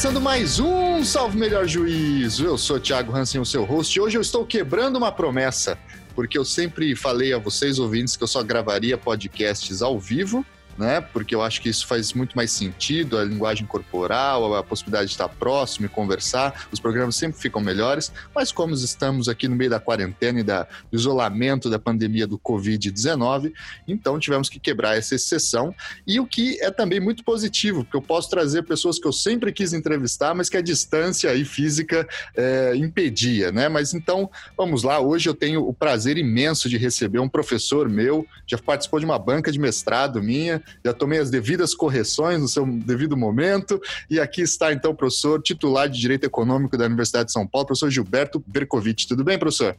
Começando mais um Salve Melhor Juízo. Eu sou Thiago Hansen, o seu host, e hoje eu estou quebrando uma promessa, porque eu sempre falei a vocês, ouvintes, que eu só gravaria podcasts ao vivo né? Porque eu acho que isso faz muito mais sentido, a linguagem corporal, a possibilidade de estar próximo e conversar. Os programas sempre ficam melhores, mas como estamos aqui no meio da quarentena e da, do isolamento da pandemia do Covid-19, então tivemos que quebrar essa exceção. E o que é também muito positivo, porque eu posso trazer pessoas que eu sempre quis entrevistar, mas que a distância e física é, impedia, né? Mas então, vamos lá. Hoje eu tenho o prazer imenso de receber um professor meu, já participou de uma banca de mestrado minha, já tomei as devidas correções no seu devido momento. E aqui está, então, o professor titular de Direito Econômico da Universidade de São Paulo, professor Gilberto Bercovitch. Tudo bem, professor?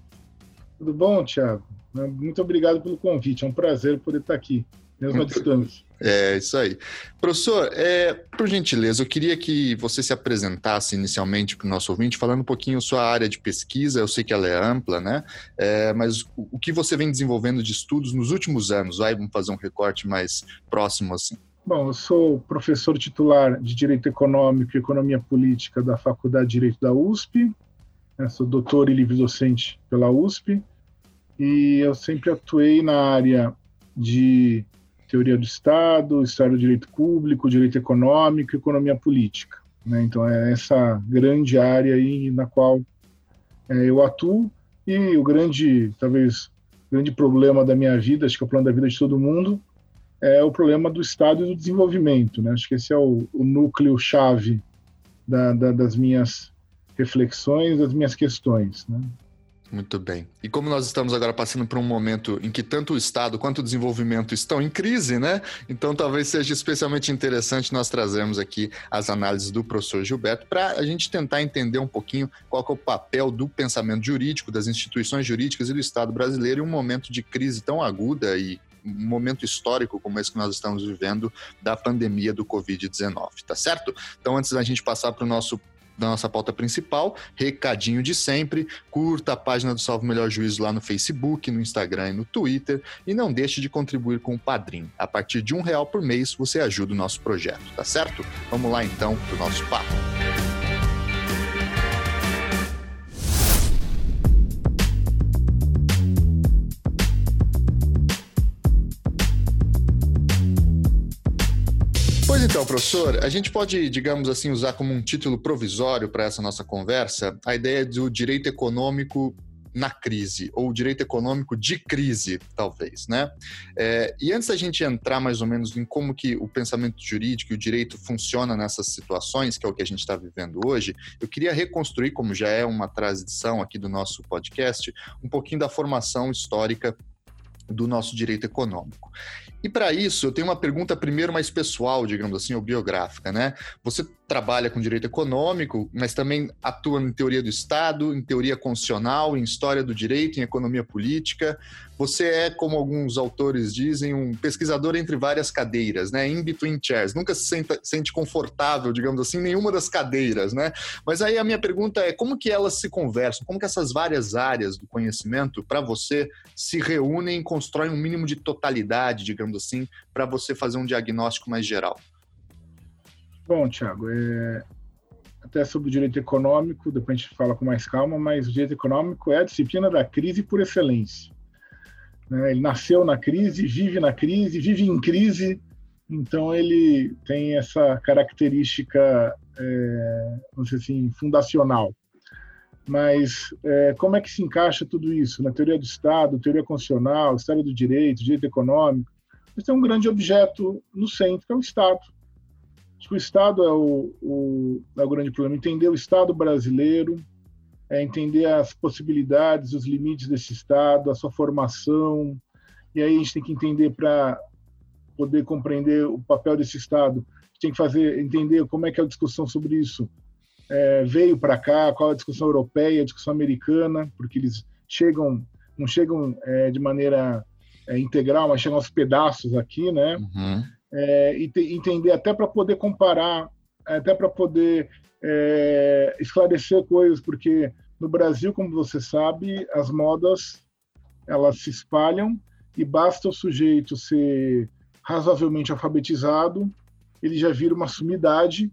Tudo bom, Tiago. Muito obrigado pelo convite. É um prazer poder estar aqui, mesmo à distância. É, isso aí. Professor, é, por gentileza, eu queria que você se apresentasse inicialmente para o nosso ouvinte, falando um pouquinho sua área de pesquisa, eu sei que ela é ampla, né? É, mas o, que você vem desenvolvendo de estudos nos últimos anos? Vai, vamos fazer um recorte mais próximo assim. Bom, eu sou professor titular de Direito Econômico e Economia Política da Faculdade de Direito da USP, né? sou doutor e livre-docente pela USP, e eu sempre atuei na área de teoria do Estado, história do direito público, direito econômico economia política. Né? Então, é essa grande área aí na qual é, eu atuo e o grande, talvez, grande problema da minha vida, acho que é o problema da vida de todo mundo, é o problema do Estado e do desenvolvimento. Né? Acho que esse é o, o núcleo-chave da, da, das minhas reflexões, das minhas questões. Né? Muito bem. E como nós estamos agora passando por um momento em que tanto o Estado quanto o desenvolvimento estão em crise, né? Então talvez seja especialmente interessante nós trazermos aqui as análises do professor Gilberto para a gente tentar entender um pouquinho qual é o papel do pensamento jurídico, das instituições jurídicas e do Estado brasileiro em um momento de crise tão aguda e um momento histórico como esse que nós estamos vivendo da pandemia do Covid-19, tá certo? Então, antes da gente passar para o nosso da nossa pauta principal. Recadinho de sempre: curta a página do Salve Melhor Juízo lá no Facebook, no Instagram e no Twitter. E não deixe de contribuir com o Padrim. A partir de um real por mês você ajuda o nosso projeto, tá certo? Vamos lá então pro nosso papo. Então, professor, a gente pode, digamos assim, usar como um título provisório para essa nossa conversa a ideia do direito econômico na crise, ou direito econômico de crise, talvez, né? É, e antes da gente entrar mais ou menos em como que o pensamento jurídico e o direito funciona nessas situações, que é o que a gente está vivendo hoje, eu queria reconstruir, como já é uma tradição aqui do nosso podcast, um pouquinho da formação histórica do nosso direito econômico. E para isso, eu tenho uma pergunta primeiro mais pessoal, digamos assim, ou biográfica, né? Você trabalha com direito econômico, mas também atua em teoria do Estado, em teoria constitucional, em história do direito, em economia política. Você é, como alguns autores dizem, um pesquisador entre várias cadeiras, né? In between chairs. Nunca se senta, sente confortável, digamos assim, nenhuma das cadeiras, né? Mas aí a minha pergunta é como que elas se conversam? Como que essas várias áreas do conhecimento, para você, se reúnem e constroem um mínimo de totalidade, digamos assim, para você fazer um diagnóstico mais geral? Bom, Tiago, é... até sobre o direito econômico, depois a gente fala com mais calma, mas o direito econômico é a disciplina da crise por excelência. Né? Ele nasceu na crise, vive na crise, vive em crise, então ele tem essa característica, é, vamos dizer assim, fundacional. Mas é, como é que se encaixa tudo isso na teoria do Estado, teoria constitucional, história do direito, direito econômico? Mas tem um grande objeto no centro, que é o Estado. Acho que o Estado é o, o, é o grande problema. Entender o Estado brasileiro, é entender as possibilidades, os limites desse Estado, a sua formação. E aí a gente tem que entender para poder compreender o papel desse Estado. Tem que fazer entender como é que é a discussão sobre isso é, veio para cá, qual é a discussão europeia, a discussão americana, porque eles chegam, não chegam é, de maneira é, integral, mas chegam aos pedaços aqui, né? Uhum é, e te, entender até para poder comparar, até para poder é, esclarecer coisas, porque no Brasil, como você sabe, as modas elas se espalham e basta o sujeito ser razoavelmente alfabetizado, ele já vira uma sumidade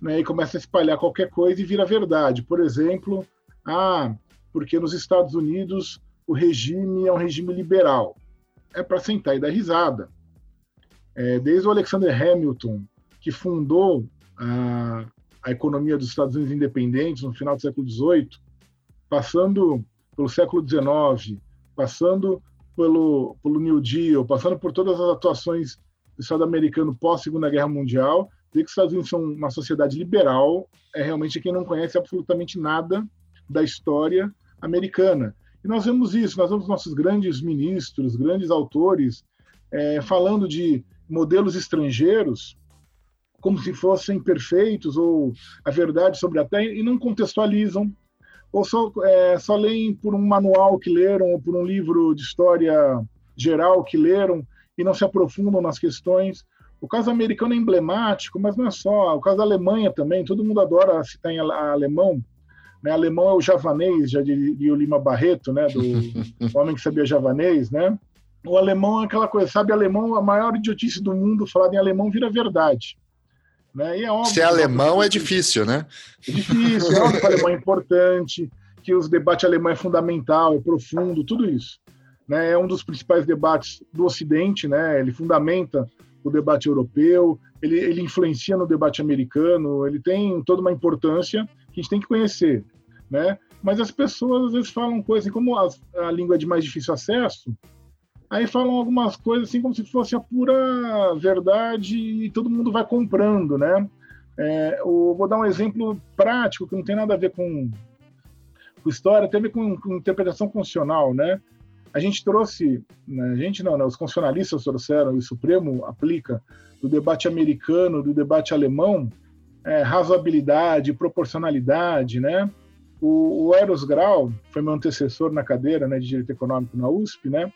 né, e começa a espalhar qualquer coisa e vira verdade. Por exemplo, ah, porque nos Estados Unidos o regime é um regime liberal. É para sentar e dar risada. É, desde o Alexander Hamilton, que fundou a, a economia dos Estados Unidos independentes no final do século XVIII, passando pelo século XIX, passando pelo, pelo New Deal, passando por todas as atuações do Estado americano pós-Segunda Guerra Mundial, dizer que os Estados Unidos são uma sociedade liberal é realmente quem não conhece absolutamente nada da história americana. E nós vemos isso, nós vemos nossos grandes ministros, grandes autores, é, falando de modelos estrangeiros como se fossem perfeitos ou a verdade sobre a Terra e não contextualizam ou só, é, só leem por um manual que leram ou por um livro de história geral que leram e não se aprofundam nas questões. O caso americano é emblemático, mas não é só. O caso da Alemanha também, todo mundo adora citar em alemão. Né? Alemão é o javanês, já diria o Lima Barreto, né? do homem que sabia javanês, né? O alemão é aquela coisa, sabe alemão, a maior idiotice do mundo falado em alemão vira verdade. Né? E é óbvio, Ser alemão é difícil, né? É difícil, é óbvio que o alemão é importante, que o debate alemão é fundamental, é profundo, tudo isso. Né? É um dos principais debates do Ocidente, né? ele fundamenta o debate europeu, ele, ele influencia no debate americano, ele tem toda uma importância que a gente tem que conhecer. Né? Mas as pessoas às vezes falam coisas, como a, a língua é de mais difícil acesso, aí falam algumas coisas assim como se fosse a pura verdade e todo mundo vai comprando, né? É, eu vou dar um exemplo prático que não tem nada a ver com, com história, tem a ver com, com interpretação constitucional, né? A gente trouxe, né, a gente não, né, os constitucionalistas trouxeram, e o Supremo aplica, do debate americano, do debate alemão, é, razoabilidade, proporcionalidade, né? O, o Eros Grau foi meu antecessor na cadeira né, de Direito Econômico na USP, né?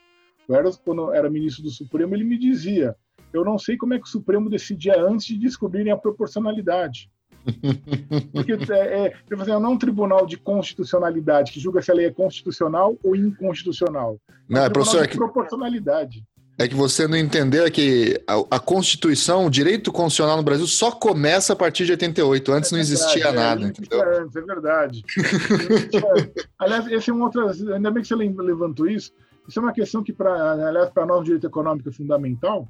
O Eros, quando era ministro do Supremo, ele me dizia: eu não sei como é que o Supremo decidia antes de descobrirem a proporcionalidade. Porque é, é, não é um tribunal de constitucionalidade que julga se a lei é constitucional ou inconstitucional. É não, um professor, é que, proporcionalidade. É que você não entendeu que a, a, Constituição, o direito constitucional no Brasil só começa a partir de 88. Antes é não existia é, nada. Entendeu? Antes, é verdade. Aliás, esse é um outro. Ainda bem que você levantou isso. Isso é uma questão que, pra, aliás, para nós, o direito econômico é fundamental,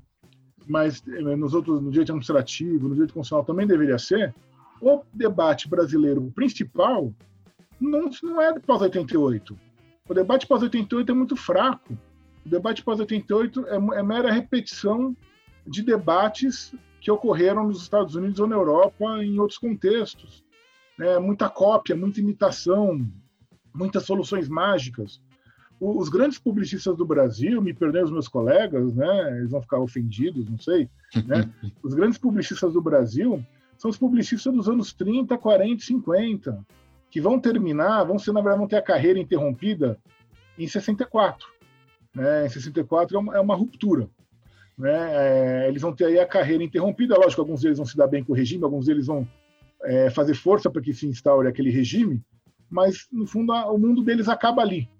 mas eh, nos outros, no direito administrativo, no direito constitucional também deveria ser. O debate brasileiro principal não, não é pós-88. O debate pós-88 é muito fraco. O debate pós-88 é, é mera repetição de debates que ocorreram nos Estados Unidos ou na Europa em outros contextos. É, muita cópia, muita imitação, muitas soluções mágicas os grandes publicistas do Brasil, me perdoem os meus colegas, né? Eles vão ficar ofendidos, não sei, né? Os grandes publicistas do Brasil são os publicistas dos anos 30, 40, 50, que vão terminar, vão ser na verdade vão ter a carreira interrompida em 64, né? Em 64 é uma, é uma ruptura, né? É, eles vão ter aí a carreira interrompida, lógico, alguns deles vão se dar bem com o regime, alguns deles vão é, fazer força para que se instaure aquele regime, mas no fundo a, o mundo deles acaba ali,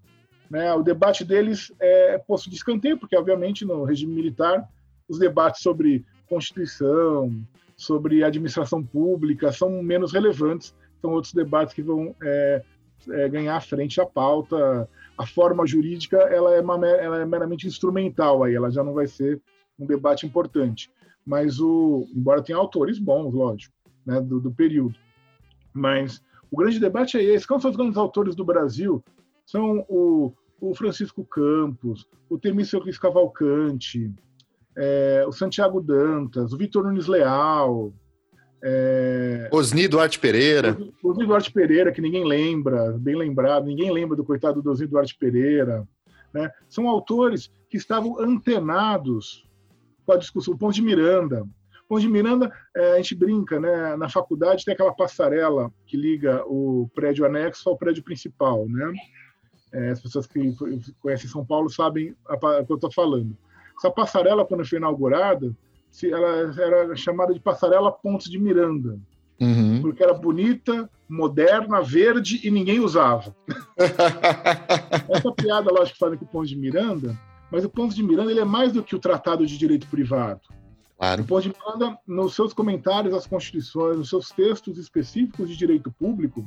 né? O debate deles é posto de escanteio, porque, obviamente, no regime militar, os debates sobre Constituição, sobre administração pública são menos relevantes, são outros debates que vão é, é, ganhar frente à pauta. A forma jurídica ela é, uma, ela é meramente instrumental, aí ela já não vai ser um debate importante. Mas, o, embora tenha autores bons, lógico, né, do, do período. Mas o grande debate é esse. Quais são os grandes autores do Brasil? São o, o Francisco Campos, o Temístocles Cavalcante, é, o Santiago Dantas, o Vitor Nunes Leal. É, Osni Duarte Pereira. Osni Duarte Pereira, que ninguém lembra, bem lembrado, ninguém lembra do coitado do Osni Duarte Pereira. Né? São autores que estavam antenados com a discussão. O Ponte de Miranda. O Ponte de Miranda, é, a gente brinca, né? na faculdade tem aquela passarela que liga o prédio anexo ao prédio principal. Né? É, as pessoas que conhecem São Paulo sabem o que eu estou falando. Essa passarela, quando foi inaugurada, ela era chamada de Passarela Pontes de Miranda, uhum. porque era bonita, moderna, verde e ninguém usava. Essa piada, lógico, que fala que o Pontes de Miranda, mas o Pontes de Miranda ele é mais do que o Tratado de Direito Privado. Claro. O Ponte de Miranda, nos seus comentários às constituições, nos seus textos específicos de direito público,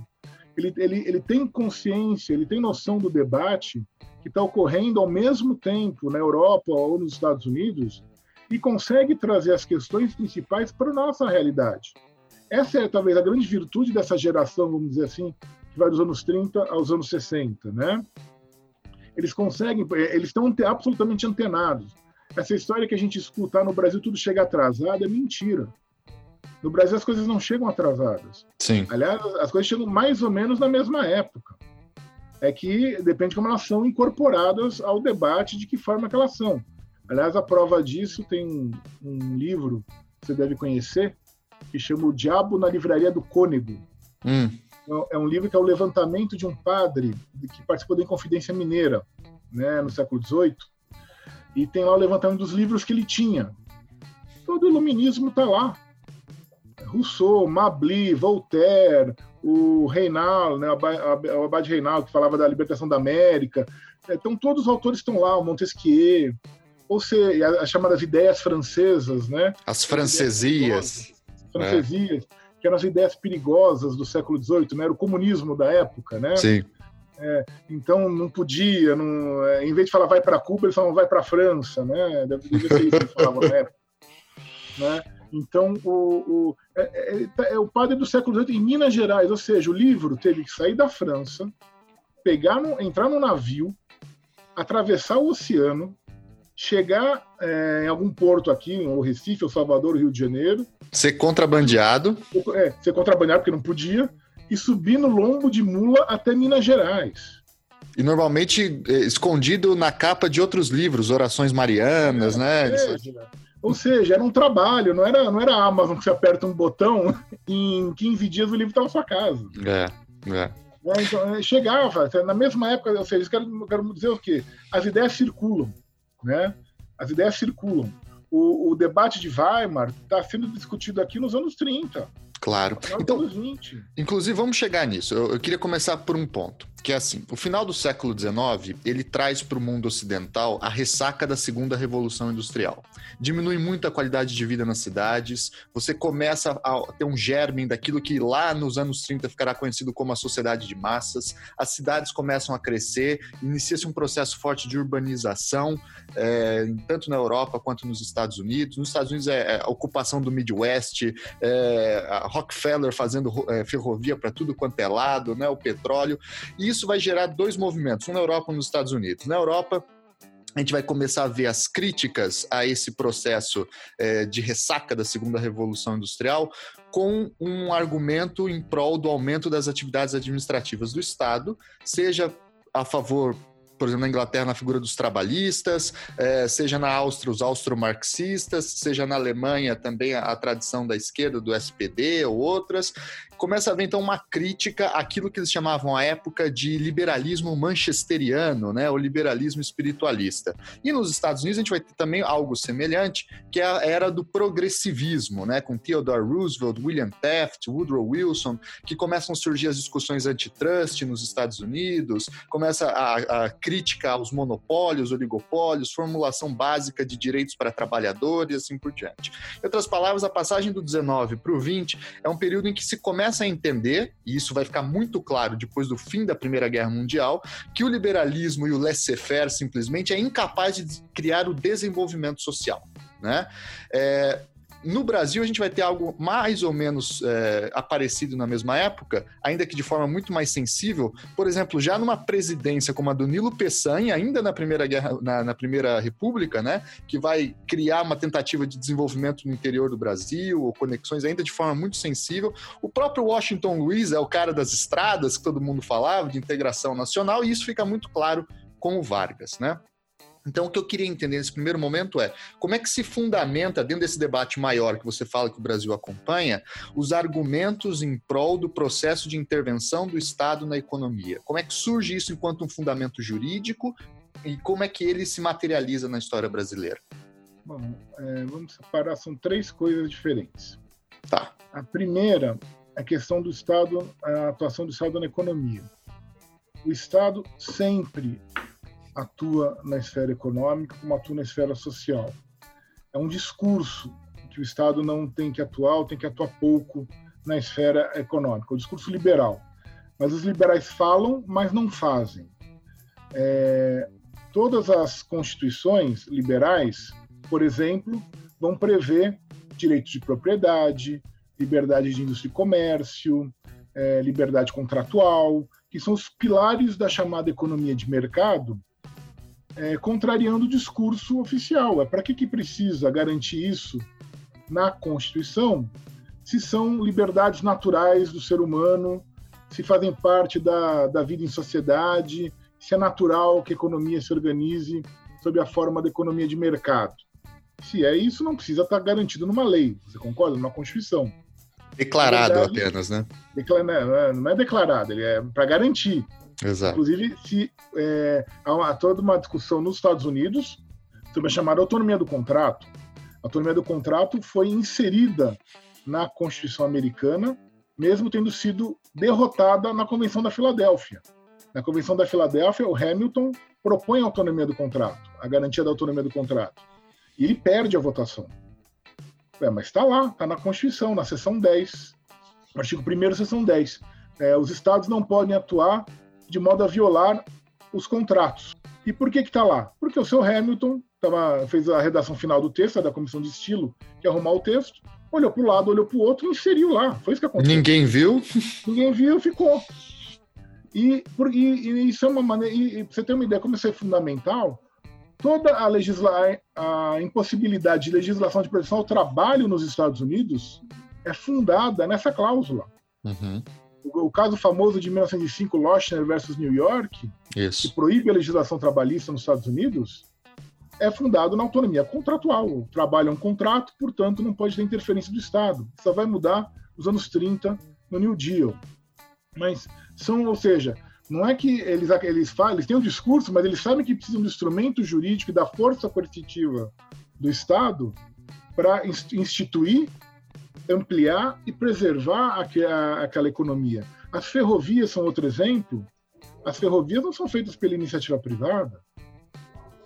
ele, ele, ele tem consciência, ele tem noção do debate que está ocorrendo ao mesmo tempo na Europa ou nos Estados Unidos e consegue trazer as questões principais para a nossa realidade. Essa é talvez a grande virtude dessa geração, vamos dizer assim, que vai dos anos 30 aos anos 60, né? Eles conseguem, eles estão absolutamente antenados. Essa história que a gente escuta ah, no Brasil tudo chega atrasado é mentira. No Brasil as coisas não chegam atrasadas. Sim. Aliás, as coisas chegam mais ou menos na mesma época. É que depende de como elas são incorporadas ao debate, de que forma que elas são. Aliás, a prova disso tem um, um livro que você deve conhecer, que chama O Diabo na Livraria do Cônego. Hum. É um livro que é o levantamento de um padre que participou da Inconfidência Mineira, né, no século XVIII, e tem lá o levantamento dos livros que ele tinha. Todo o iluminismo está lá. Rousseau, Mably, Voltaire, o Reinaldo, né, o Abade Reinaldo, que falava da libertação da América. Então, todos os autores estão lá, o Montesquieu, ou seja, as chamadas ideias francesas, né? As francesias. Francesias, é. que eram as ideias perigosas do século XVIII, né? Era o comunismo da época, né? Sim. É, então não podia, não, é, em vez de falar vai para Cuba, eles falavam vai para a França, né? Deve ser isso que eles falavam na época. Né? Então, o, o, é, é, é, o padre do século XVIII em Minas Gerais, ou seja, o livro teve que sair da França, pegar no, entrar no navio, atravessar o oceano, chegar é, em algum porto aqui, ou Recife, ou Salvador, Rio de Janeiro. Ser contrabandeado. É, ser contrabandeado porque não podia, e subir no lombo de mula até Minas Gerais. E normalmente é, escondido na capa de outros livros, Orações Marianas, é, né? É, ou seja, era um trabalho, não era, não era a Amazon que você aperta um botão e em 15 dias o livro está na sua casa. É, é. é então, chegava, na mesma época, ou seja, quero, quero dizer o quê? As ideias circulam, né? As ideias circulam. O, o debate de Weimar está sendo discutido aqui nos anos 30. Claro. Então, inclusive, vamos chegar nisso. Eu, eu, queria começar por um ponto, que é assim: o final do século XIX ele traz para o mundo ocidental a ressaca da segunda revolução industrial. Diminui muito a qualidade de vida nas cidades. Você começa a ter um germe daquilo que lá nos anos 30 ficará conhecido como a sociedade de massas. As cidades começam a crescer, inicia-se um processo forte de urbanização, é, tanto na Europa quanto nos Estados Unidos. Nos Estados Unidos é, é a ocupação do Midwest, é, a Rockefeller fazendo é, ferrovia para tudo quanto é lado, né, o petróleo. E isso vai gerar dois movimentos, um na Europa e um nos Estados Unidos. Na Europa, a gente vai começar a ver as críticas a esse processo é, de ressaca da segunda revolução industrial com um argumento em prol do aumento das atividades administrativas do Estado, seja a favor por exemplo, na Inglaterra, na figura dos trabalhistas, é, seja na Áustria, os austro-marxistas, seja na Alemanha também a, a, tradição da esquerda, do SPD ou outras começa a haver então uma crítica àquilo que eles chamavam à época de liberalismo manchesteriano, né, o liberalismo espiritualista. E nos Estados Unidos a gente vai ter também algo semelhante, que é a era do progressivismo, né, com Theodore Roosevelt, William Taft, Woodrow Wilson, que começam a surgir as discussões antitrust nos Estados Unidos, começa a, a crítica aos monopólios, oligopólios, formulação básica de direitos para trabalhadores e assim por diante. Em outras palavras, a passagem do 19 para o 20 é um período em que se começa a entender, e isso vai ficar muito claro depois do fim da Primeira Guerra Mundial, que o liberalismo e o laissez-faire simplesmente é incapaz de criar o desenvolvimento social. Né? É, no Brasil, a gente vai ter algo mais ou menos é, aparecido na mesma época, ainda que de forma muito mais sensível. Por exemplo, já numa presidência como a do Nilo Peçanha, ainda na Primeira Guerra, na, na Primeira República, né, que vai criar uma tentativa de desenvolvimento no interior do Brasil, ou conexões ainda de forma muito sensível. O próprio Washington Luiz é o cara das estradas que todo mundo falava, de integração nacional, e isso fica muito claro com o Vargas, né? Então, o que eu queria entender nesse primeiro momento é como é que se fundamenta, dentro desse debate maior que você fala que o Brasil acompanha, os argumentos em prol do processo de intervenção do Estado na economia? Como é que surge isso enquanto um fundamento jurídico e como é que ele se materializa na história brasileira? Bom, é, vamos separar, são três coisas diferentes. Tá. A primeira é a questão do Estado, a atuação do Estado na economia. O Estado sempre atua na esfera econômica como atua na esfera social. É um discurso que o Estado não tem que atuar ou tem que atuar pouco na esfera econômica, o discurso liberal. Mas os liberais falam, mas não fazem. É, todas as constituições liberais, por exemplo, vão prever direitos de propriedade, liberdade de indústria e comércio, é, liberdade contratual, que são os pilares da chamada economia de mercado, é, contrariando o discurso oficial. É para que, que precisa garantir isso na Constituição, se são liberdades naturais do ser humano, se fazem parte da, da vida em sociedade, se é natural que a economia se organize sob a forma da economia de mercado. Se é isso, não precisa estar garantido numa lei, você concorda? Numa Constituição. Declarado verdade, apenas, né? Declara, não é declarado, ele é para garantir. Exato. Inclusive, se, é, há, toda uma discussão nos Estados Unidos sobre a chamada autonomia do contrato. A autonomia do contrato foi inserida na Constituição americana, mesmo tendo sido derrotada na Convenção da Filadélfia. Na Convenção da Filadélfia, o Hamilton propõe a autonomia do contrato, a garantia da autonomia do contrato. E ele perde a votação. É, mas está lá, está na Constituição, na seção 10, artigo 1 seção 10. É, os estados não podem atuar de modo a violar os contratos. E por que está lá? Porque o seu Hamilton tava, fez a redação final do texto, da comissão de estilo, que é arrumar o texto, olhou para o lado, olhou para o outro e inseriu lá. Foi isso que aconteceu. Ninguém viu? Ninguém viu, ficou. E, por, e, e isso é uma maneira. E, e você ter uma ideia como isso é fundamental, toda a, legisla a impossibilidade de legislação de proteção ao trabalho nos Estados Unidos é fundada nessa cláusula. Uhum. O, o, caso famoso de 1905, Lochner versus New York, Isso. que proíbe a legislação trabalhista nos Estados Unidos, é fundado na autonomia contratual. O trabalho é um contrato, portanto, não pode ter interferência do Estado. Isso vai mudar nos anos 30, no New Deal. Mas são, ou seja, não é que eles, eles falam, eles têm um discurso, mas eles sabem que precisam do instrumento jurídico e da força coercitiva do Estado para instituir, ampliar e preservar aquela economia. As ferrovias são outro exemplo. As ferrovias não são feitas pela iniciativa privada.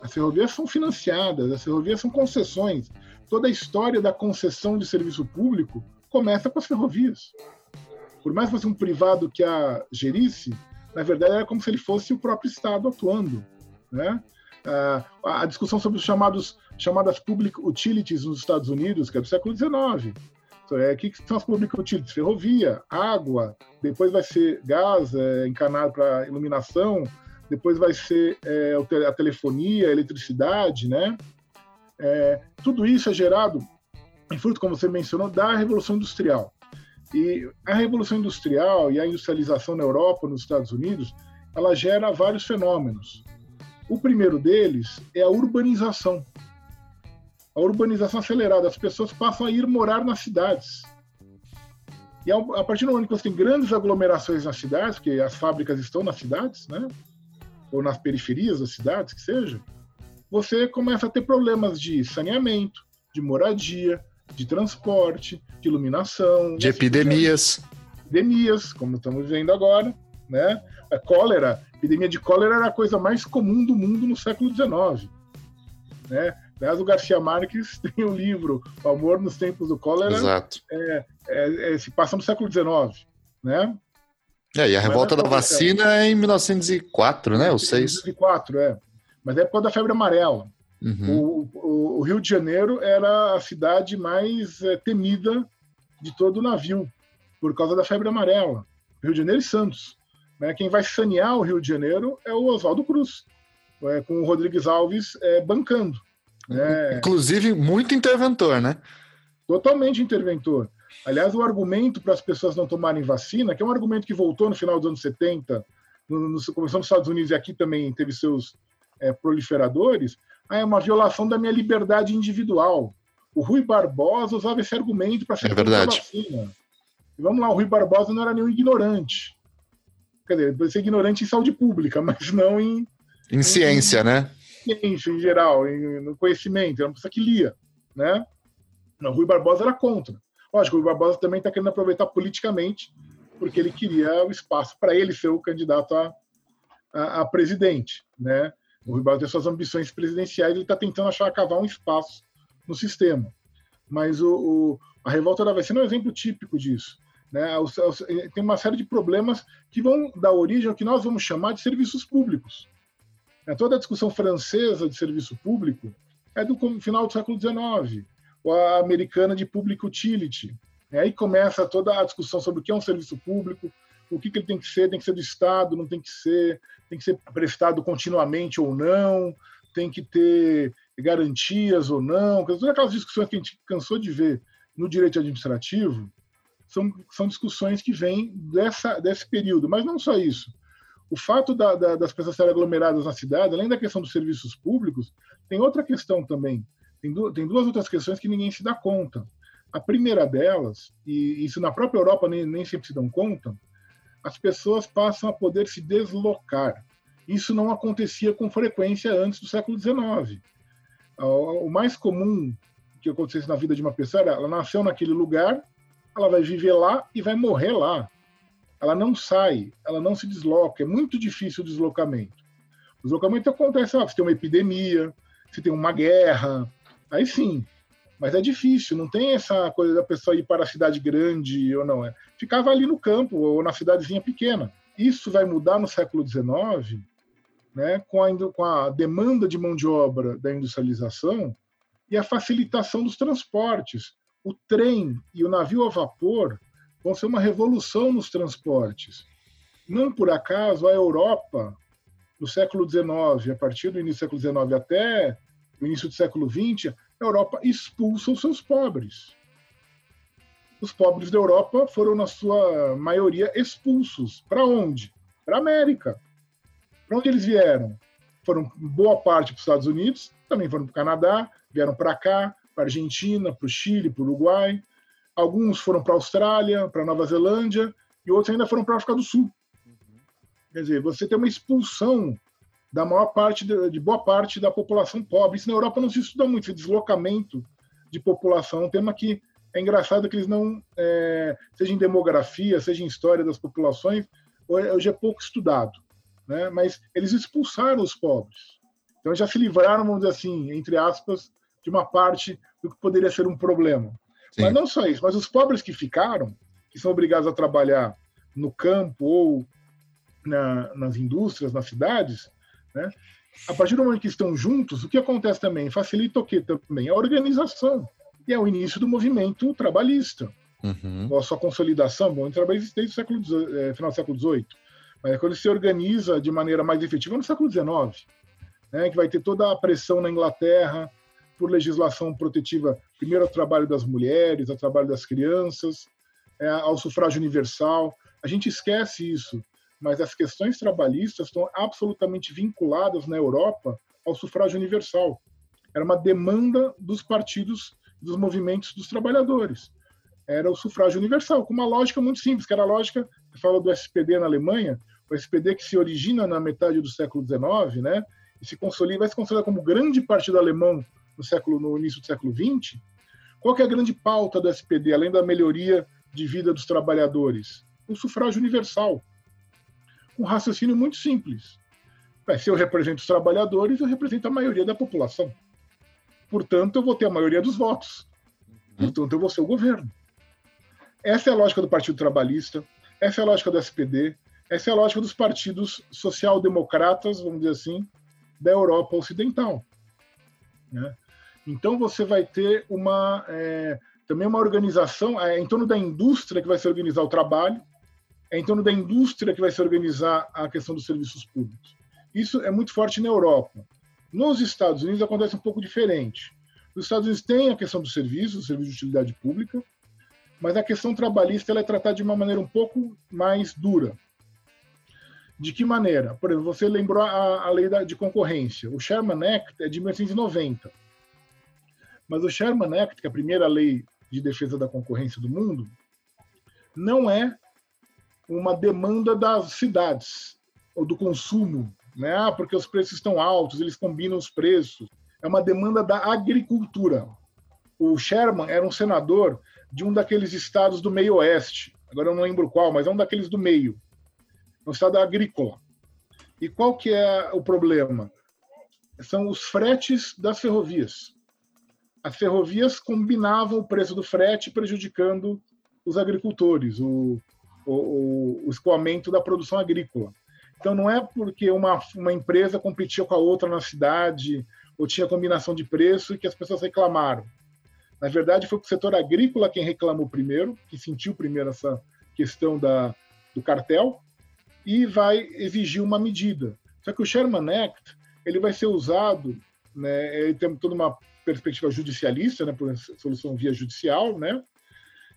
As ferrovias são financiadas, as ferrovias são concessões. Toda a história da concessão de serviço público começa com as ferrovias. Por mais que fosse um privado que a gerisse, na verdade, era como se ele fosse o próprio Estado atuando. Né? a discussão sobre os chamados, chamadas public utilities nos Estados Unidos, que é do século XIX. É, o que são as public utilities? Ferrovia, água, depois vai ser gás é, encanado para iluminação, depois vai ser é, a telefonia, a eletricidade, né? É, tudo isso é gerado, em fruto, como você mencionou, da Revolução Industrial. E a Revolução Industrial e a industrialização na Europa, nos Estados Unidos, ela gera vários fenômenos. O primeiro deles é a urbanização. A urbanização acelerada, as pessoas passam a ir morar nas cidades. E a partir do momento que você tem grandes aglomerações nas cidades, porque as fábricas estão nas cidades, né? ou nas periferias das cidades, que seja, você começa a ter problemas de saneamento, de moradia, de transporte, de iluminação, de epidemias. Epidemias, como estamos vendo agora, né? A cólera, a epidemia de cólera era a coisa mais comum do mundo no século XIX, né? Aliás, o Garcia Marques tem o um livro O Amor nos Tempos do Cólera. Exato. É, é, é, se passa no século XIX, né? É, e a revolta da vacina é em 1904, né? Ou 6. 1904, é. Mas é por causa da febre amarela. Uhum. O, o, o, Rio de Janeiro era a cidade mais é, temida de todo o navio, por causa da febre amarela. Rio de Janeiro e Santos. Né? Quem vai sanear o Rio de Janeiro é o Oswaldo Cruz, é, com o Rodrigues Alves é, bancando. Né? Inclusive, muito interventor, né? Totalmente interventor. Aliás, o argumento para as pessoas não tomarem vacina, que é um argumento que voltou no final dos anos 70, no, no, começou nos Estados Unidos e aqui também teve seus é, proliferadores, ah, é uma violação da minha liberdade individual. O Rui Barbosa usava esse argumento para ser é verdade. vacina. E vamos lá, o Rui Barbosa não era nenhum ignorante. Quer dizer, ele pode ser ignorante em saúde pública, mas não em. Em, em ciência, em, né? Ciência em geral, em, no conhecimento. Era uma pessoa que lia. Né? O Rui Barbosa era contra. Lógico, o Rui Barbosa também está querendo aproveitar politicamente, porque ele queria o espaço para ele ser o candidato a, a, a presidente. Né? O Rui Barbosa tem suas ambições presidenciais, ele está tentando achar cavar um espaço no sistema. Mas o, o, a revolta da vacina é um exemplo típico disso. Né? Tem uma série de problemas que vão dar origem ao que nós vamos chamar de serviços públicos. É, toda a discussão francesa de serviço público é do final do século XIX, ou a americana de public utility. Aí começa toda a discussão sobre o que é um serviço público, o que, que ele tem que ser, tem que ser do Estado, não tem que ser, tem que ser prestado continuamente ou não, tem que ter garantias ou não, todas aquelas discussões que a gente cansou de ver no direito administrativo, são, são discussões que vêm dessa, desse período. Mas não só isso. O fato da, da, das pessoas estarem aglomeradas na cidade, além da questão dos serviços públicos, tem outra questão também. Tem, du tem duas outras questões que ninguém se dá conta. A primeira delas, e isso na própria Europa nem, nem sempre se dão conta, as pessoas passam a poder se deslocar. Isso não acontecia com frequência antes do século XIX. O mais comum que acontecesse na vida de uma pessoa era ela nasceu naquele lugar, ela vai viver lá e vai morrer lá. Ela não sai, ela não se desloca. É muito difícil o deslocamento. O deslocamento acontece, ah, se tem uma epidemia, se tem uma guerra, aí sim. Mas é difícil, não tem essa coisa da pessoa ir para a cidade grande ou não. É. Ficava ali no campo ou na cidadezinha pequena. Isso vai mudar no século XIX, né, com, a, com a demanda de mão de obra da industrialização e a facilitação dos transportes o trem e o navio a vapor vão ser uma revolução nos transportes. Não por acaso a Europa, no século XIX, a partir do início do século XIX até o início do século XX, a Europa expulsa os seus pobres. Os pobres da Europa foram, na sua maioria, expulsos. Para onde? Para a América. Para onde eles vieram? Foram boa parte para os Estados Unidos, também foram para o Canadá, vieram para cá, para a Argentina, para o Chile, para o Uruguai. Alguns foram para a Austrália, para Nova Zelândia, e outros ainda foram para a África do Sul. Uhum. Quer dizer, você tem uma expulsão da maior parte, de, de, boa parte da população pobre. Isso na Europa não se estuda muito, esse deslocamento de população. É um tema que é engraçado que eles não, é, seja em demografia, seja em história das populações, hoje é pouco estudado. Né? Mas eles expulsaram os pobres. Então já se livraram, vamos dizer assim, entre aspas, de uma parte do que poderia ser um problema. Sim. Mas não só isso, mas os pobres que ficaram, que são obrigados a trabalhar no campo ou na, nas indústrias, nas cidades, né? a partir do momento que estão juntos, o que acontece também? Facilita o que também? A organização. E é o início do movimento trabalhista. Uhum. A sua consolidação, bom, o trabalhista desde o século, é, final do século XVIII. Mas é quando se organiza de maneira mais efetiva no século XIX, né, que vai ter toda a pressão na Inglaterra, por legislação protetiva, primeiro ao trabalho das mulheres, ao trabalho das crianças, é, ao sufrágio universal. A gente esquece isso, mas as questões trabalhistas estão absolutamente vinculadas na Europa ao sufrágio universal. Era uma demanda dos partidos, dos movimentos dos trabalhadores. Era o sufrágio universal, com uma lógica muito simples, que era a lógica, você fala do SPD na Alemanha, o SPD que se origina na metade do século XIX, né, e se consolida, vai se consolidar como grande partido alemão no século no início do século XX, qual é a grande pauta do SPD, além da melhoria de vida dos trabalhadores? O sufrágio universal. Um raciocínio muito simples. Se eu represento os trabalhadores, eu represento a maioria da população. Portanto, eu vou ter a maioria dos votos. Uhum. Portanto, eu vou ser o governo. Essa é a lógica do Partido Trabalhista, essa é a lógica do SPD, essa é a lógica dos partidos social-democratas, vamos dizer assim, da Europa Ocidental. Né? Então você vai ter uma é, também uma organização é, em torno da indústria que vai se organizar o trabalho, é em torno da indústria que vai se organizar a questão dos serviços públicos. Isso é muito forte na Europa. Nos Estados Unidos acontece um pouco diferente. Nos Estados Unidos tem a questão dos serviços, serviço de utilidade pública, mas a questão trabalhista ela é tratada de uma maneira um pouco mais dura. De que maneira? Por exemplo, você lembrou a, a lei da, de concorrência. O Sherman Act é de 1990 mas o Sherman Act, que é a primeira lei de defesa da concorrência do mundo, não é uma demanda das cidades ou do consumo, né? Ah, porque os preços estão altos, eles combinam os preços. É uma demanda da agricultura. O Sherman era um senador de um daqueles estados do meio oeste. Agora eu não lembro qual, mas é um daqueles do meio. É um estado agrícola. E qual que é o problema? São os fretes das ferrovias as ferrovias combinavam o preço do frete, prejudicando os agricultores, o, o, o escoamento da produção agrícola. Então, não é porque uma, uma empresa competia com a outra na cidade ou tinha combinação de preço que as pessoas reclamaram. Na verdade, foi o setor agrícola quem reclamou primeiro, que sentiu primeiro essa questão da, do cartel, e vai exigir uma medida. Só que o Sherman Act ele vai ser usado, né, ele tem toda uma perspectiva judicialista, né, por solução via judicial, né,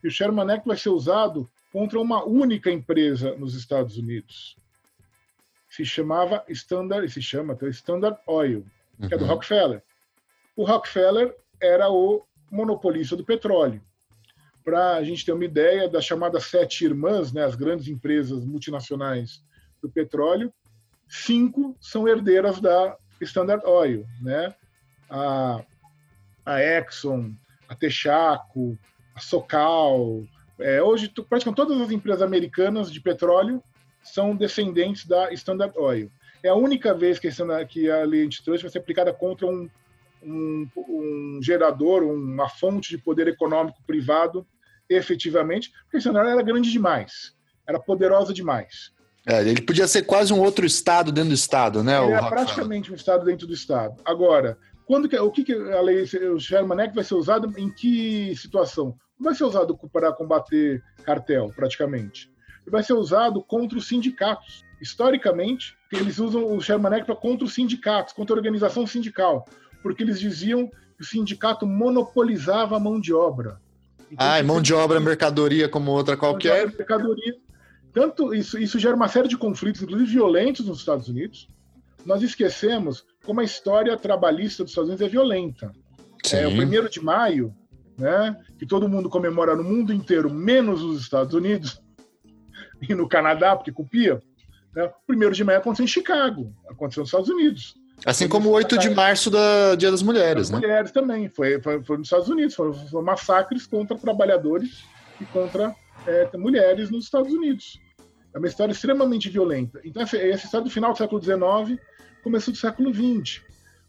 e o Sherman Act vai ser usado contra uma única empresa nos Estados Unidos. Se chamava Standard, se chama até Standard Oil, que uhum. é do uhum. Rockefeller. O Rockefeller era o monopolista do petróleo para a gente ter uma ideia das chamadas sete irmãs, né, as grandes empresas multinacionais do petróleo, cinco são herdeiras da Standard Oil, né? A, a Exxon, a Texaco, a Socal, é, hoje praticamente todas as empresas americanas de petróleo são descendentes da Standard Oil. É a única vez que, que a lei antitrust vai ser aplicada contra um um, um gerador, uma fonte de poder econômico privado efetivamente, porque senão ela era grande demais, era poderosa demais. É, ele podia ser quase um outro estado dentro do estado, né? Ele é praticamente um estado dentro do estado. Agora, quando que, o que, que a lei o Sherman Act vai ser usado em que situação? Vai ser usado para combater cartel, praticamente. Vai ser usado contra os sindicatos. Historicamente, eles usam o Sherman Act para contra os sindicatos, contra a organização sindical porque eles diziam que o sindicato monopolizava a mão de obra. Então, ah, mão de obra, mercadoria como outra qualquer. Obra, mercadoria. Tanto isso, isso gera uma série de conflitos, inclusive violentos, nos Estados Unidos. Nós esquecemos como a história trabalhista dos Estados Unidos é violenta. Sim. É, o primeiro de maio, né, que todo mundo comemora no mundo inteiro, menos os Estados Unidos e no Canadá, porque copia. Né, o primeiro de maio aconteceu em Chicago, aconteceu nos Estados Unidos. Assim como o 8 de março da Dia das Mulheres, das né? Mulheres também. Foi, foi, foi, nos Estados Unidos. Foram, foram massacres contra trabalhadores e contra é, mulheres nos Estados Unidos. É uma história extremamente violenta. Então, essa, essa história do final do século XIX, começo do século XX.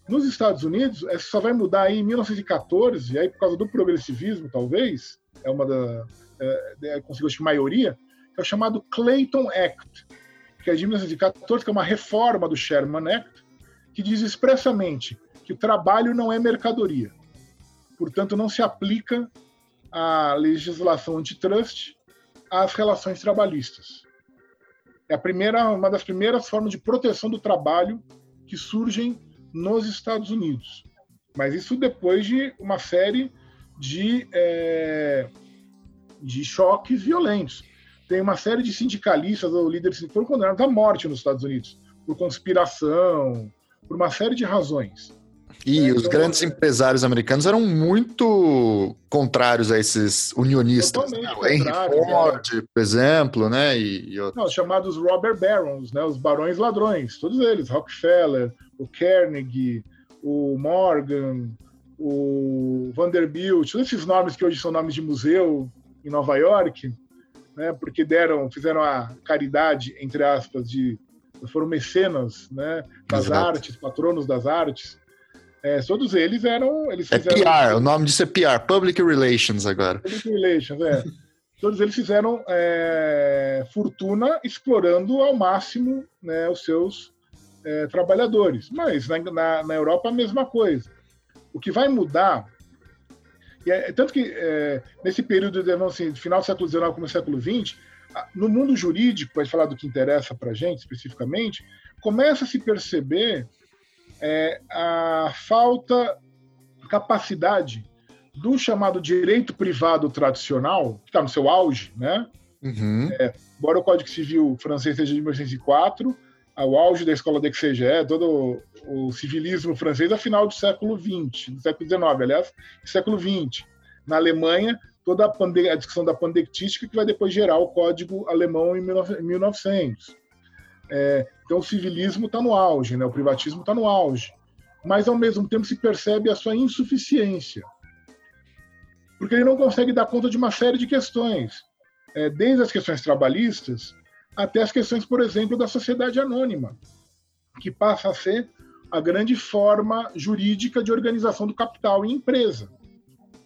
Nos Estados Unidos, essa só vai mudar aí em 1914, e aí por causa do progressivismo, talvez, é uma da. É, é, conseguiu acho, maioria, que é o chamado Clayton Act, que é de 1914, que é uma reforma do Sherman Act, que diz expressamente que o trabalho não é mercadoria. Portanto, não se aplica a legislação antitrust às relações trabalhistas. É a primeira, uma das primeiras formas de proteção do trabalho que surgem nos Estados Unidos. Mas isso depois de uma série de, é, de choques violentos. Tem uma série de sindicalistas ou líderes que foram condenados à morte nos Estados Unidos por conspiração, por uma série de razões. E é, os grandes empresários americanos eram muito contrários a esses unionistas. Né? O Henry Ford, é. por exemplo, né? E, e Não, os chamados robber barons, né? Os barões ladrões, todos eles, Rockefeller, o Carnegie, o Morgan, o Vanderbilt, todos esses nomes que hoje são nomes de museu em Nova York, né? Porque deram, fizeram a caridade entre aspas de foram mecenas né, das Exato. artes, patronos das artes. É, todos eles eram. Eles é PR, o nome disso é PR, Public Relations agora. Public Relations, é. todos eles fizeram é, fortuna explorando ao máximo né, os seus é, trabalhadores. Mas na, na, na, Europa a mesma coisa. O que vai mudar. É, tanto que é, nesse período de, assim, final do século XIX como século XX, no mundo jurídico, para falar do que interessa para a gente especificamente, começa a se perceber é, a falta de capacidade do chamado direito privado tradicional, que está no seu auge, né? Uhum. É, embora o Código Civil francês seja de 1904, o auge da escola d'Exégé, todo o civilismo francês, a final do século XX, do século XIX, aliás, século XX. Na Alemanha, toda a, a, discussão da pandectística que vai depois gerar o código alemão em 1900. É, então o civilismo está no auge, né? o privatismo está no auge, mas ao mesmo tempo se percebe a sua insuficiência, porque ele não consegue dar conta de uma série de questões, é, desde as questões trabalhistas até as questões, por exemplo, da sociedade anônima, que passa a ser a grande forma jurídica de organização do capital em empresa.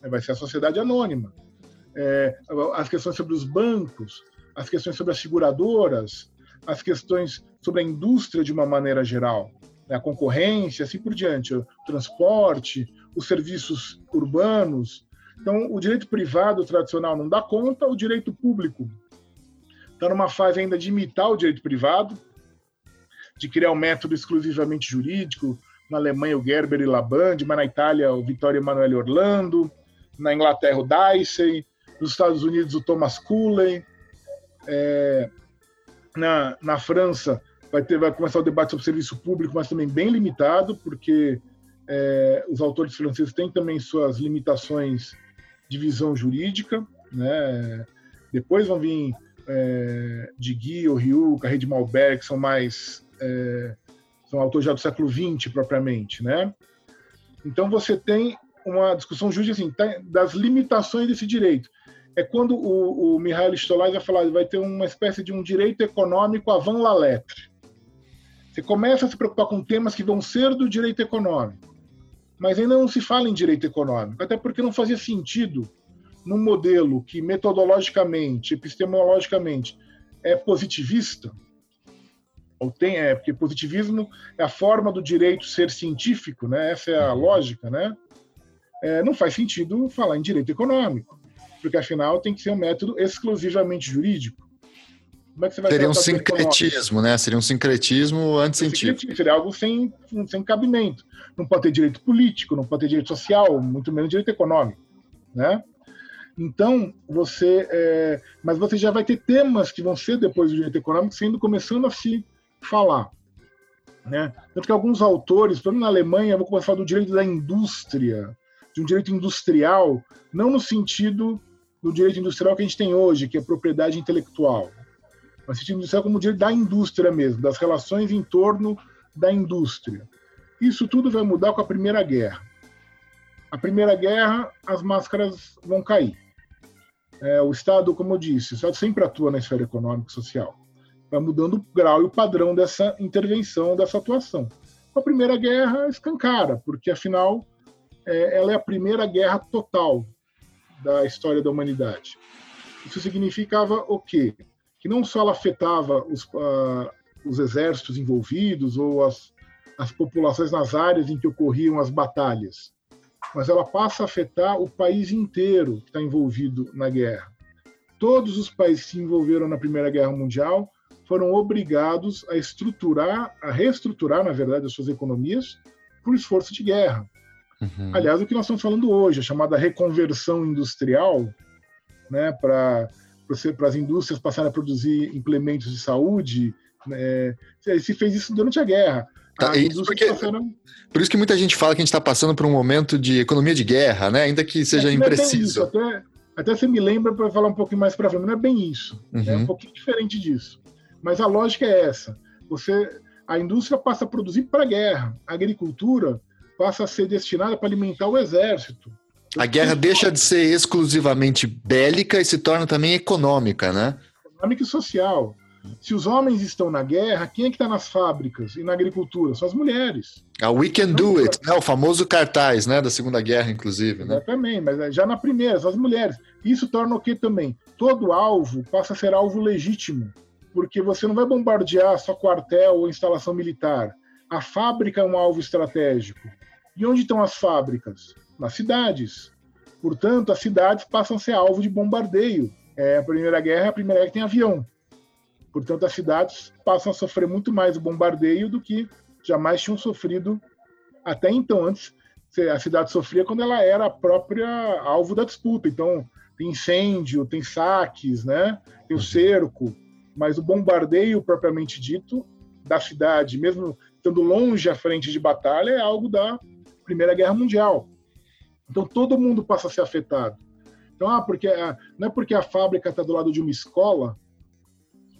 vai ser a sociedade anônima. É, as questões sobre os bancos, as questões sobre as seguradoras, as questões sobre a indústria de uma maneira geral, né, a concorrência, assim por diante, o transporte, os serviços urbanos. Então, o direito privado tradicional não dá conta, o direito público está numa fase ainda de imitar o direito privado, de criar um método exclusivamente jurídico. Na Alemanha, o Gerber e Labande, mas na Itália, o Vittorio Emanuele Orlando, na Inglaterra, o Dicey, nos Estados Unidos, o Thomas Cooley. É, na, na França, vai, ter, vai começar o debate sobre serviço público, mas também bem limitado, porque é, os autores franceses têm também suas limitações de visão jurídica. Né? Depois vão vir é, de Guy, Ryu, Carré de Malbec, que são mais é, são autores já do século XX propriamente, né? Então você tem uma discussão jurídica assim, tá, das limitações desse direito. É quando o, o Mihail Stolaz vai falar, vai ter uma espécie de um direito econômico avant la lettre. Você começa a se preocupar com temas que vão ser do direito econômico, mas ainda não se fala em direito econômico, até porque não fazia sentido num modelo que metodologicamente, epistemologicamente é positivista, ou tem, é, porque positivismo é a forma do direito ser científico, né? Essa é a lógica, né? É, não faz sentido falar em direito econômico, porque afinal tem que ser um método exclusivamente jurídico. Como é que você vai Seria um sincretismo, né? Seria um sincretismo anticientífico. Seria algo sem, sem cabimento. Não pode ter direito político, não pode ter direito social, muito menos direito econômico, né? Então, você. É, mas você já vai ter temas que vão ser depois do direito econômico sendo começando a se falar. Né? Tanto que alguns autores, por exemplo, na Alemanha, vou começar a falar do direito da indústria, de um direito industrial, não no sentido do direito industrial que a gente tem hoje, que é propriedade intelectual, mas sentido industrial como direito da indústria mesmo, das relações em torno da indústria. Isso tudo vai mudar com a Primeira Guerra. A Primeira Guerra, as máscaras vão cair. É, o Estado, como eu disse, o Estado sempre atua na esfera econômica e social. Vai mudando o grau e o padrão dessa intervenção, dessa atuação. A Primeira Guerra escancara, porque afinal é, ela é a primeira guerra total da história da humanidade. Isso significava o quê? Que não só ela afetava os, uh, os exércitos envolvidos ou as, as populações nas áreas em que ocorriam as batalhas, mas ela passa a afetar o país inteiro que está envolvido na guerra. Todos os países que se envolveram na Primeira Guerra Mundial foram obrigados a estruturar, a reestruturar, na verdade, as suas economias por esforço de guerra. Uhum. Aliás, o que nós estamos falando hoje, a chamada reconversão industrial, né, para as indústrias passarem a produzir implementos de saúde, né, se fez isso durante a guerra. Tá, isso porque, passaram... Por isso que muita gente fala que a gente está passando por um momento de economia de guerra, né? ainda que seja é, impreciso. É até, até você me lembra para falar um pouquinho mais para frente, não é bem isso. Uhum. É um uhum. pouquinho diferente disso. Mas a lógica é essa. Você, a indústria passa a produzir para a guerra. A agricultura passa a ser destinada para alimentar o exército. A guerra deixa de ser exclusivamente bélica e se torna também econômica, né? Econômica e social. Se os homens estão na guerra, quem é que está nas fábricas e na agricultura? São as mulheres. A We Can Do It, né? o famoso cartaz né? da Segunda Guerra, inclusive. Né? Exatamente, mas já na primeira, são as mulheres. Isso torna o que também? Todo alvo passa a ser alvo legítimo, porque você não vai bombardear só quartel ou instalação militar. A fábrica é um alvo estratégico. E onde estão as fábricas? Nas cidades. Portanto, as cidades passam a ser alvo de bombardeio. É, a Primeira Guerra, a Primeira Guerra tem avião. Portanto, as cidades passam a sofrer muito mais o bombardeio do que jamais tinham sofrido até então. Antes, a cidade sofria quando ela era a própria alvo da disputa. Então, tem incêndio, tem saques, né? tem o uhum. cerco, mas o bombardeio propriamente dito da cidade, mesmo estando longe à frente de batalha, é algo da Primeira Guerra Mundial. Então, todo mundo passa a ser afetado. Então, ah, porque, não é porque a fábrica está do lado de uma escola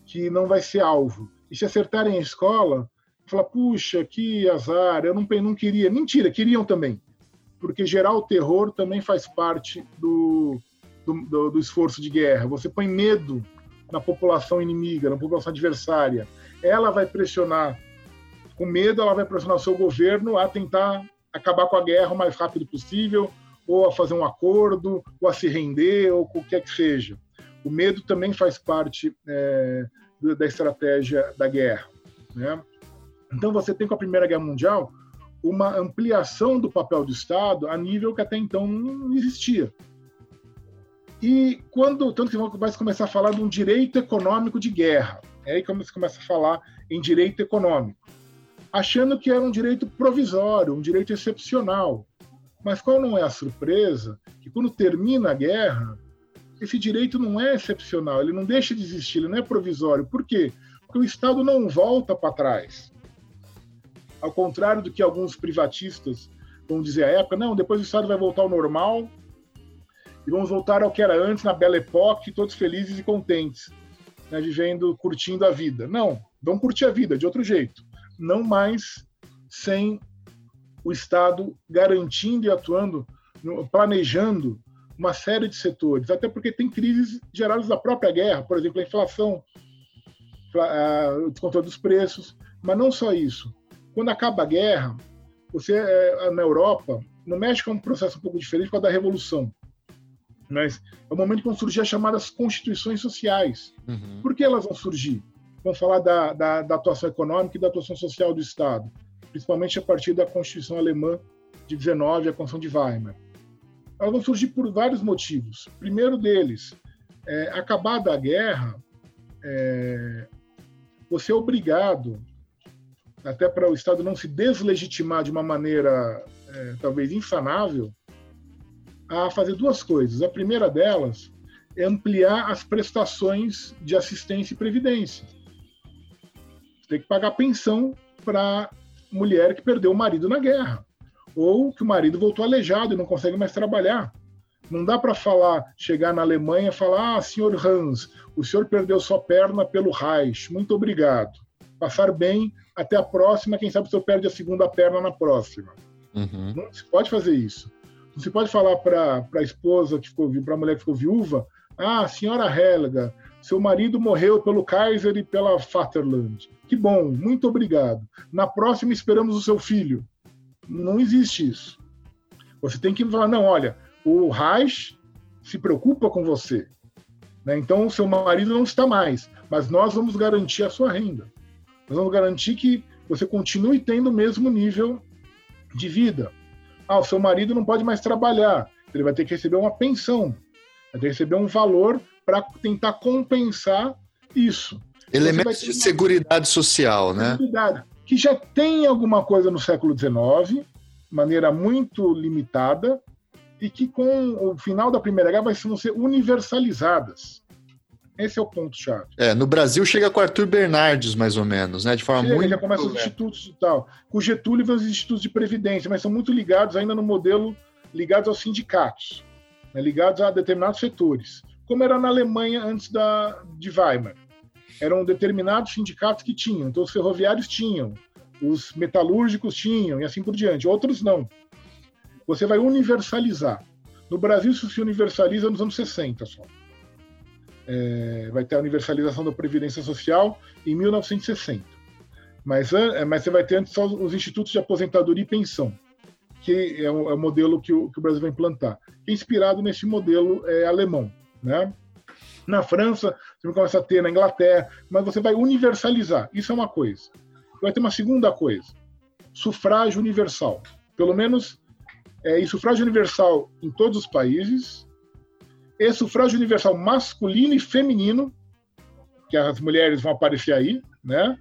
que não vai ser alvo. E se acertarem a escola, fala, puxa, que azar, eu não, não queria. Mentira, queriam também. Porque gerar o terror também faz parte do, do, do, do esforço de guerra. Você põe medo na população inimiga, na população adversária. Ela vai pressionar, com medo, ela vai pressionar o seu governo a tentar acabar com a guerra o mais rápido possível, ou a fazer um acordo, ou a se render, ou o que que seja. O medo também faz parte é, da estratégia da guerra. Né? Então, você tem com a Primeira Guerra Mundial uma ampliação do papel do Estado a nível que até então não existia. E quando, tanto que vai começar a falar de um direito econômico de guerra, é aí que você começa a falar em direito econômico, achando que era um direito provisório, um direito excepcional. Mas qual não é a surpresa? Que quando termina a guerra, esse direito não é excepcional, ele não deixa de existir, ele não é provisório. Por quê? Porque o Estado não volta para trás. Ao contrário do que alguns privatistas vão dizer à época, não, depois o Estado vai voltar ao normal e vamos voltar ao que era antes, na Belle Époque, todos felizes e contentes, né, vivendo, curtindo a vida. Não, vão curtir a vida de outro jeito. Não mais sem o Estado garantindo e atuando, planejando uma série de setores, até porque tem crises geradas da própria guerra, por exemplo, a inflação, o descontrole dos preços, mas não só isso. Quando acaba a guerra, você é, na Europa, no México é um processo um pouco diferente por causa da revolução, mas é o momento que vão surgir as chamadas constituições sociais. Uhum. Por que elas vão surgir? Vamos falar da, da, da atuação econômica e da atuação social do Estado, principalmente a partir da Constituição Alemã de 19 e a Constituição de Weimar. Elas vão surgir por vários motivos. Primeiro deles, é, acabada a guerra, é, você é obrigado até para o Estado não se deslegitimar de uma maneira é, talvez insanável, a fazer duas coisas. A primeira delas é ampliar as prestações de assistência e previdência. Tem que pagar pensão para mulher que perdeu o marido na guerra, ou que o marido voltou aleijado e não consegue mais trabalhar. Não dá para falar, chegar na Alemanha e falar: ah, senhor Hans, o senhor perdeu sua perna pelo Reich, muito obrigado. Passar bem, até a próxima, quem sabe o senhor perde a segunda perna na próxima. Uhum. Não se pode fazer isso. Não se pode falar para a esposa que ficou, para a mulher que ficou viúva: ah, senhora Helga, seu marido morreu pelo Kaiser e pela Vaterland. Que bom, muito obrigado. Na próxima esperamos o seu filho. Não existe isso. Você tem que falar: não, olha, o Reich se preocupa com você. Né? Então, o seu marido não está mais, mas nós vamos garantir a sua renda. Nós vamos garantir que você continue tendo o mesmo nível de vida. Ah, o seu marido não pode mais trabalhar, ele vai ter que receber uma pensão, vai ter que receber um valor para tentar compensar isso. Elementos de segurança social, né? Que já tem alguma coisa no século XIX, de maneira muito limitada, e que com o final da Primeira Guerra vão ser universalizadas. Esse é o ponto-chave. É, no Brasil chega com Arthur Bernardes, mais ou menos, né? De forma chega, muito. Já começa os institutos e tal. Com Getúlio vem os institutos de previdência, mas são muito ligados ainda no modelo ligados aos sindicatos, né? ligados a determinados setores. Como era na Alemanha antes da, de Weimar. Eram determinados sindicatos que tinham. Então, os ferroviários tinham, os metalúrgicos tinham, e assim por diante. Outros não. Você vai universalizar. No Brasil, isso se universaliza nos anos 60 só é, vai ter a universalização da Previdência Social em 1960. Mas, é, mas você vai ter antes só os institutos de aposentadoria e pensão, que é o, é o modelo que o, que o, Brasil vai implantar. Inspirado nesse modelo é, alemão. Né? Na França, você vai começar a ter na Inglaterra, mas você vai universalizar. Isso é uma coisa. Vai ter uma segunda coisa: sufrágio universal. Pelo menos, é, e sufrágio universal em todos os países, e sufrágio universal masculino e feminino, que as mulheres vão aparecer aí, né?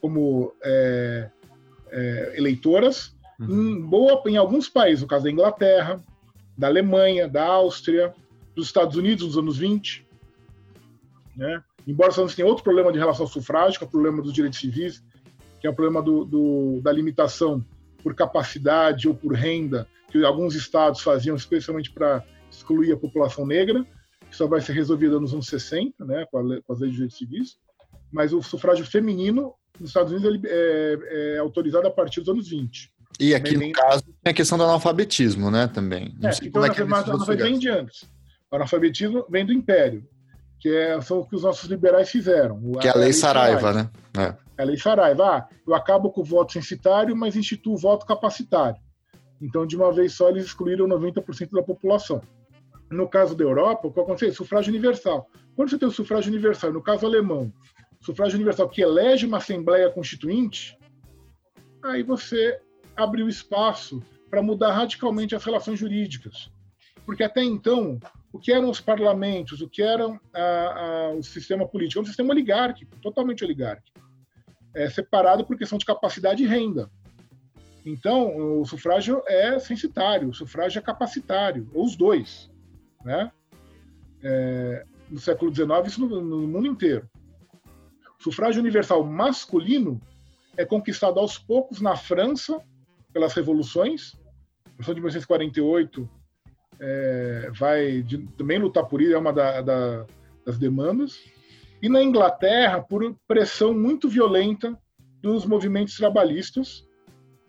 Como é, é, eleitoras, uhum. em, boa, em alguns países, no caso da Inglaterra, da Alemanha, da Áustria, dos Estados Unidos nos anos 20. Né? Embora os Estados Unidos tenham outro problema de relação ao sufrágio, que é o problema dos direitos civis, que é o problema do, do, da limitação por capacidade ou por renda, que alguns estados faziam especialmente para excluir a população negra, que só vai ser resolvida nos anos 60, né, com, a, com as leis de direitos civis, mas o sufrágio feminino nos Estados Unidos ele é, é autorizado a partir dos anos 20. E aqui, no caso, tem a questão do analfabetismo, né, também. Não é, sei então, como é que é analfabetismo vem de antes. O analfabetismo vem do Império, que é, são o que os nossos liberais fizeram. Que é a, a Lei Saraiva, Saraiva. né? É. A Lei Saraiva. Ah, eu acabo com o voto censitário, mas instituo o voto capacitário. Então, de uma vez só, eles excluíram 90% da população. No caso da Europa, o que aconteceu? Sufrágio universal. Quando você tem o sufrágio universal, no caso alemão, sufrágio universal que elege uma Assembleia Constituinte, aí você abriu espaço para mudar radicalmente as relações jurídicas. Porque até então, o que eram os parlamentos, o que era o sistema político? É um sistema oligárquico, totalmente oligárquico. É separado por questão de capacidade e renda. Então, o sufrágio é censitário, o sufrágio é capacitário, ou os dois. Né? É, no século XIX, isso no, no mundo inteiro. O sufrágio universal masculino é conquistado aos poucos na França pelas revoluções. Revolução de 1948 é, vai de, também lutar por isso, é uma da, da, das demandas. E na Inglaterra, por pressão muito violenta dos movimentos trabalhistas,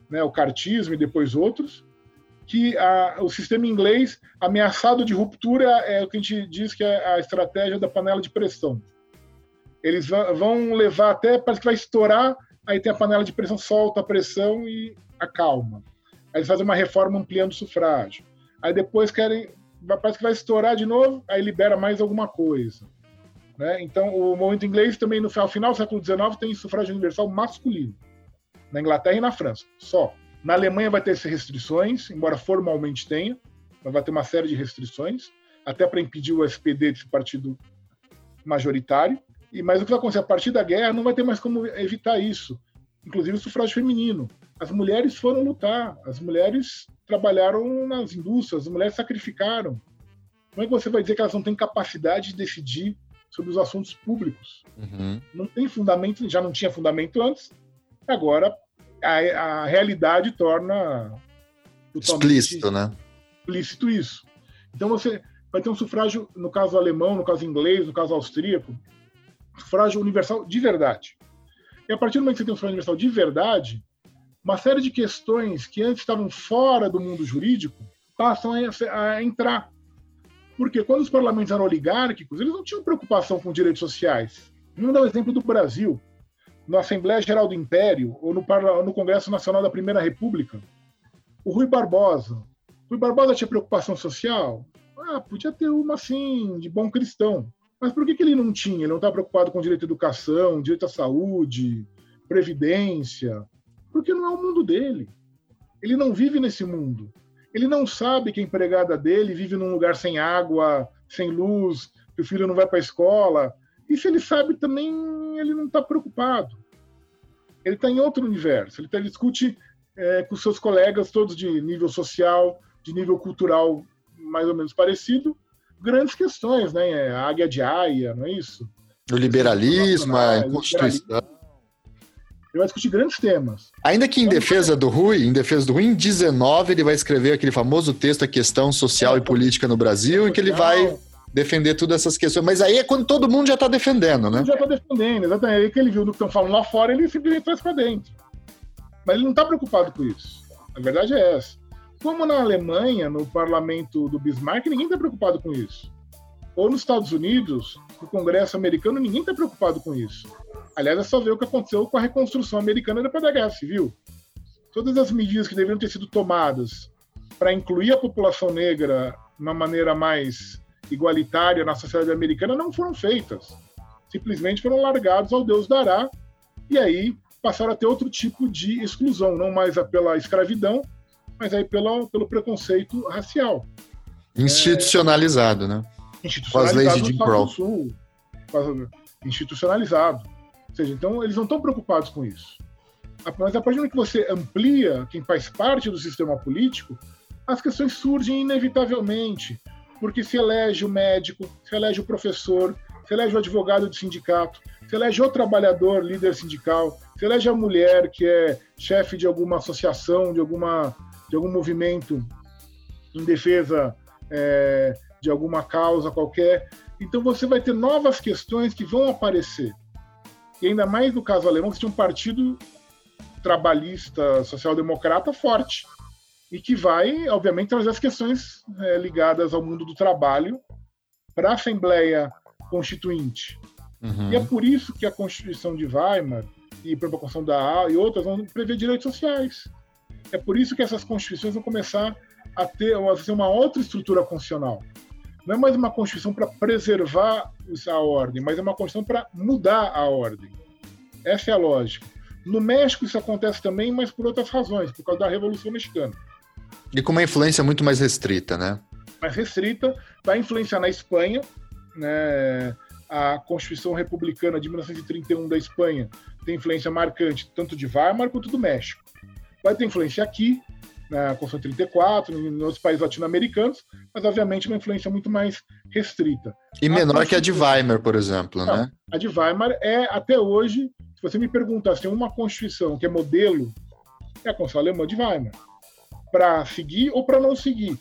né, o cartismo e depois outros, que a, o sistema inglês, ameaçado de ruptura, é o que a gente diz que é a estratégia da panela de pressão. Eles vão levar até, parece que vai estourar, aí tem a panela de pressão, solta a pressão e acalma. Aí eles fazem uma reforma ampliando o sufrágio. Aí depois querem, parece que vai estourar de novo, aí libera mais alguma coisa. Né? Então, o movimento inglês também, no final do século XIX, tem sufrágio universal masculino. Na Inglaterra e na França, só. Na Alemanha vai ter restrições, embora formalmente tenha, mas vai ter uma série de restrições, até para impedir o SPD desse partido majoritário. E mas o que vai acontecer a partir da guerra não vai ter mais como evitar isso. Inclusive o sufrágio feminino. As mulheres foram lutar, as mulheres trabalharam nas indústrias, as mulheres sacrificaram. Como é que você vai dizer que elas não têm capacidade de decidir sobre os assuntos públicos? Uhum. Não tem fundamento, já não tinha fundamento antes, agora a, a realidade torna explícito, né? Explícito isso. Então você vai ter um sufrágio, no caso alemão, no caso inglês, no caso austríaco, sufrágio universal de verdade. E a partir do momento que você tem um sufrágio universal de verdade, uma série de questões que antes estavam fora do mundo jurídico passam a, entrar. Porque quando os parlamentos eram oligárquicos, eles não tinham preocupação com direitos sociais. Vamos dar o exemplo do Brasil na Assembleia Geral do Império ou no, no Congresso Nacional da Primeira República. O Rui Barbosa. Rui Barbosa tinha preocupação social? Ah, podia ter uma assim, de bom cristão. Mas por que, que ele não tinha? Ele não estava preocupado com direito à educação, direito à saúde, previdência? Porque não é o mundo dele. Ele não vive nesse mundo. Ele não sabe que a empregada dele vive num lugar sem água, sem luz, que o filho não vai para a escola. E se ele sabe também, ele não está preocupado ele está em outro universo. Ele, tá, ele discute é, com seus colegas, todos de nível social, de nível cultural mais ou menos parecido, grandes questões, né? É, a águia de Aia, não é isso? O liberalismo, a Constituição. Ele vai discutir grandes temas. Ainda que em então, defesa do Rui, em defesa do Rui, em 19 ele vai escrever aquele famoso texto A Questão Social é, e Política no Brasil, em que ele vai defender todas essas questões. Mas aí é quando todo mundo já está defendendo, né? Já está defendendo, exatamente. Aí que ele viu do que estão falando lá fora, ele simplesmente traz para dentro. Mas ele não está preocupado com isso. A verdade é essa. Como na Alemanha, no parlamento do Bismarck, ninguém está preocupado com isso. Ou nos Estados Unidos, no Congresso americano, ninguém está preocupado com isso. Aliás, é só ver o que aconteceu com a reconstrução americana depois da Guerra Civil. Todas as medidas que deveriam ter sido tomadas para incluir a população negra de uma maneira mais igualitária na sociedade americana não foram feitas. Simplesmente foram largados ao Deus dará e aí passaram a ter outro tipo de exclusão, não mais pela escravidão, mas aí pela, pelo preconceito racial. Institucionalizado, é, né? Institucionalizado com as leis de Jim Crow. Institucionalizado. Ou seja, então eles não estão preocupados com isso. Mas a partir do momento que você amplia quem faz parte do sistema político, as questões surgem inevitavelmente porque se elege o médico, se elege o professor, se elege o advogado de sindicato, se elege o trabalhador, líder sindical, se elege a mulher que é chefe de alguma associação, de, alguma, de algum movimento em defesa é, de alguma causa qualquer. Então você vai ter novas questões que vão aparecer. E ainda mais no caso alemão, que tinha um partido trabalhista, social-democrata forte e que vai, obviamente, trazer as questões é, ligadas ao mundo do trabalho para a Assembleia Constituinte. Uhum. E é por isso que a Constituição de Weimar e a Constituição da A e outras vão prever direitos sociais. É por isso que essas constituições vão começar a ter, a ter uma outra estrutura constitucional. Não é mais uma constituição para preservar a ordem, mas é uma constituição para mudar a ordem. Essa é a lógica. No México isso acontece também, mas por outras razões, por causa da Revolução Mexicana. E com uma influência muito mais restrita, né? Mais restrita, vai influenciar na Espanha, né? A Constituição Republicana de 1931 da Espanha tem influência marcante tanto de Weimar quanto do México. Vai ter influência aqui, na Constituição 34, em outros países latino-americanos, mas obviamente uma influência muito mais restrita. E menor que a de Weimar, por exemplo, Não, né? A de Weimar é, até hoje, se você me perguntar se tem uma Constituição que é modelo, é a Constituição Alemã de Weimar. Para seguir ou para não seguir.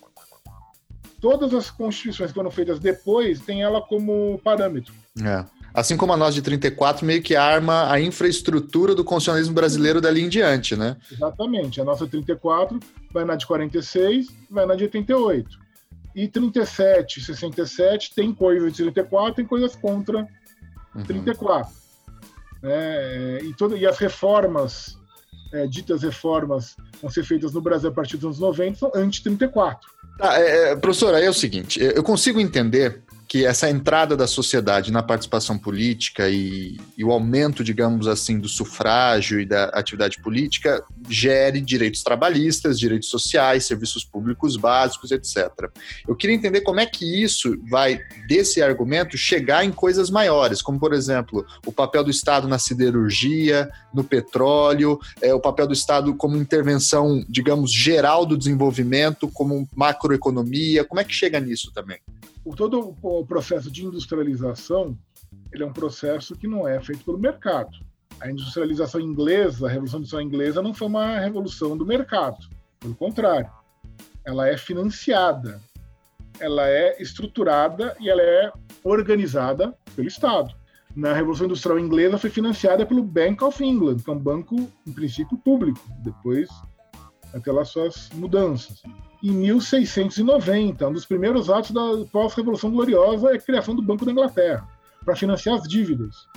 Todas as constituições que foram feitas depois têm ela como parâmetro. É. Assim como a nossa de 34 meio que arma a infraestrutura do constitucionalismo brasileiro dali em diante, né? Exatamente. A nossa 34 vai na de 46, vai na de 88. E 37, 67 tem coisas de 34, tem coisas contra uhum. 34. É, e, toda, e as reformas, é, ditas reformas, vão ser feitas no Brasil a partir dos anos 90, são anti-34. Tá, é, professor, aí é o seguinte, eu consigo entender que essa entrada da sociedade na participação política e, e, o aumento, digamos assim, do sufrágio e da atividade política gere direitos trabalhistas, direitos sociais, serviços públicos básicos, etc. Eu queria entender como é que isso vai, desse argumento, chegar em coisas maiores, como, por exemplo, o papel do Estado na siderurgia, no petróleo, é, o papel do Estado como intervenção, digamos, geral do desenvolvimento, como macroeconomia. Como é que chega nisso também? O, todo o processo de industrialização ele é um processo que não é feito pelo mercado. A industrialização inglesa, a revolução industrial inglesa, não foi uma revolução do mercado. Pelo contrário, ela é financiada, ela é estruturada e ela é organizada pelo Estado. Na Revolução Industrial Inglesa foi financiada pelo Bank of England, que é um banco, em princípio, público. Depois, aquelas suas mudanças em 1690. Um dos primeiros atos da pós-revolução gloriosa é a criação do Banco da Inglaterra para financiar as dívidas.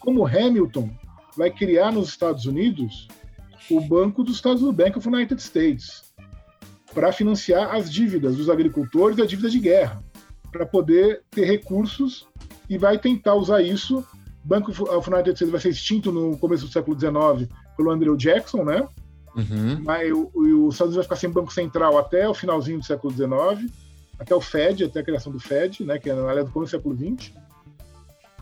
Como Hamilton vai criar nos Estados Unidos o Banco dos Estados Unidos, Bank of United States, para financiar as dívidas dos agricultores e a dívida de guerra, para poder ter recursos e vai tentar usar isso. Banco of United States vai ser extinto no começo do século XIX pelo Andrew Jackson, né? Uhum. Mas o, o, Estados Unidos vai ficar sem banco central até o finalzinho do século XIX, até o Fed, até a criação do Fed, né, que é aliás do começo do século XX,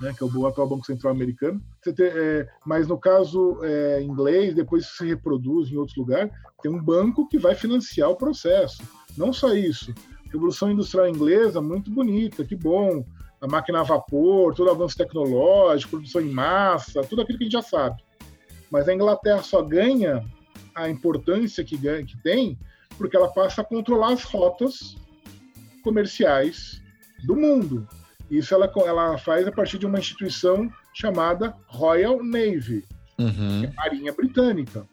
né, que é o atual Banco Central americano. é, mas no caso é, inglês, depois se reproduz em outros lugares, tem um banco que vai financiar o processo. Não só isso. Revolução Industrial Inglesa, muito bonita, que bom. A máquina a vapor, todo o avanço tecnológico, produção em massa, tudo aquilo que a gente já sabe. Mas a Inglaterra só ganha a importância que, ganha, que tem, porque ela passa a controlar as rotas comerciais do mundo. Isso ela, ela faz a partir de uma instituição chamada Royal Navy, uhum. que é a Marinha Britânica.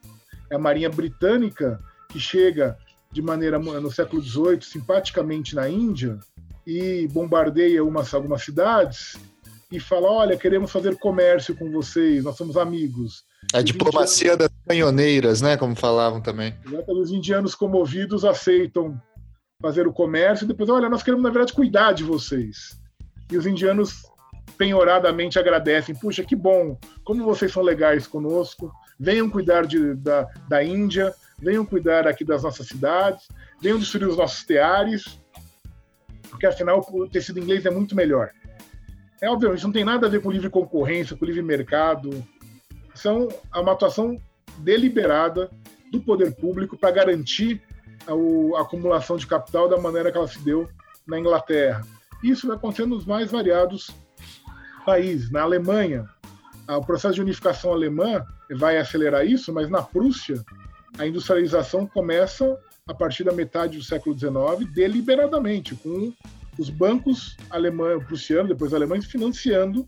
É a Marinha Britânica que chega de maneira no século XVIII simpaticamente na Índia e bombardeia umas, algumas cidades e fala: olha, queremos fazer comércio com vocês, nós somos amigos. A diplomacia das canhoneiras, né? Como falavam também. Os indianos comovidos aceitam fazer o comércio e depois, olha, nós queremos, na verdade, cuidar de vocês. E os indianos penhoradamente agradecem. Puxa, que bom, como vocês são legais conosco. Venham cuidar de, da, da Índia, venham cuidar aqui das nossas cidades, venham destruir os nossos teares, porque afinal o tecido inglês é muito melhor. É óbvio, isso não tem nada a ver com livre concorrência, com livre mercado, são uma atuação deliberada do poder público para garantir a, acumulação de capital da maneira que ela se deu na Inglaterra. Isso vai acontecer nos mais variados países. Na Alemanha, o processo de unificação alemã vai acelerar isso, mas na Prússia, a industrialização começa a partir da metade do século XIX, deliberadamente, com os bancos alemães, prussianos, depois alemães, financiando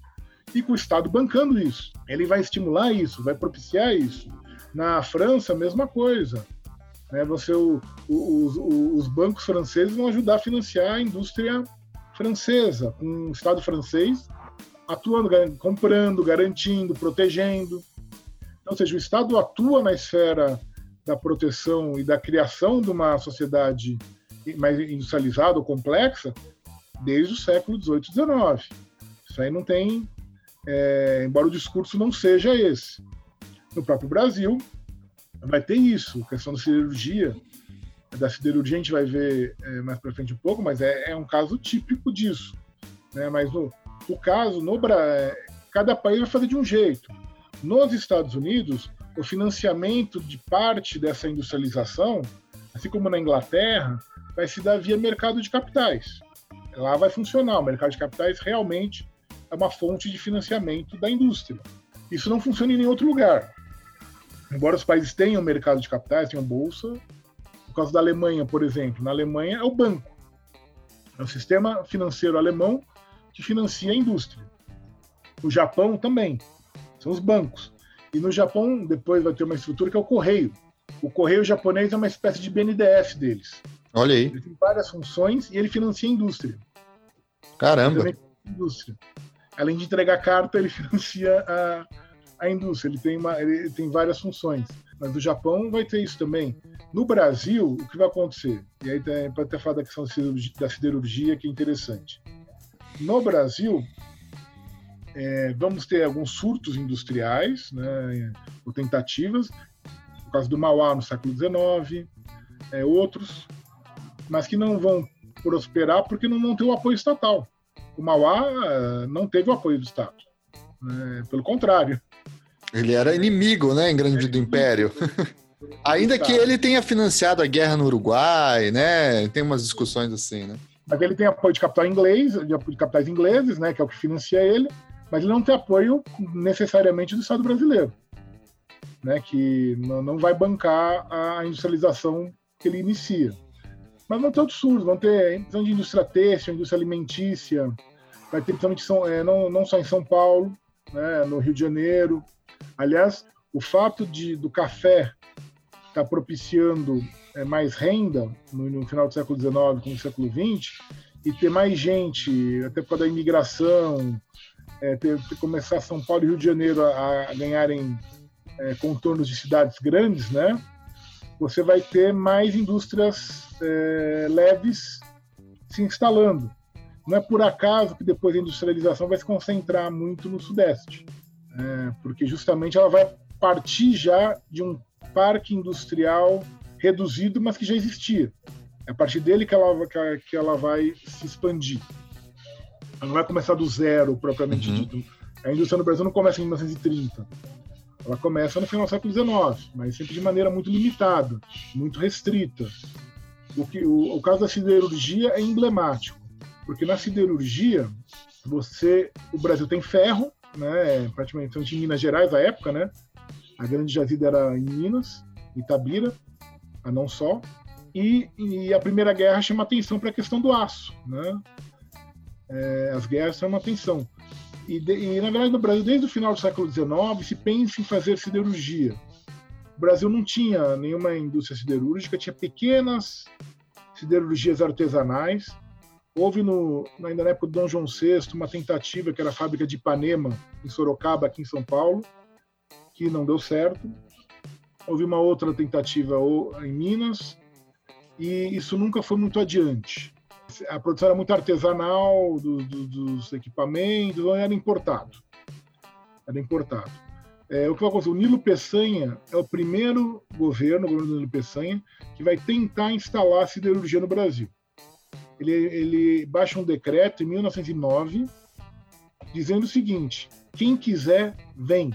e com o Estado bancando isso. Ele vai estimular isso, vai propiciar isso. Na França, a mesma coisa. Né? Você, o, o, os, os bancos franceses vão ajudar a financiar a indústria francesa, com o Estado francês atuando, comprando, garantindo, protegendo. Então, ou seja, o Estado atua na esfera da proteção e da criação de uma sociedade mais industrializada ou complexa desde o século XVIII e XIX. Isso aí não tem, é, embora o discurso não seja esse. No próprio Brasil, vai ter isso, questão da siderurgia. Da siderurgia a gente vai ver é, mais para frente um pouco, mas é, é, um caso típico disso. Né? Mas no, o caso, no, cada país vai fazer de um jeito. Nos Estados Unidos, o financiamento de parte dessa industrialização, assim como na Inglaterra, vai se dar via mercado de capitais. Lá vai funcionar. O mercado de capitais realmente é uma fonte de financiamento da indústria. Isso não funciona em nenhum outro lugar. Embora os países tenham mercado de capitais, tenham bolsa, no caso da Alemanha, por exemplo, na Alemanha é o banco. É o sistema financeiro alemão que financia a indústria. No Japão também, são os bancos. E no Japão, depois vai ter uma estrutura que é o correio. O correio japonês é uma espécie de BNDES deles. Olha aí. Ele tem várias funções e ele financia a indústria. Caramba. Indústria. Além de entregar carta, ele financia a, a indústria. Ele tem, uma, ele tem várias funções. Mas no Japão vai ter isso também. No Brasil, o que vai acontecer? E aí para ter falado da questão da siderurgia, que é interessante. No Brasil, é, vamos ter alguns surtos industriais, né, ou tentativas, no caso do Mauá no século XIX, é, outros, mas que não vão prosperar porque não vão ter o apoio estatal. O Mauá é, não teve o apoio do Estado, né, pelo contrário. Ele era inimigo, né, em grande do Império. Ainda que ele tenha financiado a guerra no Uruguai, né? Tem umas discussões assim, né? Mas ele tem apoio de capital inglês, de capitais ingleses, né? Que é o que financia ele mas ele não tem apoio necessariamente do Estado brasileiro, né, que não vai bancar a industrialização que ele inicia. Mas vão ter outros surdos, vão ter questão de indústria têxtil, indústria alimentícia, vai ter principalmente São, é, não, não só em São Paulo, né, no Rio de Janeiro. Aliás, o fato de do café estar tá propiciando é, mais renda no, no, final do século XIX como no século XX e ter mais gente, até por causa da imigração, é, ter, ter, começar São Paulo e Rio de Janeiro a, a ganharem é, contornos de cidades grandes, né? Você vai ter mais indústrias é, leves se instalando. Não é por acaso que depois a industrialização vai se concentrar muito no Sudeste, é, porque justamente ela vai partir já de um parque industrial reduzido, mas que já existia. É a partir dele que ela, que ela vai se expandir. Ela não vai começar do zero, propriamente uhum. dito. A indústria no Brasil não começa em 1930. Ela começa no final do século XIX, mas sempre de maneira muito limitada, muito restrita. O, que, o, o caso da siderurgia é emblemático, porque na siderurgia você, o Brasil tem ferro, né, praticamente em Minas Gerais à época, né? A grande jazida era em Minas, Itabira, a não só. E, e a Primeira Guerra chama atenção para a questão do aço, né? é, as guerras chamam atenção. E, de, e, na verdade, no Brasil, desde o final do século XIX, se pensa em fazer siderurgia. O Brasil não tinha nenhuma indústria siderúrgica, tinha pequenas siderurgias artesanais. Houve, no, ainda na época do Dom João VI, uma tentativa, que era a fábrica de Ipanema, em Sorocaba, aqui em São Paulo, que não deu certo. Houve uma outra tentativa em Minas, e isso nunca foi muito adiante a produção era muito artesanal do, do, dos equipamentos, não era importado. Era importado. É, o que vai acontecer? O Nilo Peçanha é o primeiro governo, o governo do Nilo Peçanha, que vai tentar instalar a siderurgia no Brasil. Ele, ele baixa um decreto em 1909 dizendo o seguinte: quem quiser, vem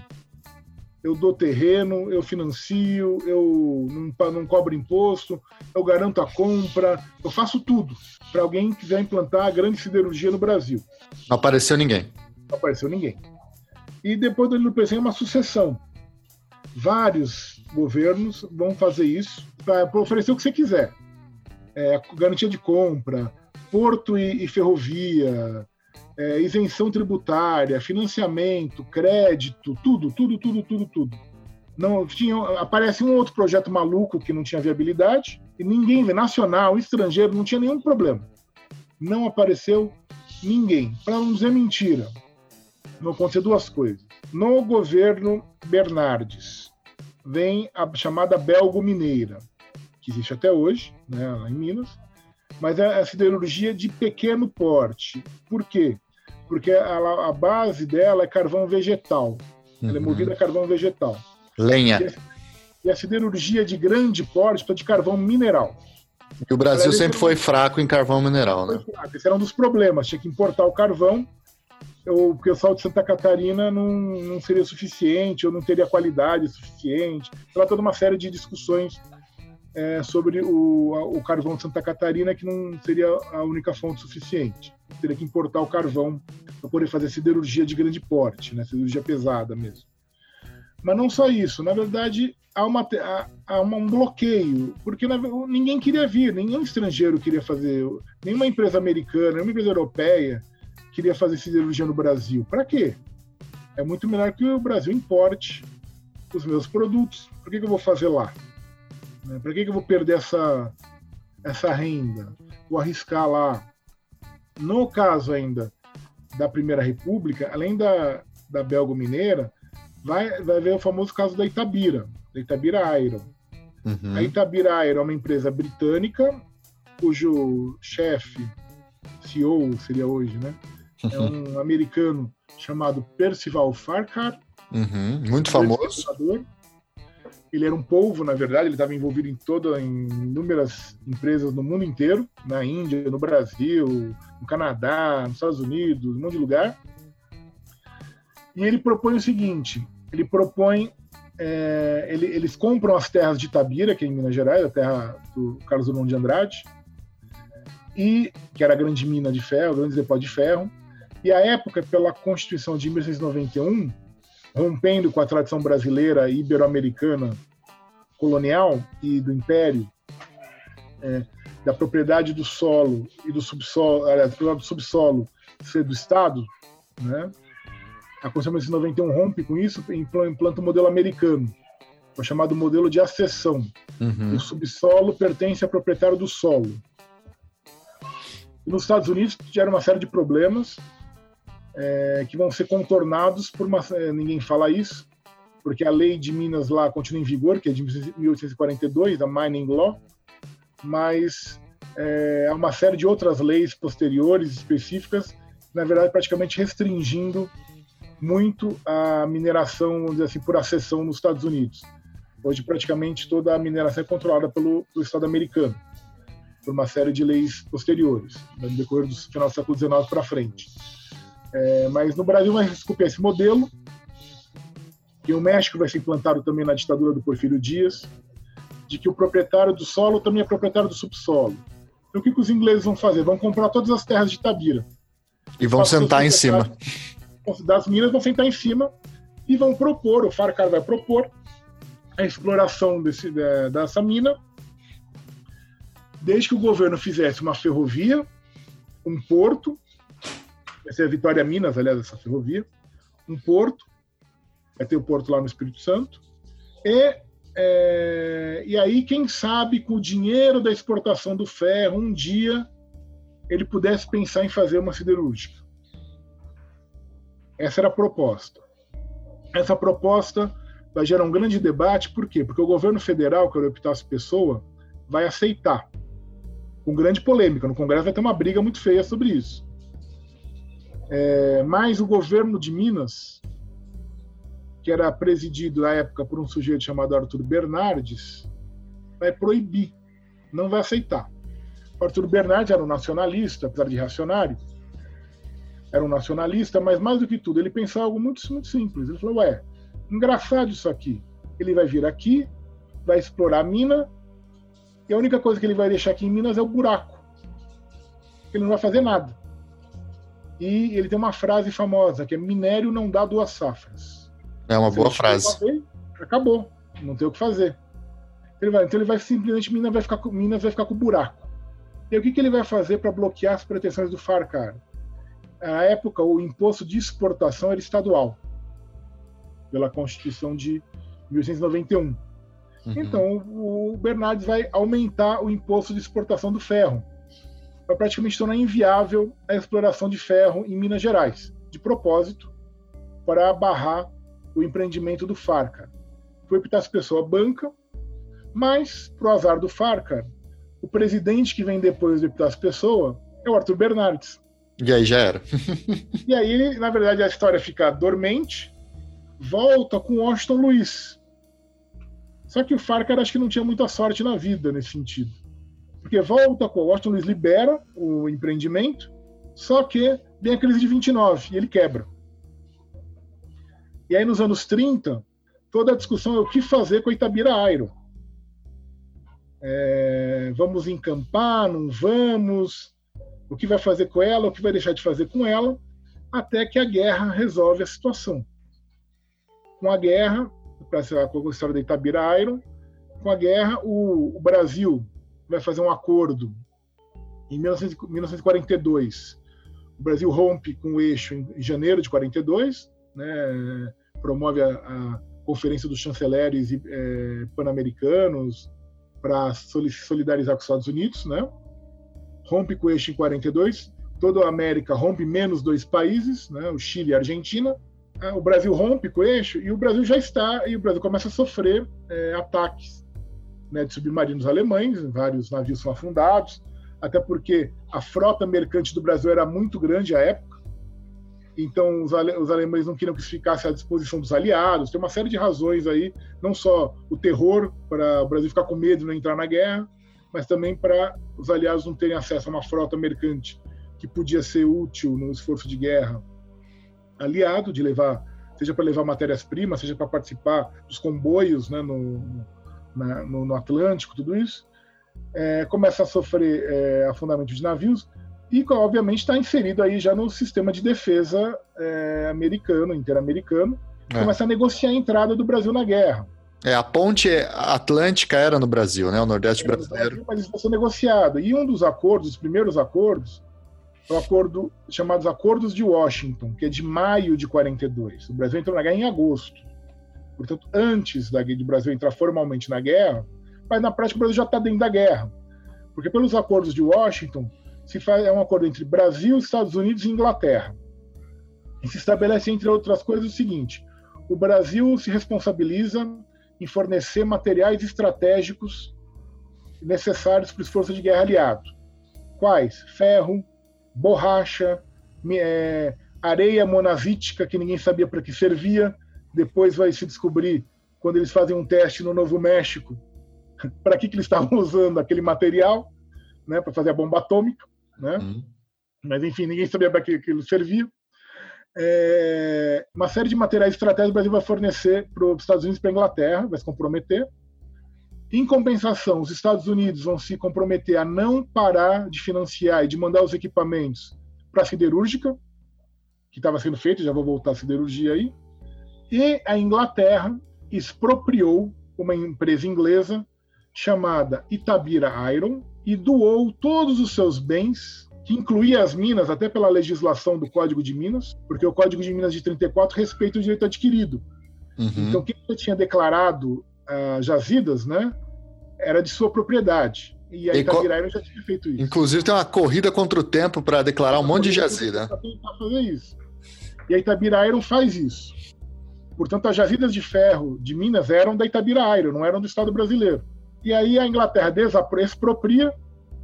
eu dou terreno, eu financio, eu não, não cobro imposto, eu garanto a compra, eu faço tudo para alguém que quiser implantar a grande siderurgia no Brasil. Não apareceu ninguém. Não apareceu ninguém. E depois do Peçanha, uma sucessão. Vários governos vão fazer isso para oferecer o que você quiser. É, garantia de compra, porto e, e ferrovia, é, isenção tributária, financiamento, crédito, tudo, tudo, tudo, tudo, tudo. Não tinha, aparece um outro projeto maluco que não tinha viabilidade e ninguém, nacional, estrangeiro, não tinha nenhum problema. Não apareceu ninguém. Para não dizer mentira, não acontecer duas coisas. No governo Bernardes, vem a chamada Belgo Mineira, que existe até hoje, né, lá em Minas, mas é a siderurgia de pequeno porte. Por quê? Porque ela, a base dela é carvão vegetal. Ela é uhum. movida a carvão vegetal. Lenha. E a, e a siderurgia de grande porte é de carvão mineral. E o Brasil sempre foi fraco em carvão mineral, né? Esse era um dos problemas. Tinha que importar o carvão, ou, porque o sal de Santa Catarina não, não seria suficiente, ou não teria qualidade suficiente. Era toda uma série de discussões é, sobre o, o carvão de Santa Catarina, que não seria a única fonte suficiente. Teria que importar o carvão para poder fazer siderurgia de grande porte, né? siderurgia pesada mesmo. Mas não só isso, na verdade, há, uma, há, há um bloqueio, porque na, ninguém queria vir, nenhum estrangeiro queria fazer, nenhuma empresa americana, nenhuma empresa europeia queria fazer siderurgia no Brasil. Para quê? É muito melhor que o Brasil importe os meus produtos. Por que, que eu vou fazer lá? Né? Para que, que eu vou perder essa, essa renda? Vou arriscar lá. No caso ainda da Primeira República, além da, da Belgo Mineira, vai, vai ver o famoso caso da Itabira, da Itabira Iron. Uhum. A Itabira Iron é uma empresa britânica, cujo chefe, CEO seria hoje, né? É um americano chamado Percival Farcar. Uhum. Muito famoso. Ele era um polvo, na verdade, ele estava envolvido em toda, em inúmeras empresas no mundo inteiro, na Índia, no Brasil, no Canadá, nos Estados Unidos, um monte de lugar. E ele propõe o seguinte: ele propõe, é, ele, eles compram as terras de Itabira, que é em Minas Gerais, a terra do Carlos Drummond de Andrade, e que era a grande mina de ferro, grande depósito de ferro. E a época, pela Constituição de 1991, rompendo com a tradição brasileira e ibero-americana colonial e do império, é, da propriedade do solo e do subsolo, aliás, do subsolo ser do Estado, né? A Constituição de 91 rompe com isso e implanta o um modelo americano, o chamado modelo de acessão. Uhum. O subsolo pertence ao proprietário do solo. E nos Estados Unidos gera uma série de problemas é, que vão ser contornados por uma. É, ninguém fala isso, porque a lei de Minas lá continua em vigor, que é de 1842, a Mining Law, mas é, há uma série de outras leis posteriores específicas, na verdade, praticamente restringindo muito a mineração, vamos dizer assim, por acessão nos Estados Unidos. Hoje, praticamente toda a mineração é controlada pelo, pelo Estado americano, por uma série de leis posteriores, no decorrer do final do século XIX para frente. É, mas no Brasil vai se copiar esse modelo, e o México vai ser implantado também na ditadura do Porfírio Dias, de que o proprietário do solo também é proprietário do subsolo. Então o que, que os ingleses vão fazer? Vão comprar todas as terras de Itabira. E vão sentar em cima. Das minas vão sentar em cima e vão propor, o Farcar vai propor a exploração desse, dessa mina, desde que o governo fizesse uma ferrovia, um porto essa é a Vitória Minas, aliás, essa ferrovia, um porto, vai ter o porto lá no Espírito Santo, e, é, e aí, quem sabe, com o dinheiro da exportação do ferro, um dia ele pudesse pensar em fazer uma siderúrgica. Essa era a proposta. Essa proposta vai gerar um grande debate, por quê? Porque o governo federal, que é o Epitácio Pessoa, vai aceitar. Com grande polêmica. No Congresso vai ter uma briga muito feia sobre isso. É, mas o governo de Minas, que era presidido na época por um sujeito chamado Arthur Bernardes, vai proibir, não vai aceitar. O Arthur Bernardes era um nacionalista, apesar de reacionário, era um nacionalista, mas mais do que tudo, ele pensava algo muito, muito simples. Ele falou: Ué, engraçado isso aqui. Ele vai vir aqui, vai explorar a mina, e a única coisa que ele vai deixar aqui em Minas é o buraco. Ele não vai fazer nada. E ele tem uma frase famosa que é minério não dá duas safras. É uma Se boa frase. Acabou, não tem o que fazer. Ele vai, então ele vai simplesmente Minas vai ficar com, Minas vai ficar com buraco. E o que, que ele vai fazer para bloquear as pretensões do Farcar? Na época, o imposto de exportação era estadual, pela Constituição de 1891. Uhum. Então, o Bernardes vai aumentar o imposto de exportação do ferro vai praticamente tornar inviável a exploração de ferro em Minas Gerais, de propósito, para barrar o empreendimento do Farca. foi Epitácio Pessoa banca, mas, pro azar do Farcar, o presidente que vem depois do Epitácio Pessoa é o Arthur Bernardes. E aí já era. e aí, na verdade, a história fica dormente, volta com Washington Luiz. Só que o Farcar acho que não tinha muita sorte na vida nesse sentido. Porque volta com o Washington Luiz libera o empreendimento, só que vem a crise de 29 e ele quebra. E aí, nos anos 30, toda a discussão é o que fazer com a Itabira Iron. É, vamos encampar, não vamos? O que vai fazer com ela, o que vai deixar de fazer com ela, até que a guerra resolve a situação. Com a guerra, com a história da Itabira Iron, com a guerra, o, o Brasil vai fazer um acordo em 1942 o Brasil rompe com o eixo em janeiro de 42, né, promove a, a Conferência dos Chanceleres é, Pan-Americanos para solidarizar com os Estados Unidos, né? rompe com o eixo em 42, toda a América rompe menos dois países, né? o Chile e a Argentina. É, o Brasil rompe com o eixo e o Brasil já está, e o Brasil começa a sofrer é, ataques né, de submarinos alemães, vários navios são afundados, até porque a frota mercante do Brasil era muito grande à época, então os, ale os alemães não queriam que isso ficasse à disposição dos aliados. Tem uma série de razões aí, não só o terror para o Brasil ficar com medo de não entrar na guerra, mas também para os aliados não terem acesso a uma frota mercante que podia ser útil no esforço de guerra aliado, de levar, seja para levar matérias-primas, seja para participar dos comboios né, no, na, no, no Atlântico, tudo isso é, começa a sofrer é, afundamento de navios e, obviamente, está inserido aí já no sistema de defesa é, americano, interamericano, é. começa a negociar a entrada do Brasil na guerra. É, a ponte atlântica era no Brasil, né? O Nordeste brasileiro. Brasil, mas isso ser negociado. E um dos acordos, os primeiros acordos, é o acordo chamados Acordos de Washington, que é de maio de 42. O Brasil entrou na guerra em agosto. Portanto, antes da, do Brasil entrar formalmente na guerra, mas na prática o Brasil já está dentro da guerra. Porque pelos acordos de Washington, se faz, é um acordo entre Brasil, Estados Unidos e Inglaterra. E se estabelece, entre outras coisas, o seguinte: o Brasil se responsabiliza em fornecer materiais estratégicos necessários para o esforço de guerra aliado. Quais? Ferro, borracha, é, areia monavítica, que ninguém sabia para que servia. Depois vai se descobrir, quando eles fazem um teste no Novo México, para que, que eles estavam usando aquele material, né, para fazer a bomba atômica, né? Uhum. Mas enfim, ninguém sabia para que aquilo servia. É, uma série de materiais estratégicos o Brasil vai fornecer para os Estados Unidos e para a Inglaterra, vai se comprometer. Em compensação, os Estados Unidos vão se comprometer a não parar de financiar e de mandar os equipamentos para a siderúrgica, que estava sendo feito, já vou voltar à siderurgia aí. E a Inglaterra expropriou uma empresa inglesa chamada Itabira Iron e doou todos os seus bens, que incluía as minas, até pela legislação do Código de Minas, porque o Código de Minas de 34 respeita o direito adquirido. Uhum. Então, quem tinha declarado uh, jazidas, né, era de sua propriedade. E a Itabira Iron já tinha feito isso. Inclusive, tem uma corrida contra o tempo para declarar um monte de jazida. Para fazer isso. E a Itabira Iron faz isso. Portanto, as jazidas de ferro de Minas eram da Itabira Iron, não eram do Estado brasileiro. E aí a Inglaterra expropria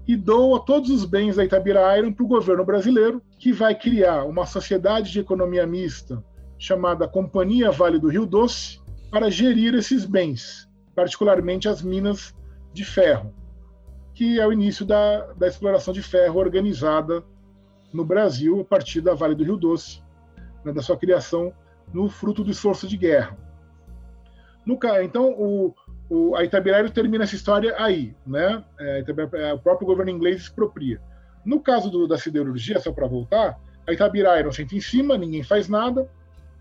e doa todos os bens da Itabira Iron para o governo brasileiro, que vai criar uma sociedade de economia mista chamada Companhia Vale do Rio Doce para gerir esses bens, particularmente as minas de ferro, que é o início da, da exploração de ferro organizada no Brasil a partir da Vale do Rio Doce, né, da sua criação no fruto do esforço de guerra. No, então, o, o, a Itabiraí termina essa história aí, né? É, é, o próprio governo inglês expropria. No caso do, da siderurgia, só para voltar, a Itabiraí não senta em cima, ninguém faz nada.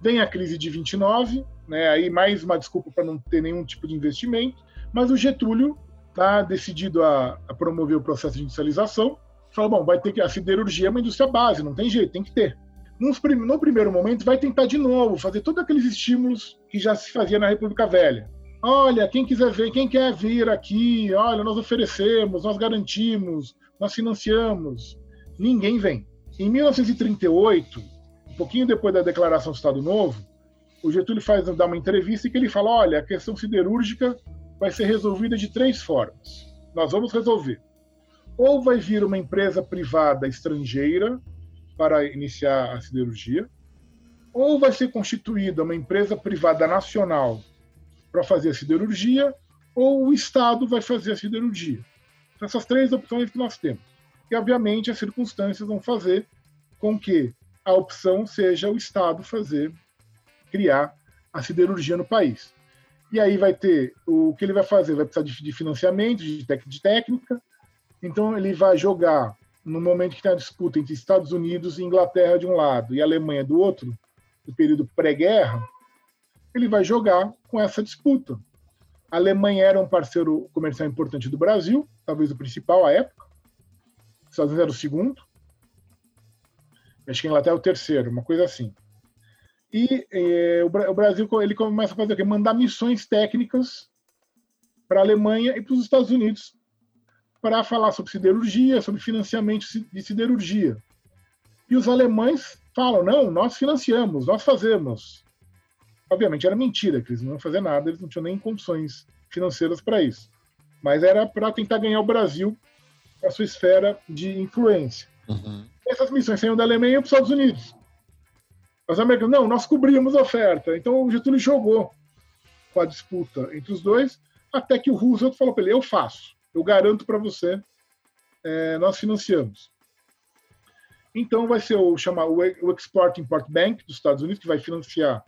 Vem a crise de 29, né? Aí mais uma desculpa para não ter nenhum tipo de investimento. Mas o Getúlio está decidido a, a, promover o processo de industrialização. Fala, bom, vai ter que a siderurgia é uma indústria base, não tem jeito, tem que ter. Num, no primeiro momento, vai tentar de novo fazer todos aqueles estímulos que já se fazia na República Velha Olha, quem quiser ver, quem quer vir aqui, olha, nós oferecemos, nós garantimos, nós financiamos. Ninguém vem. Em 1938, um pouquinho depois da declaração do Estado Novo, o Getúlio faz dá uma entrevista e que ele fala: olha, a questão siderúrgica vai ser resolvida de três formas. Nós vamos resolver. Ou vai vir uma empresa privada estrangeira para iniciar a siderurgia, ou vai ser constituída uma empresa privada nacional para fazer a siderurgia, ou o Estado vai fazer a siderurgia. Então, essas três opções que nós temos. E, obviamente, as circunstâncias vão fazer com que a opção seja o Estado fazer, criar a siderurgia no país. E aí vai ter o que ele vai fazer, vai precisar de, financiamento, de, de técnica. Então ele vai jogar no momento que tem a disputa entre Estados Unidos e Inglaterra de um lado e Alemanha do outro, no período pré-guerra, ele vai jogar com essa disputa. A Alemanha era um parceiro comercial importante do Brasil, talvez o principal à época. Os Estados Unidos era o segundo. Acho que a Inglaterra é o terceiro, uma coisa assim. E eh, o Brasil ele começa a fazer o quê? Mandar missões técnicas para a Alemanha e para os Estados Unidos para falar sobre siderurgia, sobre financiamento de siderurgia. E os alemães falam: não, nós financiamos, nós fazemos. Obviamente era mentira, que eles não iam fazer nada, eles não tinham nem condições financeiras para isso. Mas era para tentar ganhar o Brasil a sua esfera de influência. Uhum. Essas missões saíam da Alemanha para os Estados Unidos. Os americanos, não, nós cobrimos a oferta. Então o Getúlio jogou com a disputa entre os dois, até que o Roosevelt falou para ele: eu faço, eu garanto para você, é, nós financiamos. Então vai ser o chamar o Export Import Bank dos Estados Unidos que vai financiar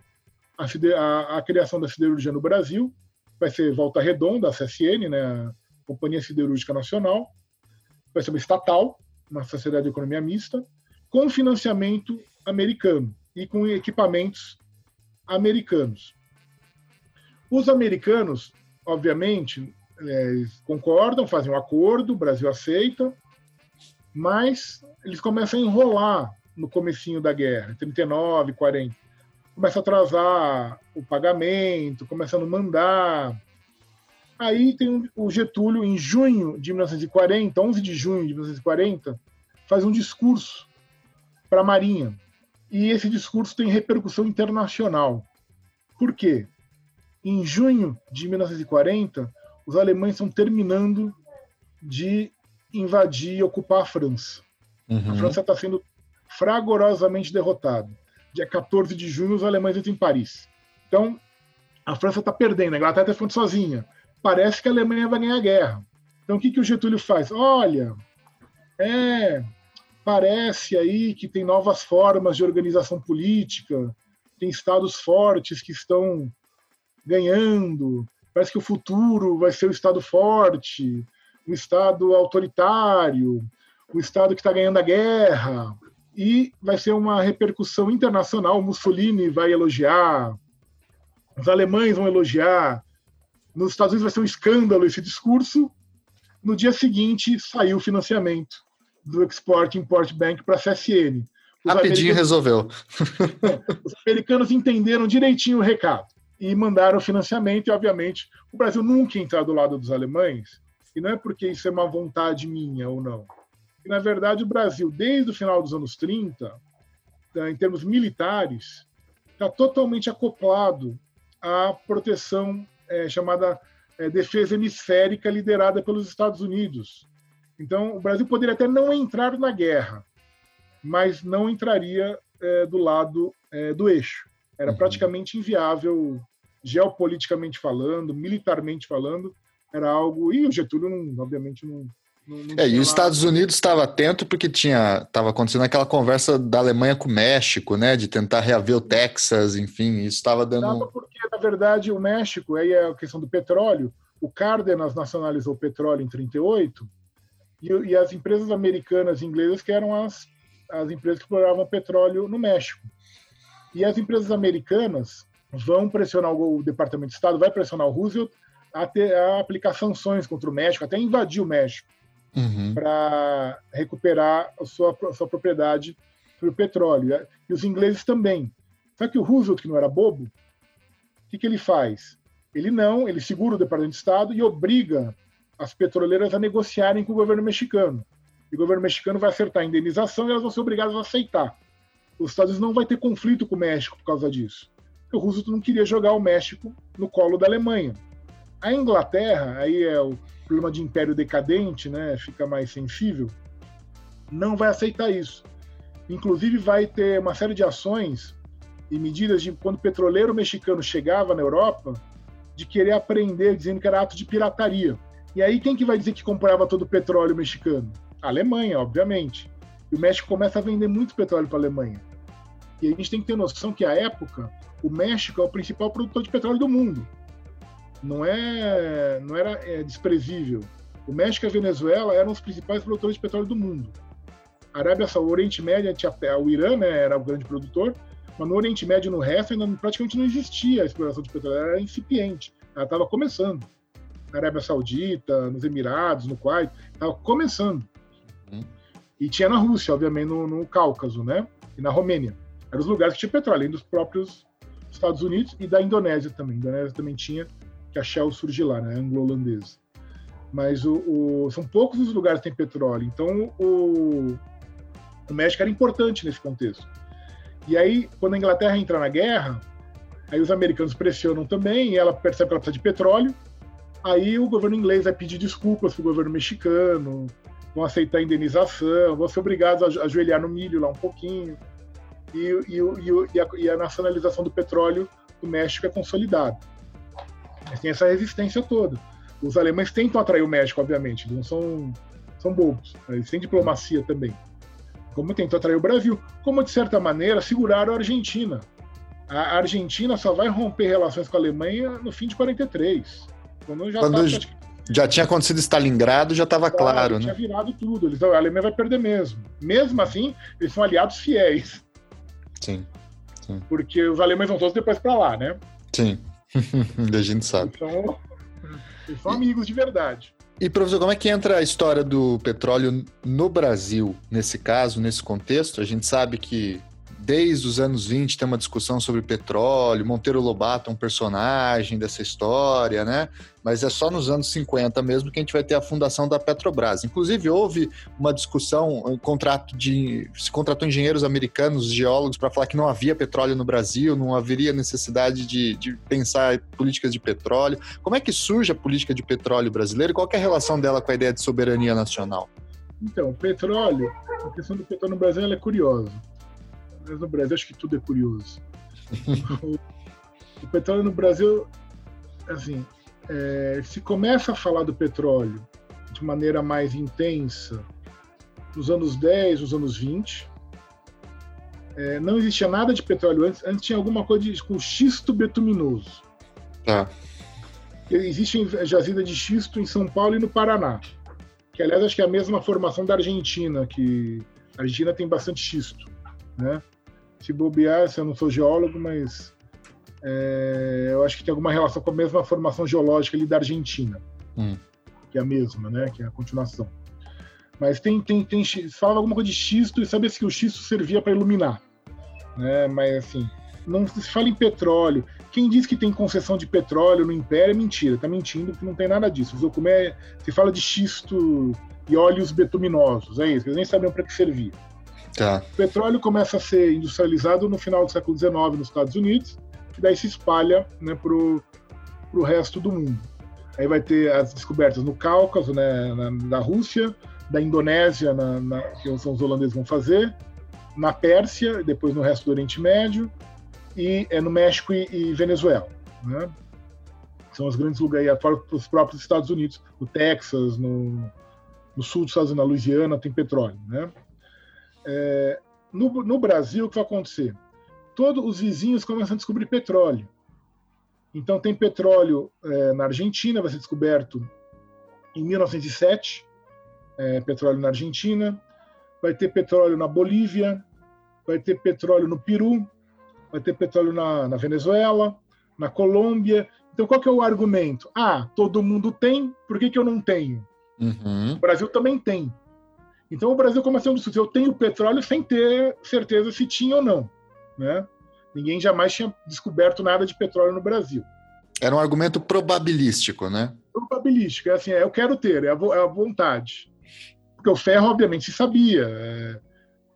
a, a, a criação da siderurgia no Brasil. Vai ser Volta Redonda, a CSN, né, a Companhia Siderúrgica Nacional. Vai ser uma estatal, uma sociedade de economia mista, com financiamento americano e com equipamentos americanos. Os americanos, obviamente, é, concordam, fazem um acordo, o Brasil aceita, mas eles começam a enrolar no comecinho da guerra, 39, 40. Começa a atrasar o pagamento, começa a não mandar. Aí tem o Getúlio, em junho de 1940, 11 de junho de 1940, faz um discurso para a Marinha. E esse discurso tem repercussão internacional. Por quê? Em junho de 1940, os alemães estão terminando de invadir e ocupar a França. Uhum. A França está sendo fragorosamente derrotada. Dia 14 de junho, os alemães entram em Paris. Então, a França está perdendo, a Inglaterra está ficando sozinha. Parece que a Alemanha vai ganhar a guerra. Então, o que, que o Getúlio faz? Olha, é, parece aí que tem novas formas de organização política, tem estados fortes que estão ganhando, parece que o futuro vai ser o estado forte, um Estado autoritário, um Estado que está ganhando a guerra, e vai ser uma repercussão internacional. Mussolini vai elogiar, os alemães vão elogiar, nos Estados Unidos vai ser um escândalo esse discurso. No dia seguinte, saiu o financiamento do Export Import Bank para a CSN. Os Rapidinho resolveu. os americanos entenderam direitinho o recado e mandaram financiamento, e obviamente o Brasil nunca entrar do lado dos alemães, e não é porque isso é uma vontade minha ou não. E, na verdade, o Brasil, desde o final dos anos 30, tá, em termos militares, está totalmente acoplado à proteção é, chamada é, defesa hemisférica liderada pelos Estados Unidos. Então, o Brasil poderia até não entrar na guerra, mas não entraria é, do lado é, do eixo. Era uhum. praticamente inviável, geopoliticamente falando, militarmente falando, era algo. E o Getúlio, não, obviamente, não. não, não é, e os Estados Unidos estava atento porque tinha estava acontecendo aquela conversa da Alemanha com o México, né, de tentar reaver o Texas, enfim, isso estava dando. Estava porque, na verdade, o México, aí é a questão do petróleo, o Cárdenas nacionalizou o petróleo em 38 e, e as empresas americanas e inglesas que eram as, as empresas que exploravam petróleo no México. E as empresas americanas vão pressionar o, Departamento de Estado, vai pressionar o Roosevelt a, ter, a aplicar sanções contra o México, até invadir o México, uhum. para recuperar a sua, a sua propriedade para o petróleo. E os ingleses também. Só que o Roosevelt, que não era bobo, o que, que ele faz? Ele não, ele segura o Departamento de Estado e obriga as petroleiras a negociarem com o governo mexicano. E o governo mexicano vai acertar a indenização e elas vão ser obrigadas a aceitar. Os Estados Unidos não vai ter conflito com o México por causa disso. O Roosevelt não queria jogar o México no colo da Alemanha. A Inglaterra, aí é o problema de império decadente, né, fica mais sensível, não vai aceitar isso. Inclusive vai ter uma série de ações e medidas de quando o petroleiro mexicano chegava na Europa, de querer aprender, dizendo que era ato de pirataria. E aí quem que vai dizer que comprava todo o petróleo mexicano? A Alemanha, obviamente. E o México começa a vender muito petróleo para a Alemanha. E a gente tem que ter noção que, à época, o México é o principal produtor de petróleo do mundo. Não, é, não era é, desprezível. O México e a Venezuela eram os principais produtores de petróleo do mundo. A Arábia Saudita, o Oriente Médio, o Irã né, era o grande produtor, mas no Oriente Médio no resto ainda praticamente não existia a exploração de petróleo, era incipiente, ela estava começando. Na Arábia Saudita, nos Emirados, no Kuwait, estava começando. Uhum. E tinha na Rússia, obviamente, no, no Cáucaso, né? E na Romênia. Eram os lugares que tinha petróleo, além dos próprios Estados Unidos e da Indonésia também. A Indonésia também tinha, que a Shell surge lá, né? Anglo-holandesa. Mas o, o, são poucos os lugares que tem petróleo. Então, o, o México era importante nesse contexto. E aí, quando a Inglaterra entra na guerra, aí os americanos pressionam também, e ela percebe que ela precisa de petróleo. Aí o governo inglês vai pedir desculpas para o governo mexicano, vão aceitar indenização, vão ser obrigados a ajoelhar no milho lá um pouquinho e, e, e, a, e, a, nacionalização do petróleo do México é consolidada. Mas tem essa resistência toda. Os alemães tentam atrair o México, obviamente, eles não são, são bobos, eles têm diplomacia também. Como tentam atrair o Brasil, como de certa maneira seguraram a Argentina. A Argentina só vai romper relações com a Alemanha no fim de 43. Quando já, quando tá, já tinha acontecido Stalingrado, já estava claro, né? Tinha virado tudo. Eles, a Alemanha vai perder mesmo. Mesmo assim, eles são aliados fiéis. Sim. Sim. Porque os alemães vão todos depois para lá, né? Sim. a gente sabe. São, eles são amigos de verdade. E, professor, como é que entra a história do petróleo no Brasil, nesse caso, nesse contexto? A gente sabe que desde os anos 20 tem uma discussão sobre petróleo, Monteiro Lobato é um personagem dessa história, né? Mas é só nos anos 50 mesmo que a gente vai ter a fundação da Petrobras. Inclusive, houve uma discussão, um contrato de. se contratou engenheiros americanos, geólogos, para falar que não havia petróleo no Brasil, não haveria necessidade de, de pensar políticas de petróleo. Como é que surge a política de petróleo brasileira e qual é a relação dela com a ideia de soberania nacional? Então, petróleo, a questão do petróleo no Brasil é curiosa mas no Brasil acho que tudo é curioso. o, o, petróleo no Brasil, assim, é, se começa a falar do petróleo de maneira mais intensa nos anos 10, nos anos 20. É, não existia nada de petróleo antes, antes tinha alguma coisa de, com xisto betuminoso. Tá. Existe jazida de xisto em São Paulo e no Paraná. Que, aliás, acho que é a mesma formação da Argentina, que a Argentina tem bastante xisto. Né? Se bobear, se eu não sou geólogo, mas é, eu acho que tem alguma relação com a mesma formação geológica ali da Argentina, hum. que é a mesma, né? Que é a continuação. Mas tem, tem, tem falava alguma coisa de xisto e sabia que o xisto servia para iluminar, né? Mas assim, não se fala em petróleo. Quem diz que tem concessão de petróleo no Império é mentira, tá mentindo, porque não tem nada disso. se fala de xisto e óleos betuminosos, é isso, eles nem sabiam para que servia. Tá. O petróleo começa a ser industrializado no final do século XIX nos Estados Unidos, e daí se espalha né, para o resto do mundo. Aí vai ter as descobertas no Cáucaso, né, na, na Rússia, da Indonésia, na, na, que os holandeses vão fazer, na Pérsia, depois no resto do Oriente Médio, e é no México e, e Venezuela. Né? São os grandes lugares, os próprios Estados Unidos, no Texas, no, no sul dos Estados Unidos, na Louisiana, tem petróleo. Né? É, no, no, Brasil, o que vai acontecer? Todos os vizinhos começam a descobrir petróleo. Então, tem petróleo é, na Argentina, vai ser descoberto em 1907, é, petróleo na Argentina, vai ter petróleo na Bolívia, vai ter petróleo no Peru, vai ter petróleo na, na Venezuela, na Colômbia. Então, qual que é o argumento? Ah, todo mundo tem, por que, que eu não tenho? Uhum. O Brasil também tem. Então o Brasil começou a discutir, eu tenho petróleo sem ter certeza se tinha ou não, né? Ninguém jamais tinha descoberto nada de petróleo no Brasil. Era um argumento probabilístico, né? Probabilístico, é assim, é, eu quero ter, é a, é a, vontade. Porque o ferro, obviamente, se sabia. É,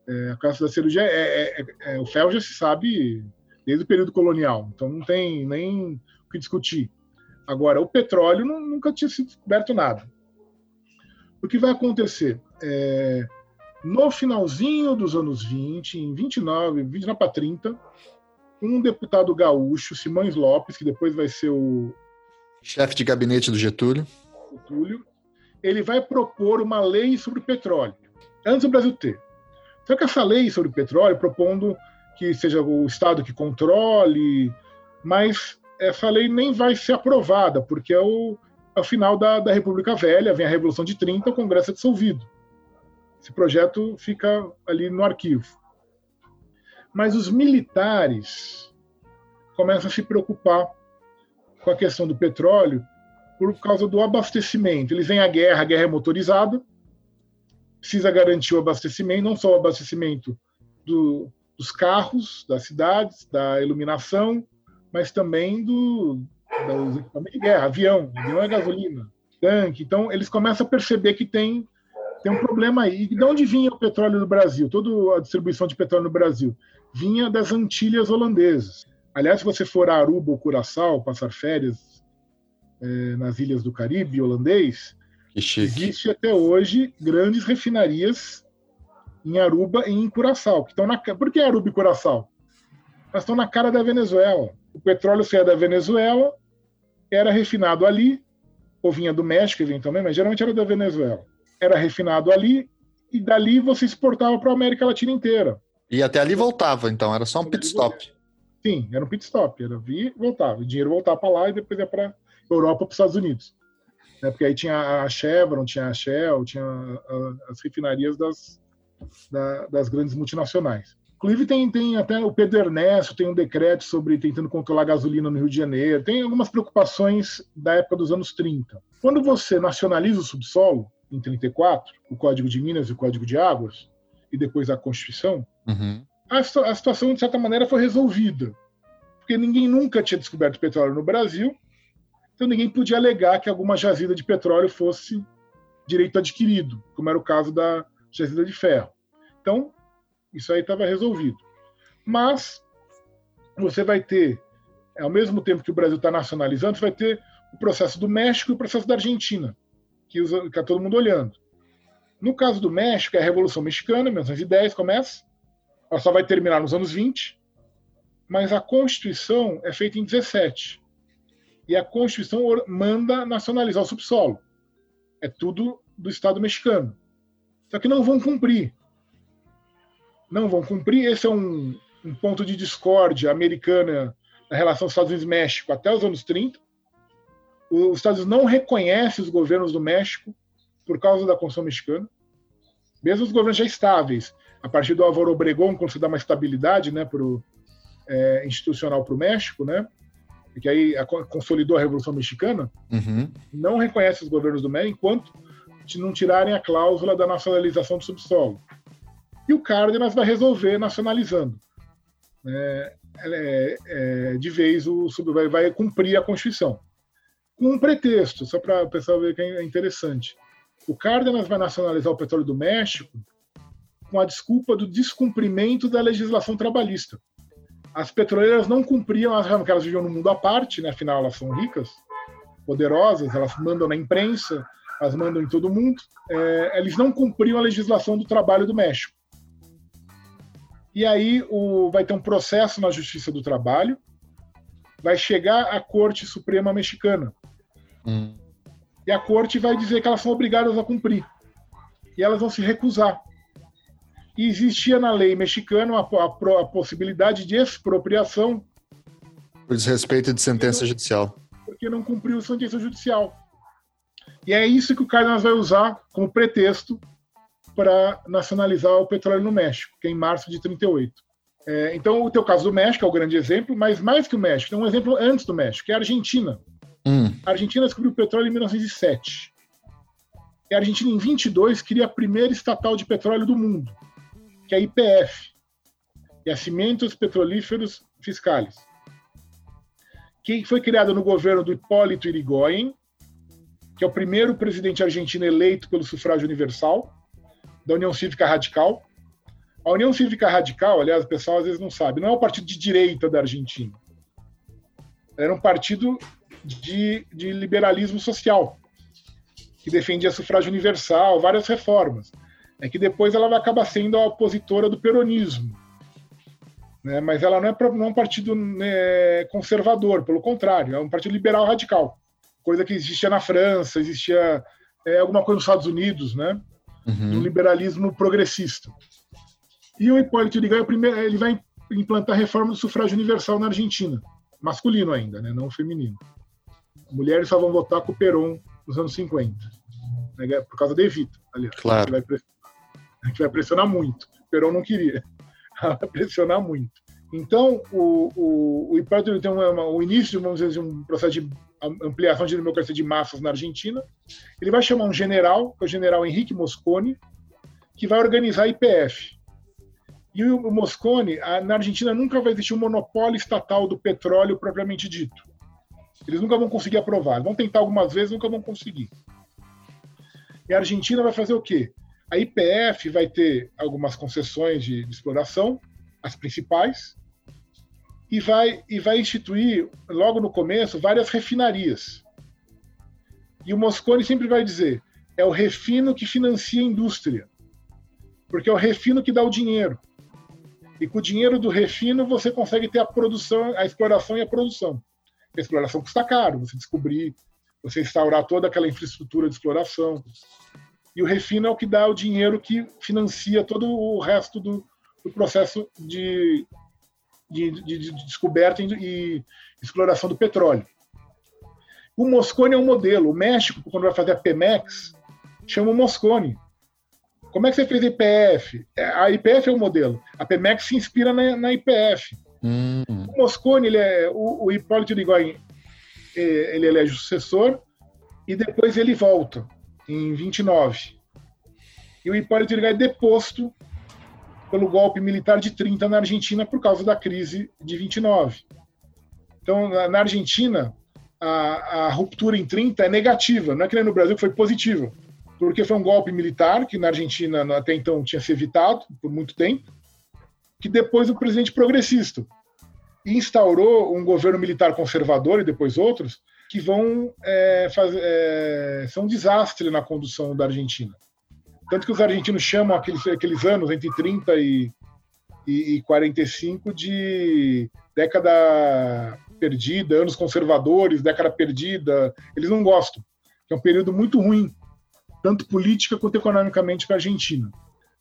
é, a classe da cirurgia, é, é, é, o ferro já se sabe desde o período colonial. Então não tem nem o que discutir. Agora, o petróleo não, nunca tinha sido descoberto nada. O que vai acontecer? É, no finalzinho dos anos 20, em 29, 29 para 30, um deputado gaúcho, Simões Lopes, que depois vai ser o chefe de gabinete do Getúlio. Getúlio, ele vai propor uma lei sobre o petróleo, antes do Brasil ter. Só que essa lei sobre o petróleo, propondo que seja o Estado que controle, mas essa lei nem vai ser aprovada, porque é o, é o final da, da República Velha, vem a Revolução de 30, o Congresso é dissolvido. Esse projeto fica ali no arquivo. Mas os militares começam a se preocupar com a questão do petróleo por causa do abastecimento. Eles vêm à guerra, a guerra é motorizada, precisa garantir o abastecimento, não só o abastecimento do, dos carros, das cidades, da iluminação, mas também do, dos equipamentos de guerra, avião, avião é gasolina, tanque. Então, eles começam a perceber que tem, tem um problema aí. E de onde vinha o petróleo no Brasil? Toda a distribuição de petróleo no Brasil vinha das Antilhas holandesas. Aliás, se você for a Aruba ou Curaçao passar férias é, nas ilhas do Caribe holandês, existe até hoje grandes refinarias em Aruba e em Curaçao. Que estão na... Por que Aruba e Curaçao? Elas estão na cara da Venezuela. O petróleo saía da Venezuela, era refinado ali, ou vinha do México eventualmente, mas geralmente era da Venezuela. Era refinado ali, e dali você exportava para a América Latina inteira. E até ali voltava, então, era só um pit stop. Sim, era um pit stop. Era vir e voltava. O dinheiro voltava para lá e depois ia para Europa para os Estados Unidos. Né? Porque aí tinha a Chevron, tinha a Shell, tinha as refinarias das, da, das grandes multinacionais. Inclusive tem, tem até o Pedro Ernesto tem um decreto sobre tentando controlar a gasolina no Rio de Janeiro. Tem algumas preocupações da época dos anos 30. Quando você nacionaliza o subsolo, em 34, o Código de Minas e o Código de Águas, e depois a Constituição, uhum. a, a situação, de certa maneira, foi resolvida. Porque ninguém nunca tinha descoberto petróleo no Brasil, então ninguém podia alegar que alguma jazida de petróleo fosse direito adquirido, como era o caso da jazida de ferro. Então, isso aí estava resolvido. Mas você vai ter, ao mesmo tempo que o Brasil está nacionalizando, você vai ter o processo do México e o processo da Argentina, que está todo mundo olhando. No caso do México, é a Revolução Mexicana, 1910 começa, ela só vai terminar nos anos 20, mas a Constituição é feita em 17. E a Constituição manda nacionalizar o subsolo. É tudo do Estado mexicano. Só que não vão cumprir. Não vão cumprir. Esse é um, um ponto de discórdia americana na relação Estados Unidos-México até os anos 30. Os Estados Unidos não reconhecem os governos do México por causa da Constituição mexicana. Mesmo os governos já estáveis, a partir do Álvaro Obregón, quando se dá uma estabilidade né, pro, é, institucional para o México, né, que aí consolidou a Revolução Mexicana, uhum. não reconhece os governos do México enquanto não tirarem a cláusula da nacionalização do subsolo. E o Cárdenas vai resolver nacionalizando. É, é, é, de vez o vai, vai cumprir a Constituição. Com um pretexto, só para o pessoal ver que é interessante. O Cárdenas vai nacionalizar o petróleo do México com a desculpa do descumprimento da legislação trabalhista. As petroleiras não cumpriam, elas, elas viviam no mundo à parte, né? afinal elas são ricas, poderosas, elas mandam na imprensa, elas mandam em todo mundo. É, eles não cumpriam a legislação do trabalho do México. E aí o, vai ter um processo na Justiça do Trabalho, vai chegar à Corte Suprema Mexicana. Hum e a corte vai dizer que elas são obrigadas a cumprir. E elas vão se recusar. E existia na lei mexicana a, a, a possibilidade de expropriação. Por desrespeito de sentença porque judicial. Porque não cumpriu sentença judicial. E é isso que o Cárdenas vai usar como pretexto para nacionalizar o petróleo no México, que é em março de 38. É, então, o teu caso do México é o grande exemplo, mas mais que o México, tem um exemplo antes do México, que é a Argentina. Hum. A Argentina descobriu o petróleo em 1907. E a Argentina, em 22, cria a primeira estatal de petróleo do mundo, que é a IPF, Yacimentos Petrolíferos Fiscais, que foi criada no governo do Hipólito Yrigoyen, que é o primeiro presidente argentino eleito pelo sufrágio universal, da União Cívica Radical. A União Cívica Radical, aliás, o pessoal às vezes não sabe, não é o partido de direita da Argentina. Era um partido de, de liberalismo social, que defendia sufrágio universal, várias reformas. É que depois ela vai acabar sendo a opositora do peronismo. Né? Mas ela não é, não é um partido né, conservador, pelo contrário, é um partido liberal radical. Coisa que existia na França, existia é, alguma coisa nos Estados Unidos, né? Uhum. liberalismo progressista. E o Hipólito Yrigoyen, é ele vai implantar a reforma do sufrágio universal na Argentina. Masculino ainda, né? não feminino. Mulheres só vão votar com o Perón nos anos 50. Né? Por causa da Evita, aliás. Claro. Que vai, pressionar, que vai pressionar muito. O Perón não queria. pressionar muito. Então, o, o, o Hipólito tem uma, uma, o início, vamos dizer, de um processo de ampliação de democracia de massas na Argentina. Ele vai chamar um general, que é o general Henrique Mosconi, que vai organizar a IPF. E o Mosconi, na Argentina nunca vai existir um monopólio estatal do petróleo propriamente dito. Eles nunca vão conseguir aprovar. Vão tentar algumas vezes, nunca vão conseguir. E a Argentina vai fazer o quê? A IPF vai ter algumas concessões de, de exploração, as principais, e vai, e vai instituir, logo no começo, várias refinarias. E o Mosconi sempre vai dizer: é o refino que financia a indústria, porque é o refino que dá o dinheiro. E com o dinheiro do refino você consegue ter a produção, a exploração e a produção. A exploração custa caro, você descobrir, você instaurar toda aquela infraestrutura de exploração. E o refino é o que dá o dinheiro que financia todo o resto do, do processo de, de, de, de descoberta e, exploração do petróleo. O Moscone é um modelo. O México, quando vai fazer a Pemex, chama o Moscone. Como é que você fez IPF? É, a IPF é o modelo. A Pemex se inspira na, na IPF. Hum. O Moscone, ele é, o, o Hipólito Yrigoyen, é, ele elege o sucessor e depois ele volta, em 29. E o Hipólito Yrigoyen é deposto pelo golpe militar de 30 na Argentina por causa da crise de 29. Então, na Argentina, a, a ruptura em 30 é negativa, não é que nem no Brasil que foi positiva, porque foi um golpe militar que na Argentina até então tinha se evitado por muito tempo, que depois o presidente progressista instaurou um governo militar conservador e depois outros que vão é, fazer é, são um desastre na condução da Argentina. Tanto que os argentinos chamam aqueles, aqueles anos entre 30 e, e, e 45 de década perdida, anos conservadores, década perdida. Eles não gostam. É um período muito ruim, tanto política quanto economicamente para a Argentina,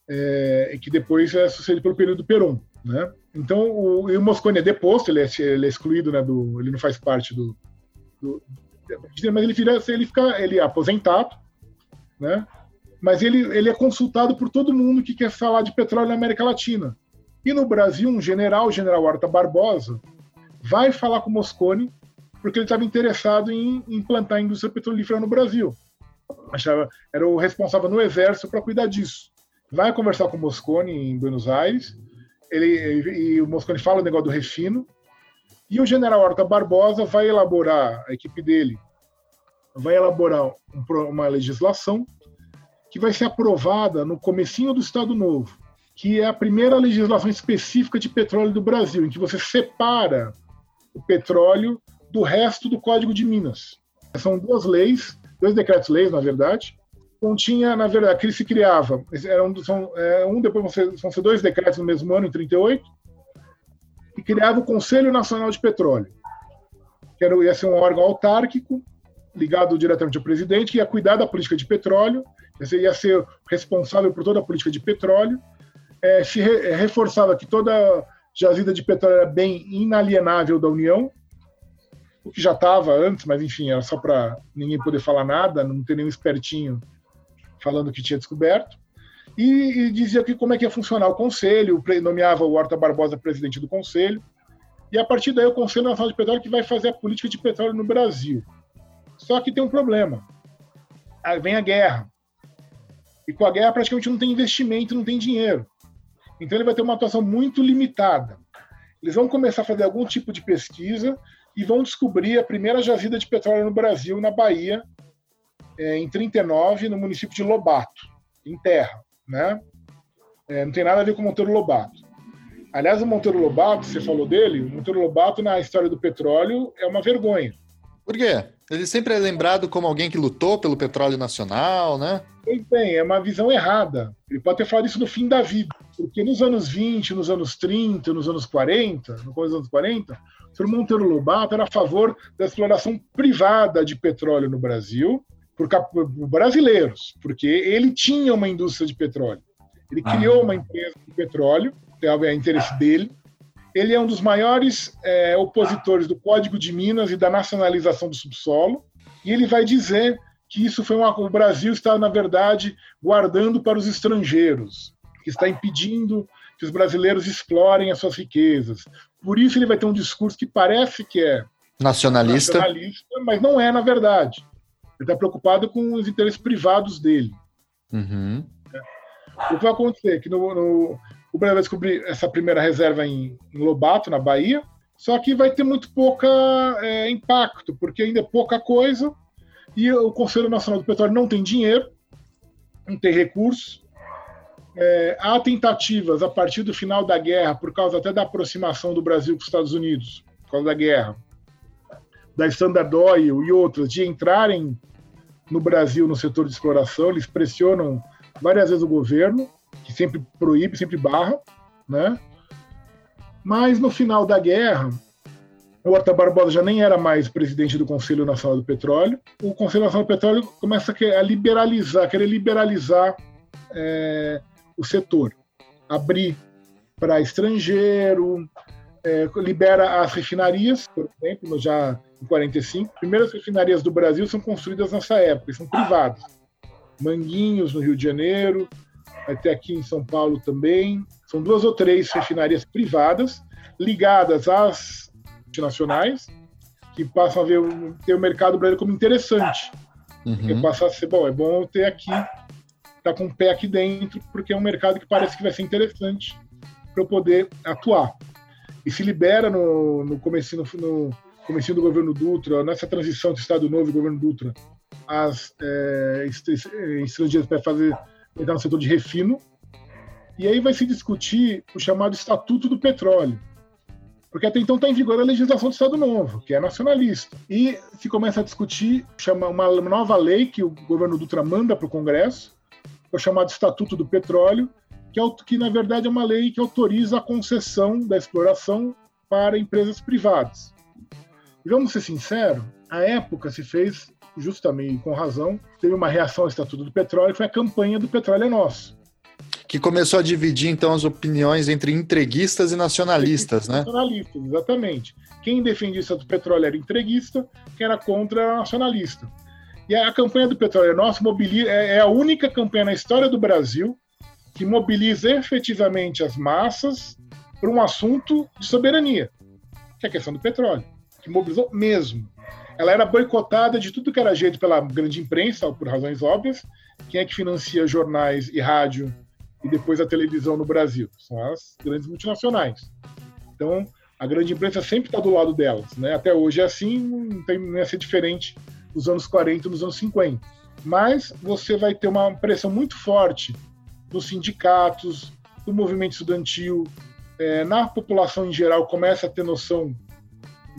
é, que depois é sucedido pelo período Perón. Né? Então, o, o Mosconi é deposto, ele é, ele é excluído, né, do, ele não faz parte do, do mas ele, vira, ele fica ele é aposentado, né? Mas ele, ele é consultado por todo mundo que quer falar de petróleo na América Latina. E no Brasil, um general, o general Horta Barbosa, vai falar com Moscone porque ele estava interessado em implantar a indústria petrolífera no Brasil. Achava, era o responsável no exército para cuidar disso. Vai conversar com Moscone em Buenos Aires, ele, e o Moscone fala o negócio do refino, e o general Horta Barbosa vai elaborar, a equipe dele, vai elaborar uma legislação que vai ser aprovada no comecinho do Estado Novo, que é a primeira legislação específica de petróleo do Brasil, em que você separa o petróleo do resto do Código de Minas. São duas leis, dois decretos-leis, na verdade. Continha, na verdade, que se criava, eram, são, é, um depois vão ser, vão ser dois decretos no mesmo ano, em 38, e criava o Conselho Nacional de Petróleo, que era, ia ser um órgão autárquico, ligado diretamente ao presidente, que ia cuidar da política de petróleo ia ser responsável por toda a política de petróleo. É, se re, é, reforçava que toda jazida de petróleo era bem inalienável da União, o que já estava antes, mas enfim, era só para ninguém poder falar nada, não ter nenhum espertinho falando que tinha descoberto. E, e, dizia que como é que ia funcionar o conselho, nomeava o Horta Barbosa presidente do conselho, e a partir daí o Conselho Nacional de Petróleo que vai fazer a política de petróleo no Brasil. Só que tem um problema. Aí vem a guerra. E com a guerra praticamente não tem investimento, não tem dinheiro. Então ele vai ter uma atuação muito limitada. Eles vão começar a fazer algum tipo de pesquisa e vão descobrir a primeira jazida de petróleo no Brasil, na Bahia, é, em 39, no município de Lobato, em terra, né? É, não tem nada a ver com Monteiro Lobato. Aliás, o Monteiro Lobato, você falou dele, o Monteiro Lobato na história do petróleo é uma vergonha. Por quê? Ele sempre é lembrado como alguém que lutou pelo petróleo nacional, né? Pois bem, é uma visão errada. Ele pode ter falado isso no fim da vida. Porque nos anos 20, nos anos 30, nos anos 40, no começo dos anos 40, o senhor Monteiro Lobato era a favor da exploração privada de petróleo no Brasil, por, por brasileiros, porque ele tinha uma indústria de petróleo. Ele ah. criou uma empresa de petróleo, é interesse dele. Ele é um dos maiores é, opositores do Código de Minas e da nacionalização do subsolo. E ele vai dizer que isso foi uma, o Brasil está na verdade guardando para os estrangeiros, que está impedindo que os brasileiros explorem as suas riquezas. Por isso ele vai ter um discurso que parece que é nacionalista, nacionalista mas não é na verdade. Ele está preocupado com os interesses privados dele. Uhum. O que vai acontecer? Que no, no, o Brasil vai descobrir essa primeira reserva em, Lobato, na Bahia, só que vai ter muito pouca é, impacto, porque ainda é pouca coisa, e o Conselho Nacional do Petróleo não tem dinheiro, não tem recursos. É, há tentativas a partir do final da guerra, por causa até da aproximação do Brasil com os Estados Unidos, por causa da guerra, da Standard Oil e outras, de entrarem no Brasil no setor de exploração. Eles pressionam várias vezes o governo, sempre proíbe, sempre barra, né? Mas no final da guerra, o Horta Barbosa já nem era mais presidente do Conselho Nacional do Petróleo. O Conselho Nacional do Petróleo começa a liberalizar, querer liberalizar é, o setor, abrir para estrangeiro, é, libera as refinarias, por exemplo, já em 45. As primeiras refinarias do Brasil são construídas nessa época, são privadas. Manguinhos, no Rio de Janeiro, até aqui em São Paulo também. São duas ou três refinarias privadas ligadas às multinacionais que passam a ver ter o mercado brasileiro como interessante. Uhum. passar a ser bom, é bom ter aqui, tá com o pé aqui dentro, porque é um mercado que parece que vai ser interessante para eu poder atuar. E se libera no, no começo no, comecinho do governo Dutra, nessa transição de Estado Novo e governo Dutra, as é, estrangeiros para fazer entrar no setor de refino. E aí vai se discutir o chamado Estatuto do Petróleo, porque até então está em vigor a legislação do Estado Novo, que é nacionalista. E se começa a discutir chama uma nova lei que o governo Dutra manda para o Congresso, o chamado Estatuto do Petróleo, que, é, que na verdade é uma lei que autoriza a concessão da exploração para empresas privadas. E vamos ser sinceros, a época se fez justamente com razão, teve uma reação ao Estatuto do Petróleo, que foi a campanha do Petróleo é Nosso que começou a dividir então as opiniões entre entreguistas e nacionalistas, né? Nacionalistas, exatamente. Quem defendia o do petróleo era entreguista, quem era contra era nacionalista. E a campanha do petróleo é nosso mobiliza, é, é a única campanha na história do Brasil que mobiliza efetivamente as massas para um assunto de soberania, que é a questão do petróleo, que mobilizou mesmo. Ela era boicotada de tudo que era jeito pela grande imprensa, por razões óbvias. Quem é que financia jornais e rádio e depois a televisão no Brasil. São as grandes multinacionais. Então, a grande imprensa sempre está do lado delas. Né? Até hoje é assim, não, tem, não ia ser diferente nos anos 40 nos anos 50. Mas você vai ter uma pressão muito forte dos sindicatos, do movimento estudantil, é, na população em geral começa a ter noção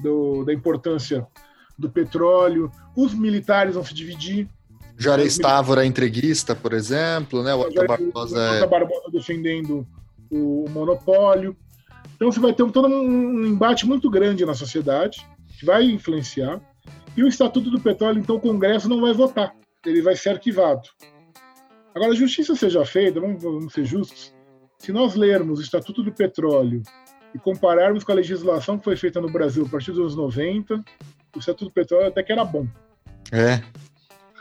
do, da importância do petróleo, os militares vão se dividir, Juarez Távora entreguista, por exemplo, né? O Otto Barbosa é... Barbosa defendendo o monopólio. Então você vai ter todo um embate muito grande na sociedade, que vai influenciar. E o Estatuto do Petróleo, então, o Congresso não vai votar. Ele vai ser arquivado. Agora, a justiça seja feita, vamos, vamos ser justos, se nós lermos o Estatuto do Petróleo e compararmos com a legislação que foi feita no Brasil a partir dos anos 90, o Estatuto do Petróleo até que era bom. É,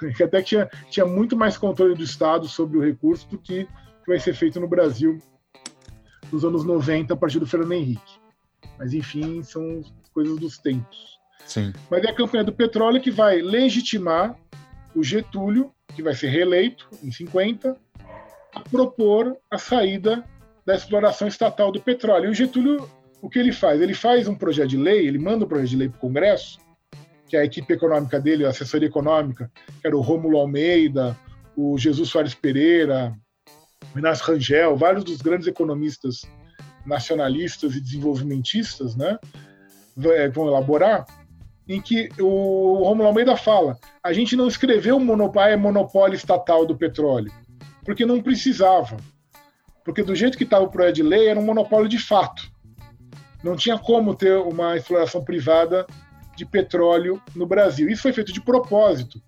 que até tinha, tinha muito mais controle do Estado sobre o recurso do que, que vai ser feito no Brasil nos anos 90, a partir do Fernando Henrique. Mas, enfim, são coisas dos tempos. Sim. Mas é a campanha do petróleo que vai legitimar o Getúlio, que vai ser reeleito em 50, a propor a saída da exploração estatal do petróleo. E o Getúlio, o que ele faz? Ele faz um projeto de lei, ele manda um projeto de lei para o Congresso, que é a equipe econômica dele, a assessoria econômica, que era o Rômulo Almeida, o Jesus Soares Pereira, Minas Rangel, vários dos grandes economistas nacionalistas e desenvolvimentistas, né, é, vão elaborar, em que o Romulo Almeida fala: a gente não escreveu monopólio, é monopólio estatal do petróleo, porque não precisava. Porque do jeito que estava o projeto de lei, era um monopólio de fato. Não tinha como ter uma exploração privada de petróleo no Brasil. Isso foi feito de propósito,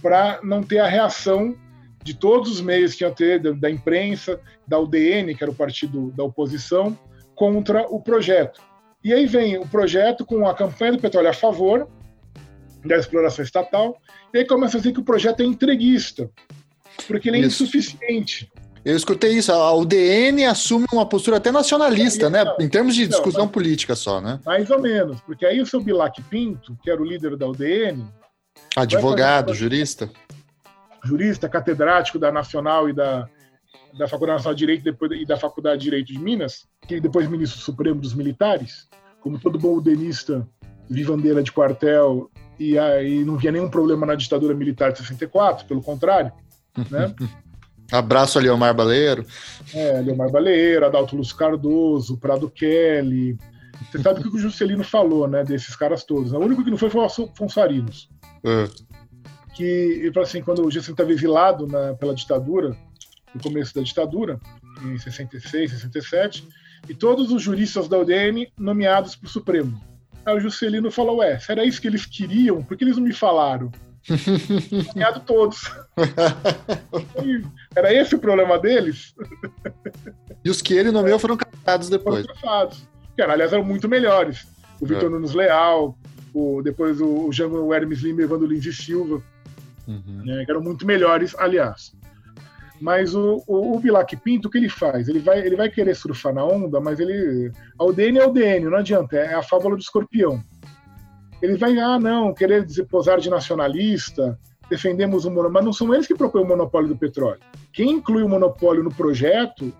para não ter a reação de todos os meios que iam ter, da, da imprensa, da UDN, que era o partido da oposição, contra o projeto. E aí vem o projeto com a campanha do petróleo a favor da exploração estatal, e aí começa a dizer que o projeto é entreguista, porque ele é isso. insuficiente. Eu escutei isso, a UDN assume uma postura até nacionalista, aí, né? Não, em termos de não, discussão mas, política só, né? Mais ou menos, porque aí o seu Bilac Pinto, que era o líder da UDN. Advogado, jurista. Jurista, catedrático da Nacional e da, da Faculdade Nacional de Direito depois, e da Faculdade de Direito de Minas, que depois ministro supremo dos militares, como todo bom udenista, vivandeira de quartel e aí não via nenhum problema na ditadura militar de 64, pelo contrário, né? Abraço a Leomar Baleiro. É, Leomar Baleiro, Adalto Lúcio Cardoso, Prado Kelly. Você sabe o que o Juscelino falou, né, desses caras todos. O único que não foi foi o Afonso Arinos. É. Que ele falou assim, quando o Juscelino estava exilado na, pela ditadura, no começo da ditadura, em 66, 67, e todos os juristas da UDN nomeados para o Supremo. Aí o Juscelino falou, ué, será isso que eles queriam? Por que eles não me falaram? Nomeado todos. Era esse o problema deles? E os que ele nomeou foram caçados depois. Foram caçados. Que, aliás, eram muito melhores. O Vitor é. Nunes Leal, o, depois o, o Jango Hermes Lima e o Evandro Lins Silva, uhum. né, que eram muito melhores, aliás. Mas o, o, o Bilac Pinto, o que ele faz? Ele vai, ele vai querer surfar na onda, mas ele. A UDN é o DN, não adianta, é a fábula do escorpião. Ele vai, ah, não, querer posar de nacionalista, defendemos o monopólio, mas não são eles que propõem o monopólio do petróleo. Quem inclui o monopólio no projeto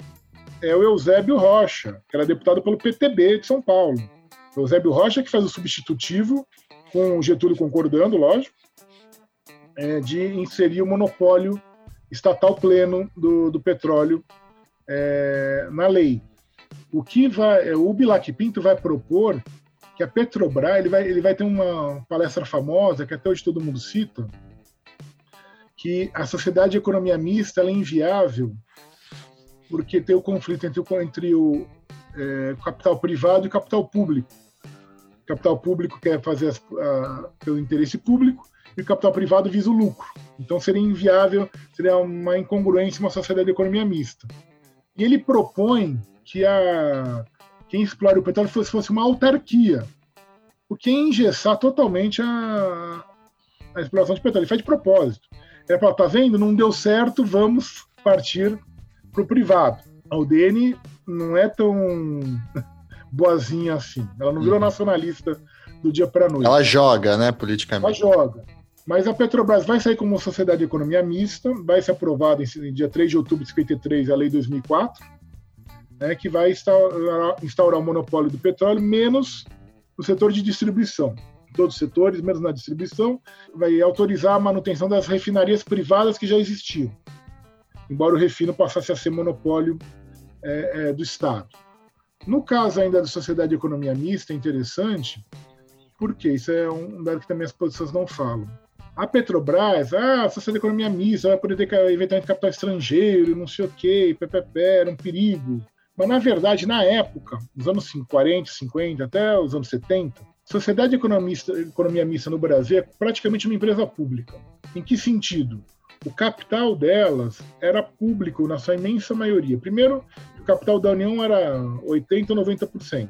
é o Eusébio Rocha, que era deputado pelo PTB de São Paulo. O Eusébio Rocha que faz o substitutivo, com o Getúlio concordando, lógico, é, de inserir o monopólio estatal pleno do, do petróleo é, na lei. O que vai, é, o Bilac Pinto vai propor que a Petrobras ele vai, ele vai ter uma palestra famosa que até hoje todo mundo cita, que a sociedade de economia mista é inviável porque tem o conflito entre o, entre o é, capital privado e o capital público. O capital público quer fazer as, a, pelo interesse público e o capital privado visa o lucro. Então seria inviável, seria uma incongruência uma sociedade de economia mista. E ele propõe que a quem explora o petróleo fosse, fosse uma autarquia, o que é engessar totalmente a, a exploração de petróleo. Ele faz de propósito. É para tá vendo, não deu certo, vamos partir para o privado. A UDN não é tão boazinha assim. Ela não virou uhum. nacionalista do dia para a noite. Ela joga, né, politicamente. Ela joga. Mas a Petrobras vai sair como sociedade de economia mista, vai ser aprovada em dia 3 de outubro de 53 a Lei 2004, né, que vai instaurar, instaurar o monopólio do petróleo, menos no setor de distribuição. Em todos os setores, menos na distribuição, vai autorizar a manutenção das refinarias privadas que já existiam, embora o refino passasse a ser monopólio é, é, do Estado. No caso ainda da sociedade de economia mista, é interessante, porque isso é um dado que também as posições não falam. A Petrobras, ah, a sociedade de economia mista vai poder ter eventualmente capital estrangeiro, não sei o quê, PPP, era um perigo. Mas, na verdade, na época, nos anos 40, 50, até os anos 70, a sociedade de economia mista no Brasil é praticamente uma empresa pública. Em que sentido? O capital delas era público na sua imensa maioria. Primeiro, o capital da União era 80% ou 90%.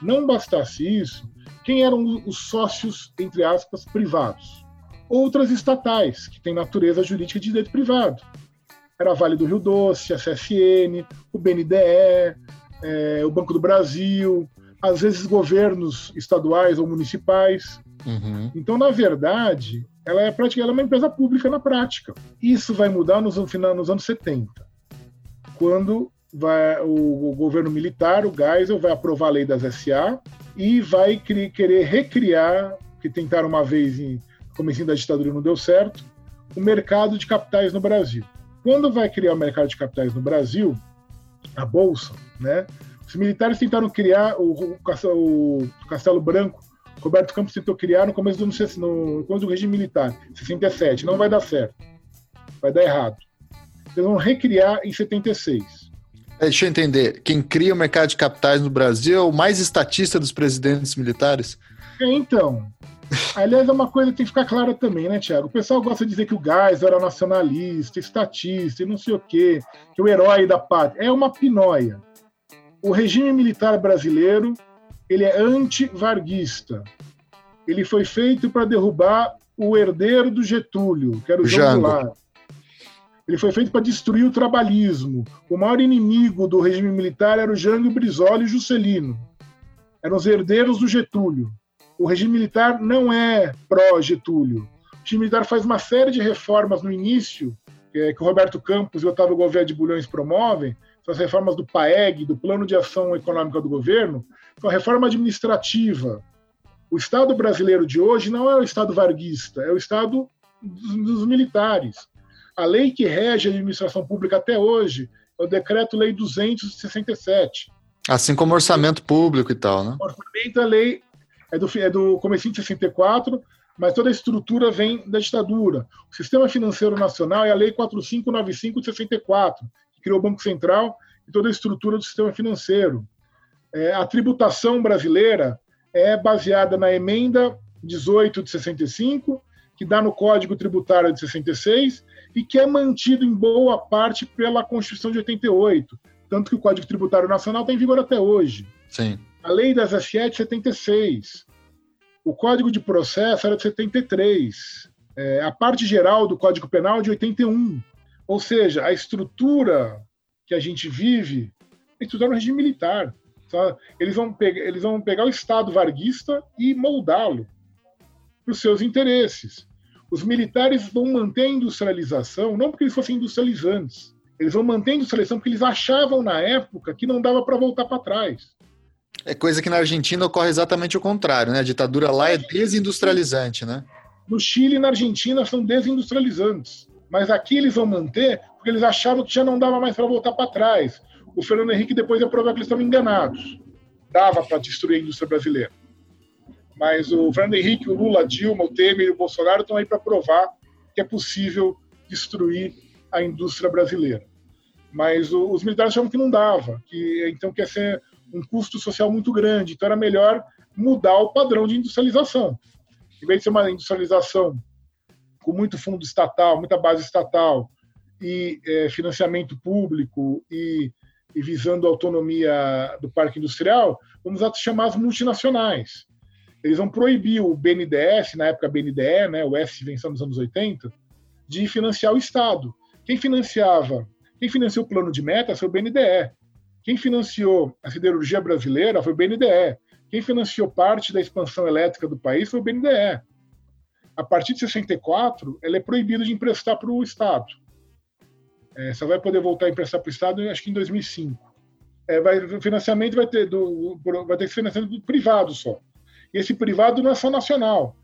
Não bastasse isso, quem eram os sócios, entre aspas, privados? outras estatais, que têm natureza jurídica de direito privado. Era a Vale do Rio Doce, a CSN, o BNDE, é, o Banco do Brasil, às vezes governos estaduais ou municipais. Uhum. Então, na verdade, ela é praticamente ela é uma empresa pública na prática. Isso vai mudar nos, nos anos 70, quando vai, o, o, governo militar, o Geisel, vai aprovar a lei das SA e vai querer recriar, que tentaram uma vez em comecinho da ditadura não deu certo, o mercado de capitais no Brasil. Quando vai criar o mercado de capitais no Brasil, a bolsa, né? Os militares tentaram criar o, o, o Castelo Branco, Roberto Campos tentou criar no começo do, no, no começo do regime militar, 67. Não vai dar certo, vai dar errado. Eles vão recriar em 76. É, deixa eu entender. Quem cria o mercado de capitais no Brasil é o mais estatista dos presidentes militares? É, então, Aliás, é uma coisa que tem que ficar clara também, né, Tiago? O pessoal gosta de dizer que o Gás era nacionalista, estatista e não sei o quê, que o herói da pátria. É uma pinóia. O regime militar brasileiro ele é anti-varguista. Ele foi feito para derrubar o herdeiro do Getúlio, que era o João Goulart. Ele foi feito para destruir o trabalhismo. O maior inimigo do regime militar era o Jango Brizola e Juscelino. Eram os herdeiros do Getúlio o regime militar não é pró-Getúlio. O regime militar faz uma série de reformas no início, que, que o Roberto Campos e o Otávio Gouveia de Bulhões promovem, são as reformas do PAEG, do Plano de Ação Econômica do Governo, são a reforma administrativa. O Estado brasileiro de hoje não é o Estado varguista, é o Estado dos, dos militares. A lei que rege a administração pública até hoje é o Decreto-Lei 267. Assim como orçamento público e tal, né? O orçamento é lei é do, é do comecinho de 64, mas toda a estrutura vem da ditadura. O Sistema Financeiro Nacional é a Lei 4595 de 64, que criou o Banco Central e toda a estrutura do sistema financeiro. É, a tributação brasileira é baseada na emenda 18 de 65, que dá no Código Tributário de 66 e que é mantido em boa parte pela Constituição de 88, tanto que o Código Tributário Nacional está em vigor até hoje. Sim. A lei das SE de 76. O Código de Processo era de 73. É, a parte geral do Código Penal é de 81. Ou seja, a estrutura que a gente vive é estudar no regime militar. Tá? Eles, vão pegar, eles vão pegar o Estado varguista e moldá-lo para os seus interesses. Os militares vão manter a industrialização, não porque eles fossem industrializantes, eles vão manter a industrialização porque eles achavam na época que não dava para voltar para trás. É coisa que na Argentina ocorre exatamente o contrário, né? A ditadura lá é desindustrializante, né? No Chile e na Argentina são desindustrializantes. Mas aqui eles vão manter porque eles achavam que já não dava mais para voltar para trás. O Fernando Henrique depois ia provar que eles estavam enganados. Dava para destruir a indústria brasileira. Mas o Fernando Henrique, o Lula, a Dilma, o Temer e o Bolsonaro estão aí para provar que é possível destruir a indústria brasileira. Mas os militares achavam que não dava, que então quer ser um custo social muito grande. Então era melhor mudar o padrão de industrialização. Em vez de ser uma industrialização com muito fundo estatal, muita base estatal e é, financiamento público e, e, visando a autonomia do parque industrial, vamos chamar as multinacionais. Eles vão proibir o BNDES, na época BNDE, né, o S venceu nos anos 80, de financiar o Estado. Quem financiava, quem financiou o plano de metas foi o BNDE. Quem financiou a siderurgia brasileira foi o BNDE. Quem financiou parte da expansão elétrica do país foi o BNDE. A partir de 64, ela é proibida de emprestar para o Estado. É, só vai poder voltar a emprestar para o Estado, acho que em 2005. É, vai, o financiamento vai ter, do, vai ter financiamento privado só. E esse privado não é só nacional.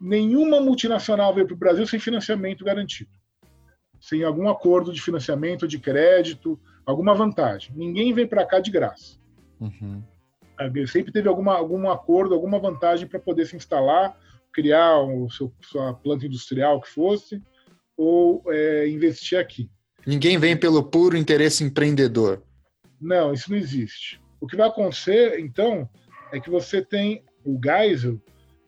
Nenhuma multinacional veio para o Brasil sem financiamento garantido. Sem algum acordo de financiamento, de crédito, alguma vantagem. Ninguém vem para cá de graça. Uhum. Sempre teve alguma, algum acordo, alguma vantagem para poder se instalar, criar o seu, sua planta industrial que fosse, ou é, investir aqui. Ninguém vem pelo puro interesse empreendedor. Não, isso não existe. O que vai acontecer, então, é que você tem o Geisel,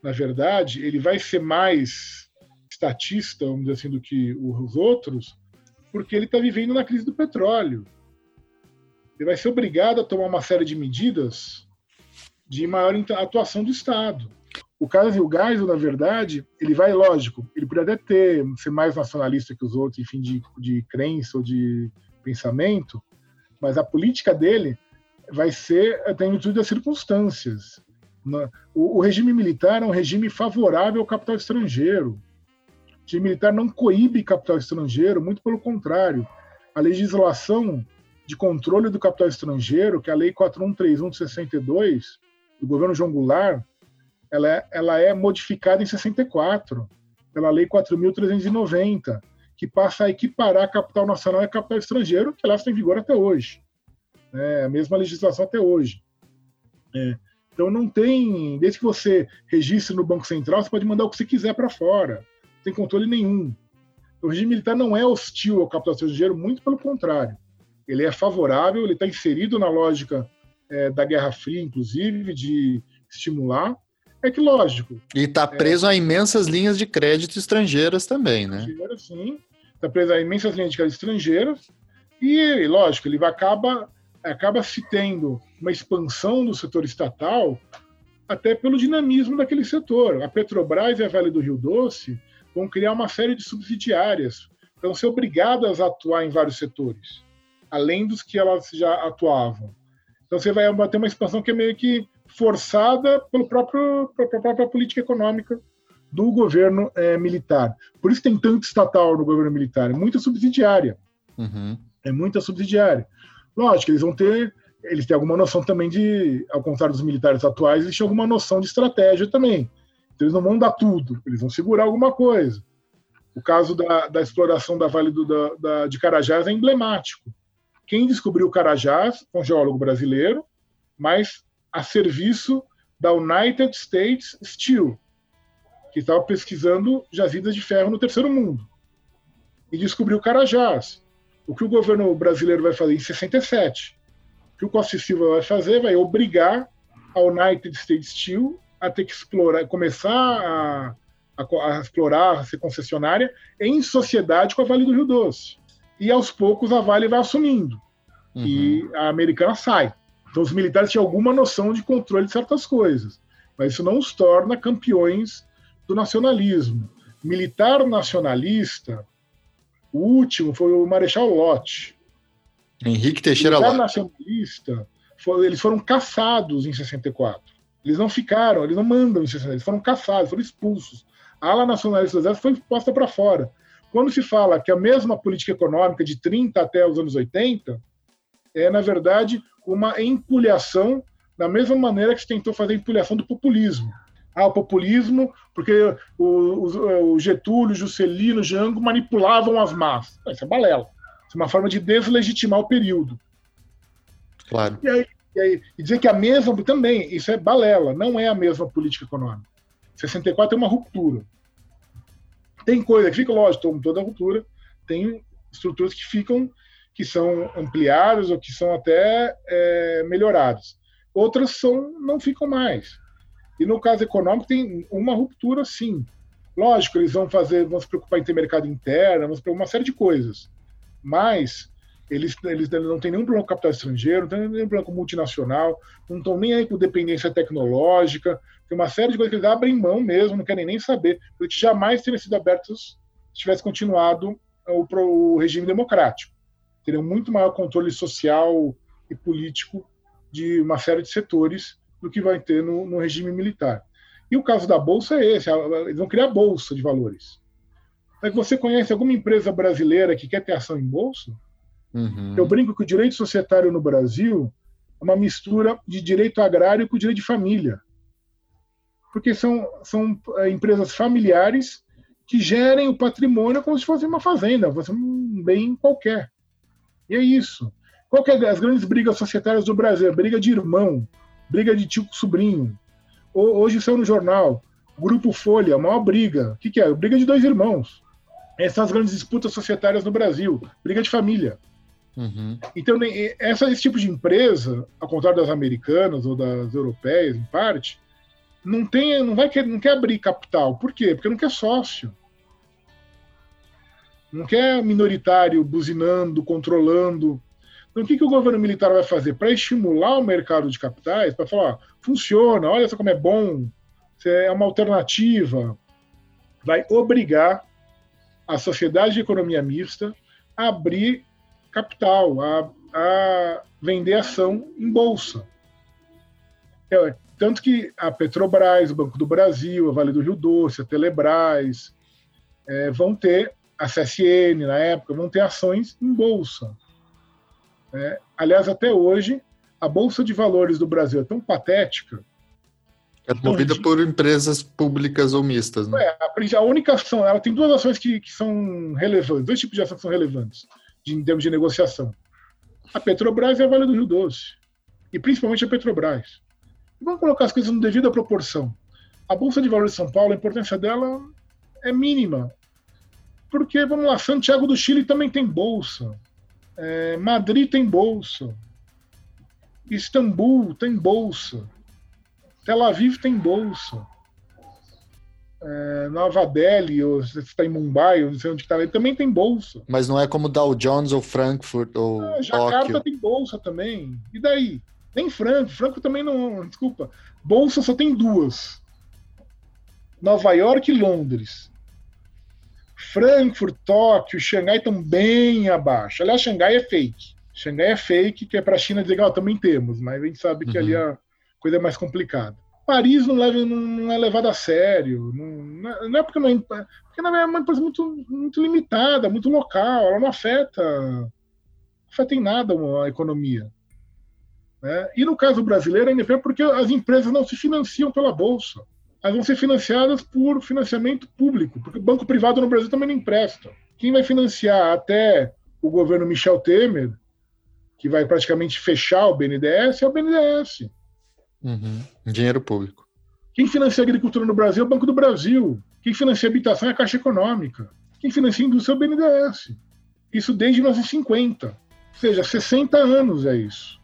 na verdade, ele vai ser mais estatista, vamos dizer assim, do que os outros, porque ele está vivendo na crise do petróleo ele vai ser obrigado a tomar uma série de medidas de maior atuação do Estado. O caso o Geisel, na verdade, ele vai, lógico, ele poderia até ter, ser mais nacionalista que os outros, enfim, de, de crença ou de pensamento, mas a política dele vai ser tem tudo das circunstâncias. O, o, regime militar é um regime favorável ao capital estrangeiro. O regime militar não coíbe capital estrangeiro, muito pelo contrário. A legislação de controle do capital estrangeiro, que é a Lei 4131 de 62, do governo João Goulart, ela é, ela é modificada em 64 pela Lei 4.390, que passa a equiparar capital nacional e capital estrangeiro, que aliás está em vigor até hoje. É a mesma legislação até hoje. É. Então não tem, desde que você registre no Banco Central, você pode mandar o que você quiser para fora, não tem controle nenhum. O regime militar não é hostil ao capital estrangeiro, muito pelo contrário. Ele é favorável, ele está inserido na lógica é, da Guerra Fria, inclusive, de estimular. É que lógico. E está preso é, a imensas linhas de crédito estrangeiras também, né? Sim, está preso a imensas linhas de crédito estrangeiras. E, lógico, ele acaba, acaba se tendo uma expansão do setor estatal até pelo dinamismo daquele setor. A Petrobras e a Vale do Rio Doce vão criar uma série de subsidiárias, vão ser obrigadas a atuar em vários setores, além dos que elas já atuavam. Então você vai ter uma expansão que é meio que forçada pelo próprio, pela própria política econômica do governo é, militar. Por isso tem tanto estatal no governo militar, é muita subsidiária. Uhum. É muita subsidiária. Lógico, eles vão ter, eles têm alguma noção também de, ao contrário dos militares atuais, eles têm alguma noção de estratégia também. Então, eles não vão dar tudo, eles vão segurar alguma coisa. O caso da, da exploração da Vale do, da, da, de Carajás é emblemático. Quem descobriu Carajás foi um geólogo brasileiro, mas a serviço da United States Steel, que estava pesquisando jazidas de ferro no terceiro mundo. E descobriu Carajás. O que o governo brasileiro vai fazer em 67? O que o Costa Silva vai fazer? Vai obrigar a United States Steel a ter que explorar, começar a, a, a explorar, a ser concessionária em sociedade com a Vale do Rio Doce. E aos poucos a Vale vai assumindo. Uhum. E a americana sai. Então os militares tinham alguma noção de controle de certas coisas. Mas isso não os torna campeões do nacionalismo. Militar nacionalista, o último foi o Marechal Lott. Henrique Teixeira Lott. Militar nacionalista, foi, eles foram caçados em 64. Eles não ficaram, eles não mandam em eles foram caçados, foram expulsos. A ala nacionalista do Exército foi posta para fora. Quando se fala que a mesma política econômica de 30 até os anos 80 é, na verdade, uma empulhação da mesma maneira que se tentou fazer a empulhação do populismo. Ah, o populismo, porque o, o, o Getúlio, Juscelino, Jango manipulavam as massas. Isso é balela. Isso é uma forma de deslegitimar o período. Claro. E aí, e, aí, e dizer que a mesma, também, isso é balela, não é a mesma política econômica. 64 é uma ruptura. Tem coisa que fica, lógico, toda ruptura, tem estruturas que ficam, que são ampliadas ou que são até é, melhoradas. Outras são, não ficam mais. E no caso econômico tem uma ruptura, sim. Lógico, eles vão fazer, vão se preocupar em ter mercado interno, vão se preocupar uma série de coisas. Mas eles, eles não têm nenhum problema com capital estrangeiro, não têm nenhum problema com multinacional, não estão nem aí com dependência tecnológica, tem uma série de coisas que eles abrem mão mesmo, não querem nem saber, porque jamais teriam sido abertos se tivesse continuado o, o regime democrático. Teriam muito maior controle social e político de uma série de setores do que vai ter no, no regime militar. E o caso da Bolsa é esse, eles vão criar Bolsa de Valores. Você conhece alguma empresa brasileira que quer ter ação em Bolsa? Uhum. Eu brinco que o direito societário no Brasil é uma mistura de direito agrário com direito de família. Porque são, são é, empresas familiares que gerem o patrimônio como se fosse uma fazenda, fosse um bem qualquer. E é isso. Qual é as grandes brigas societárias do Brasil? Briga de irmão, briga de tio com sobrinho. Hoje saiu no jornal, Grupo Folha, maior briga. O que, que é? Briga de dois irmãos. Essas são as grandes disputas societárias no Brasil. Briga de família. Uhum. Então, essa, esse tipo de empresa, ao contrário das americanas ou das europeias, em parte, não, tem, não, vai quer, não quer abrir capital. Por quê? Porque não quer sócio. Não quer minoritário buzinando, controlando. Então, o que, que o governo militar vai fazer? Para estimular o mercado de capitais, para falar, funciona, olha só como é bom, é uma alternativa, vai obrigar a sociedade de economia mista a abrir capital, a, a vender ação em bolsa. É, tanto que a Petrobras, o Banco do Brasil, a Vale do Rio Doce, a Telebrás, é, vão ter, a CSN na época, vão ter ações em bolsa. É, aliás, até hoje, a Bolsa de Valores do Brasil é tão patética É movida por empresas públicas ou mistas, né? É, a, única ação, ela tem duas ações que, que são relevantes, dois tipos de ações que são relevantes de, em termos de negociação. A Petrobras e a Vale do Rio Doce. E principalmente a Petrobras. E vamos colocar as coisas no devida proporção. A Bolsa de Valores de São Paulo, a importância dela é mínima. Porque, vamos lá, Santiago do Chile também tem bolsa. É, Madrid tem bolsa. Istambul tem bolsa. Tel Aviv tem bolsa. É, Nova Delhi, ou se está em Mumbai, ou não sei onde está, também tem bolsa. Mas não é como Dow Jones ou Frankfurt ou é, Jakarta Tóquio. tem bolsa também. E daí? Nem Frankfurt. Frankfurt também não. Desculpa. Bolsa só tem duas. Nova York e Londres. Frankfurt, Tóquio, Xangai estão bem abaixo. Aliás, Xangai é fake. Xangai é fake, que é para a China dizer, ó, oh, também temos, mas a gente sabe que uhum. ali a coisa é mais complicada. Paris não, leva, não é levado a sério. Não, não é porque não é, porque não é uma empresa muito, muito limitada, muito local, ela não afeta, não afeta em nada a economia. Né? E no caso brasileiro, ainda é porque as empresas não se financiam pela Bolsa elas vão ser financiadas por financiamento público, porque o banco privado no Brasil também não empresta. Quem vai financiar até o governo Michel Temer, que vai praticamente fechar o BNDES, é o BNDES. Uhum. Dinheiro público. Quem financia a agricultura no Brasil é o Banco do Brasil. Quem financia a habitação é a Caixa Econômica. Quem financia a indústria é o BNDES. Isso desde 1950. Ou seja, 60 anos é isso.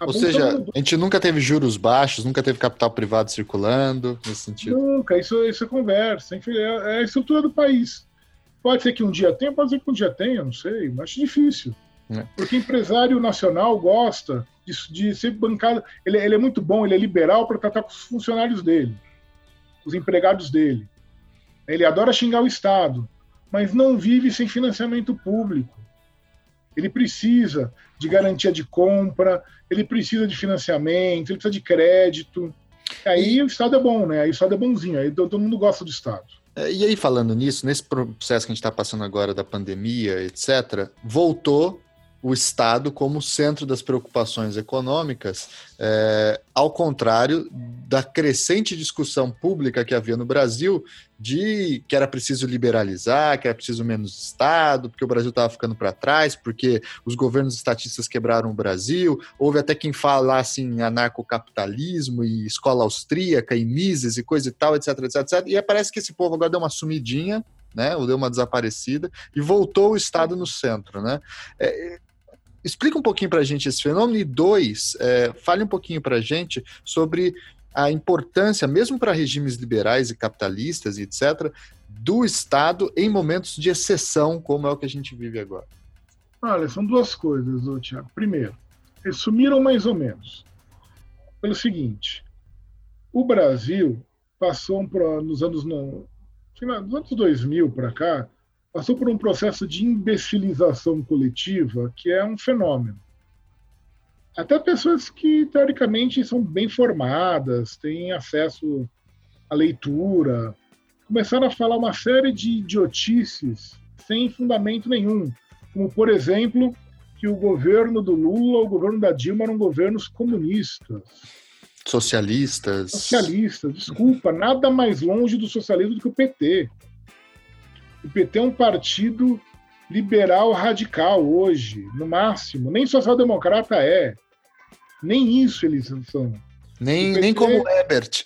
Ou seja, a gente nunca teve juros baixos, nunca teve capital privado circulando, nesse sentido. Nunca, isso, isso é conversa. É, é a estrutura do país. Pode ser que um dia tenha, pode ser que um dia tenha, não sei, mas acho difícil. É. Porque empresário nacional gosta de, de ser bancado. Ele, ele, é muito bom, ele é liberal para tratar com os funcionários dele, os empregados dele. Ele adora xingar o Estado, mas não vive sem financiamento público. Ele precisa de garantia de compra, ele precisa de financiamento, ele precisa de crédito. Aí o Estado é bom, né? Aí o Estado é bonzinho, aí todo mundo gosta do Estado. É, e aí, falando nisso, nesse processo que a gente está passando agora da pandemia, etc., voltou o Estado como centro das preocupações econômicas, é, ao contrário da crescente discussão pública que havia no Brasil de que era preciso liberalizar, que era preciso menos Estado, porque o Brasil estava ficando para trás, porque os governos estatistas quebraram o Brasil. Houve até quem falasse em anarcocapitalismo e escola austríaca e Mises e coisa e tal, etc, etc, etc. E parece que esse povo agora deu uma sumidinha né, ou deu uma desaparecida, e voltou o Estado no centro. Né? É, explica um pouquinho para a gente esse fenômeno, e dois, é, fale um pouquinho para a gente sobre a importância, mesmo para regimes liberais e capitalistas e etc., do Estado em momentos de exceção, como é o que a gente vive agora. Olha, são duas coisas, Tiago. Primeiro, eles sumiram mais ou menos. Pelo seguinte, o Brasil passou um, nos anos, no, nos anos 2000 para cá, passou por um processo de imbecilização coletiva que é um fenômeno. Até pessoas que, teoricamente, são bem formadas, têm acesso à leitura, começaram a falar uma série de idiotices sem fundamento nenhum. Como, por exemplo, que o governo do Lula, o governo da Dilma eram governos comunistas. Socialistas. Socialistas, desculpa, nada mais longe do socialismo do que o PT. O PT é um partido liberal radical hoje, no máximo. Nem social-democrata é. Nem isso eles são. Nem, PT, nem como Ebert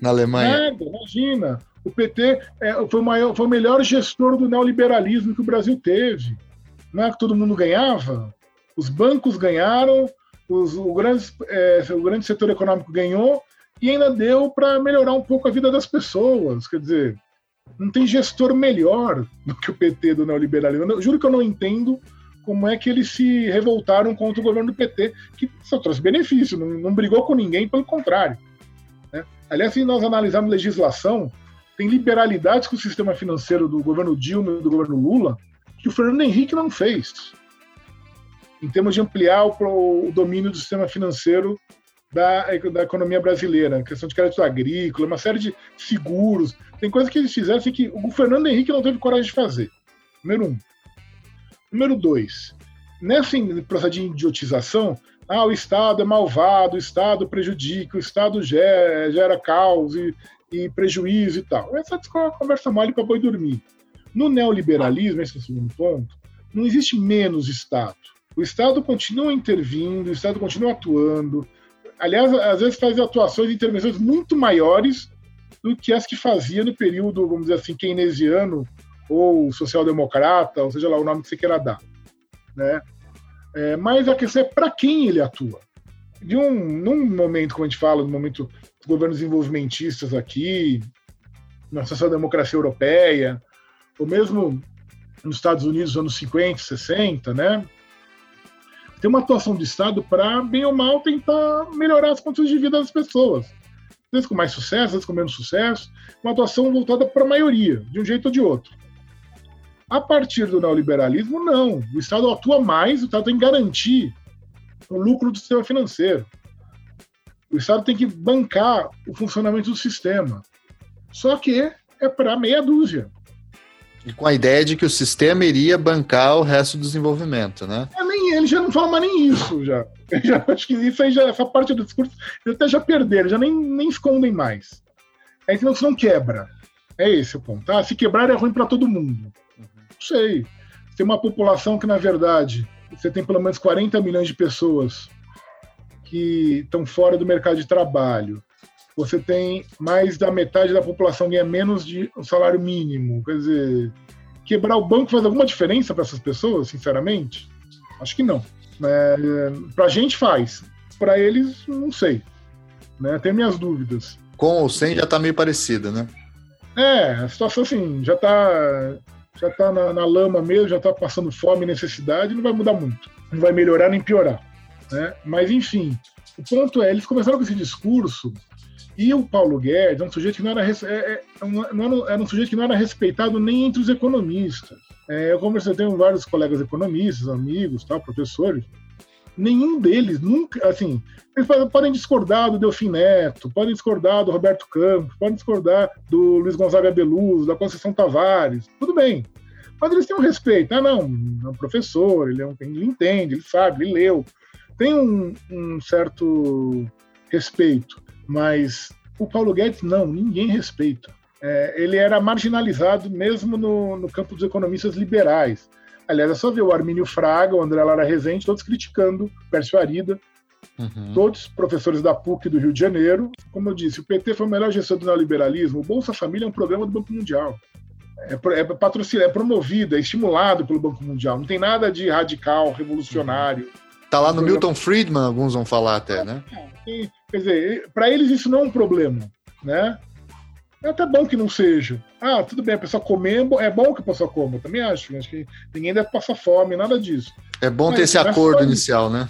na Alemanha. Nada, imagina. O PT é, foi, o maior, foi o melhor gestor do neoliberalismo que o Brasil teve. Não é que todo mundo ganhava? Os bancos ganharam, os, o, grande, é, o grande setor econômico ganhou e ainda deu para melhorar um pouco a vida das pessoas. Quer dizer, não tem gestor melhor do que o PT do neoliberalismo. Eu juro que eu não entendo como é que eles se revoltaram contra o governo do PT, que só trouxe benefício, não, não brigou com ninguém, pelo contrário. Né? Aliás, se nós analisarmos legislação, tem liberalidades com o sistema financeiro do governo Dilma e do governo Lula que o Fernando Henrique não fez. Em termos de ampliar o, o domínio do sistema financeiro da, da economia brasileira, questão de crédito agrícola, uma série de seguros. Tem coisas que eles fizeram assim, que o Fernando Henrique não teve coragem de fazer. Número um. Número dois. Nesse processo de idiotização, Ah, o Estado é malvado, o Estado prejudica, o Estado gera, gera caos e, e prejuízo e tal. Essa é conversa mole para boi dormir. No neoliberalismo, esse é o segundo ponto, não existe menos Estado. O Estado continua intervindo, o Estado continua atuando. Aliás, às vezes faz atuações e intervenções muito maiores do que as que fazia no período, vamos dizer assim, keynesiano ou social-democrata, ou seja lá o nome que você queira dar. Né? É, mas a questão é para quem ele atua. De um, num momento, como a gente fala, no momento dos governos desenvolvimentistas aqui, na social-democracia europeia, ou mesmo nos Estados Unidos nos anos 50, 60, né? Tem uma atuação do Estado para, bem ou mal, tentar melhorar as condições de vida das pessoas. Às vezes com mais sucesso, às vezes com menos sucesso. Uma atuação voltada para a maioria, de um jeito ou de outro. A partir do neoliberalismo, não. O Estado atua mais, o Estado tem que garantir o lucro do sistema financeiro. O Estado tem que bancar o funcionamento do sistema. Só que é para meia dúzia. E com a ideia de que o sistema iria bancar o resto do desenvolvimento, né? É, nem, ele já não fala mais nem isso, já. Eu já acho que isso aí já, essa parte do discurso, eles até já perderam, já nem, nem escondem mais. Aí senão você não quebra. É esse o ponto. Ah, se quebrar é ruim para todo mundo. Não sei. Tem uma população que, na verdade, você tem pelo menos 40 milhões de pessoas que estão fora do mercado de trabalho. Você tem mais da metade da população ganha menos de um salário mínimo. Quer dizer, quebrar o banco faz alguma diferença para essas pessoas, sinceramente? Acho que não. É, para a gente faz. Para eles, não sei. Né? Tenho minhas dúvidas. Com ou sem já está meio parecida, né? É, a situação assim, já está já tá na, na, lama mesmo, já está passando fome e necessidade, não vai mudar muito. Não vai melhorar nem piorar. Né? Mas, enfim, o ponto é, eles começaram com esse discurso e o Paulo Guedes é um sujeito que não era, é, é, é não era um sujeito que não era respeitado nem entre os economistas. É, eu conversei, tenho vários colegas economistas, amigos, tal, professores. Nenhum deles nunca, assim, eles podem discordar do Delfim Neto, podem discordar do Roberto Campos, podem discordar do Luiz Gonzaga Beluso, da Conceição Tavares, tudo bem. Mas eles têm um respeito. Ah, não, é um professor, ele, é um, ele entende, ele sabe, ele leu. Tem um, um certo respeito. Mas o Paulo Guedes, não, ninguém respeita. É, ele era marginalizado mesmo no, no campo dos economistas liberais. Aliás, é só ver o Armínio Fraga, o André Lara Rezende, todos criticando Pércio Arida, uhum. todos professores da PUC do Rio de Janeiro. Como eu disse, o PT foi o melhor gestor do neoliberalismo. O Bolsa Família é um programa do Banco Mundial. É, é patrocinado, é promovido, é estimulado pelo Banco Mundial. Não tem nada de radical, revolucionário. Tá lá no Milton Friedman, alguns vão falar até, né? É, quer dizer, para eles isso não é um problema, né? É até bom que não seja. Ah, tudo bem, a pessoa comer, é bom é que a pessoa coma, também acho. Acho que ninguém deve passar fome, nada disso. É bom Mas, ter esse acordo inicial, né?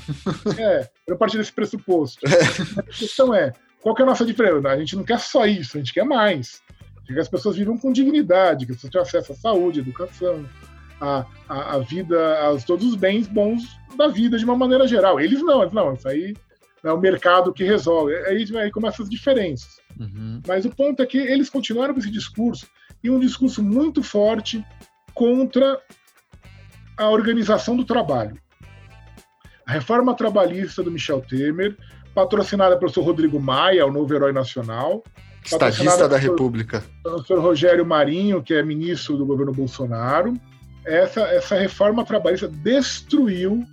É, eu partir desse pressuposto. É. A questão é, qual que é a nossa diferença? A gente não quer só isso, a gente quer mais. Que as pessoas vivam com dignidade, que as pessoas tenham acesso à saúde, à educação, à, à, à vida, a todos os bens bons da vida de uma maneira geral. Eles não, eles não, isso aí é o mercado que resolve. Aí, aí começam as diferenças. Uhum. Mas o ponto é que eles continuaram com esse discurso e um discurso muito forte contra a organização do trabalho. A reforma trabalhista do Michel Temer, patrocinada pelo senhor Rodrigo Maia, o novo herói nacional. Estadista da República. Pelo senhor Rogério Marinho, que é ministro do governo Bolsonaro. Essa, essa reforma trabalhista destruiu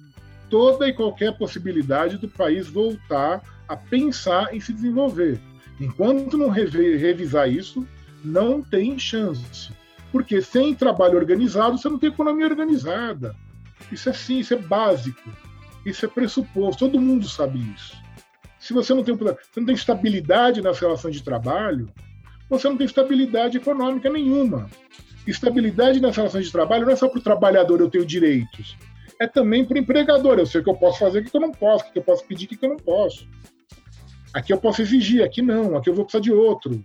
toda e qualquer possibilidade do país voltar a pensar em se desenvolver. Enquanto não revisar isso, não tem chance. Porque sem trabalho organizado, você não tem economia organizada. Isso é sim, isso é básico. Isso é pressuposto. Todo mundo sabe isso. Se você não tem, você não tem estabilidade nas relações de trabalho, você não tem estabilidade econômica nenhuma. Estabilidade nas relações de trabalho não é só para o trabalhador eu tenho direitos é também para o empregador. Eu sei o que eu posso fazer, o que eu não posso, o que eu posso pedir, o que eu não posso. Aqui eu posso exigir, aqui não, aqui eu vou precisar de outro.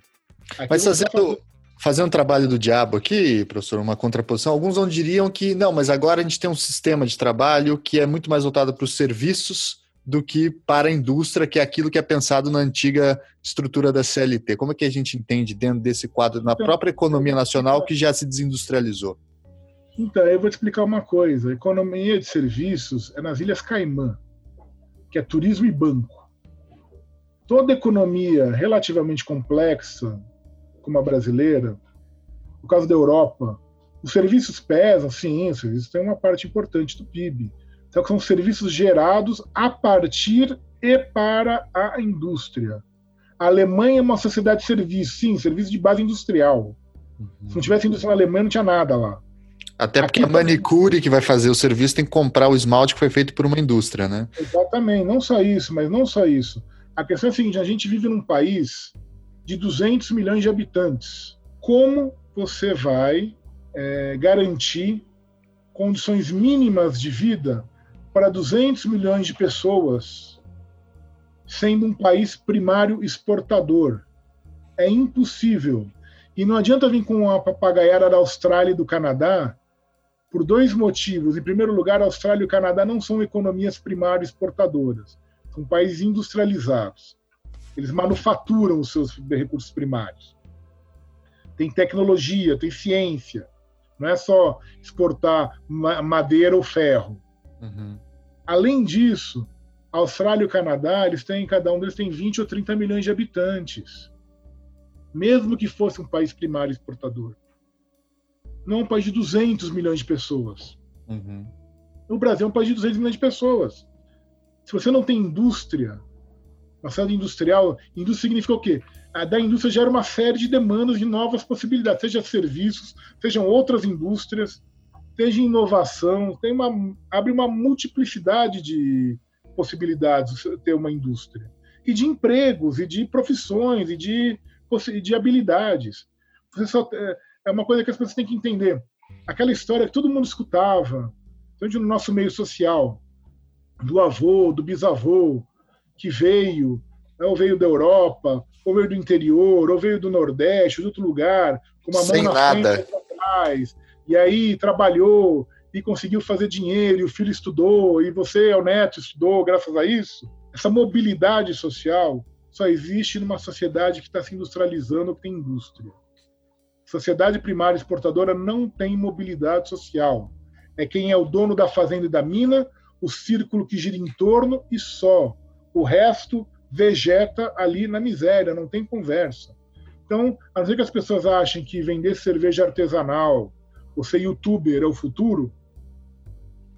Aqui mas fazendo, fazer... fazendo um trabalho do diabo aqui, professor, uma contraposição, alguns não diriam que não, mas agora a gente tem um sistema de trabalho que é muito mais voltado para os serviços do que para a indústria, que é aquilo que é pensado na antiga estrutura da CLT. Como é que a gente entende dentro desse quadro, na então, própria economia nacional que já se desindustrializou? Então, eu vou te explicar uma coisa. A economia de serviços é nas Ilhas Caimã, que é turismo e banco. Toda economia relativamente complexa, como a brasileira, no caso da Europa, os serviços pesam, sim, os serviços têm uma parte importante do PIB. Então, são serviços gerados a partir e para a indústria. A Alemanha é uma sociedade de serviço, sim, serviço de base industrial. Uhum. Se não tivesse indústria na Alemanha, não tinha nada lá. Até porque a manicure que vai fazer o serviço tem que comprar o esmalte que foi feito por uma indústria, né? Exatamente, não só isso, mas não só isso. A questão é a seguinte: a gente vive num país de 200 milhões de habitantes. Como você vai é, garantir condições mínimas de vida para 200 milhões de pessoas, sendo um país primário exportador? É impossível. E não adianta vir com a papagaiada da Austrália e do Canadá, por dois motivos. Em primeiro lugar, a Austrália e o Canadá não são economias primárias exportadoras, são países industrializados. Eles manufaturam os seus recursos primários. Tem tecnologia, tem ciência. Não é só exportar madeira ou ferro. Uhum. Além disso, a Austrália e o Canadá, eles têm, cada um deles tem 20 ou 30 milhões de habitantes. Mesmo que fosse um país primário exportador não é um país de 200 milhões de pessoas. Uhum. O Brasil é um país de 200 milhões de pessoas. Se você não tem indústria, uma cidade industrial, indústria significa o quê? A da indústria gera uma série de demandas de novas possibilidades, seja serviços, sejam outras indústrias, seja inovação, tem uma, abre uma multiplicidade de possibilidades ter uma indústria. E de empregos, e de profissões, e de, de habilidades. Você só, é, é uma coisa que as pessoas têm que entender. Aquela história que todo mundo escutava, tanto no nosso meio social, do avô, do bisavô, que veio, né, ou veio da Europa, ou veio do interior, ou veio do Nordeste, de outro lugar, com uma Sem mão na nada. frente e atrás, e aí trabalhou e conseguiu fazer dinheiro, e o filho estudou, e você, é o neto, estudou graças a isso. Essa mobilidade social só existe numa sociedade que está se industrializando, que tem indústria. Sociedade primária exportadora não tem mobilidade social. É quem é o dono da fazenda e da mina, o círculo que gira em torno e só. O resto vegeta ali na miséria, não tem conversa. Então, às vezes que as pessoas achem que vender cerveja artesanal ou ser youtuber é o futuro,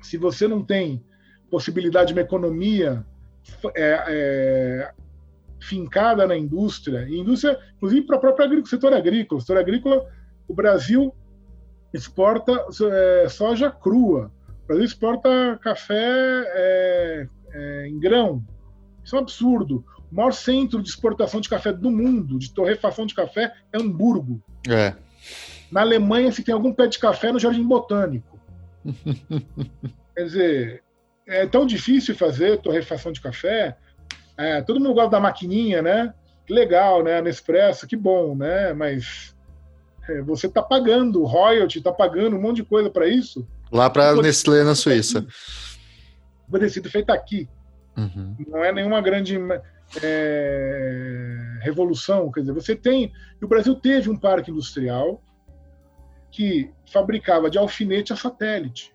se você não tem possibilidade de uma economia é, é, fincada na indústria, e indústria, inclusive para o próprio setor agrícola. O setor agrícola, o Brasil exporta é, soja crua, o Brasil exporta café é, é, em grão. Isso é um absurdo. O maior centro de exportação de café do mundo, de torrefação de café, é Hamburgo. É. Na Alemanha, se tem algum pé de café no Jardim Botânico. Quer dizer, é tão difícil fazer torrefação de café é, todo mundo gosta da maquininha, né? Que legal, né? Nespresso, que bom, né? Mas é, você está pagando royalty, está pagando um monte de coisa para isso. Lá para Nestlé na Suíça. Poderia ser feito aqui. Uhum. Não é nenhuma grande é, revolução. Quer dizer, você tem. E o Brasil teve um parque industrial que fabricava de alfinete a satélite.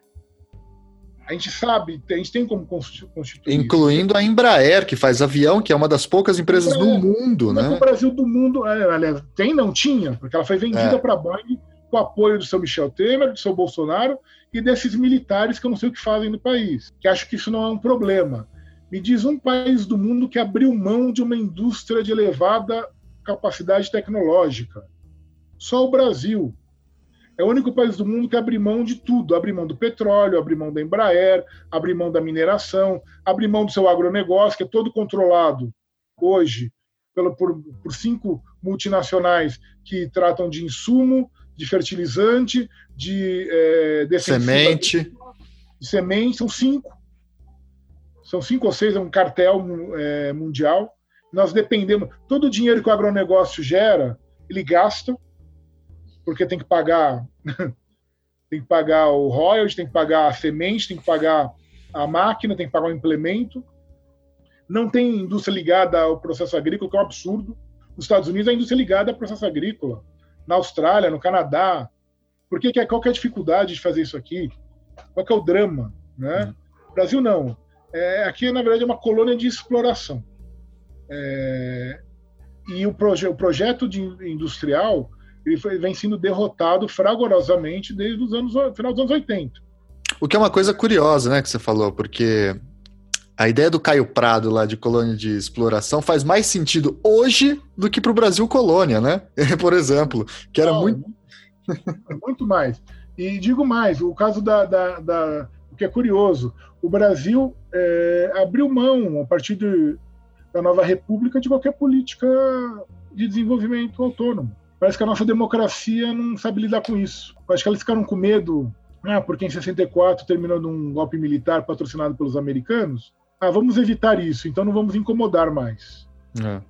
A gente sabe, a gente tem como constituir. Incluindo isso. a Embraer, que faz avião, que é uma das poucas empresas Embraer, do mundo, né? O Brasil do mundo, é, aliás, tem, não tinha, porque ela foi vendida é. para a Boeing com o apoio do seu Michel Temer, do seu Bolsonaro e desses militares que eu não sei o que fazem no país, que acho que isso não é um problema. Me diz um país do mundo que abriu mão de uma indústria de elevada capacidade tecnológica. Só o Brasil. É o único país do mundo que abre mão de tudo. Abre mão do petróleo, abre mão da Embraer, abre mão da mineração, abre mão do seu agronegócio, que é todo controlado hoje pelo, por, por cinco multinacionais que tratam de insumo, de fertilizante, de é, semente. De semente, são cinco. São cinco ou seis, é um cartel é, mundial. Nós dependemos. Todo o dinheiro que o agronegócio gera, ele gasta porque tem que pagar tem que pagar o royalty, tem que pagar a semente, tem que pagar a máquina, tem que pagar o implemento. Não tem indústria ligada ao processo agrícola, que é um absurdo. Nos Estados Unidos, a indústria é ligada ao processo agrícola. Na Austrália, no Canadá. Por que, qual que é a dificuldade de fazer isso aqui? Qual que é o drama? Né? Uhum. Brasil, não. É, aqui, na verdade, é uma colônia de exploração. É, e o, proje o projeto de industrial ele foi, vem sendo derrotado fragorosamente desde os anos final dos anos 80. O que é uma coisa curiosa, né, que você falou, porque a ideia do Caio Prado lá de colônia de exploração faz mais sentido hoje do que para o Brasil colônia, né? Por exemplo, que era Não, muito muito mais. E digo mais, o caso da, da, da o que é curioso, o Brasil é, abriu mão a partir de, da nova república de qualquer política de desenvolvimento autônomo. Parece que a nossa democracia não sabe lidar com isso. Acho que eles ficaram com medo, ah, porque em 64 terminou num golpe militar patrocinado pelos americanos. Ah, vamos evitar isso, então não vamos incomodar mais. É.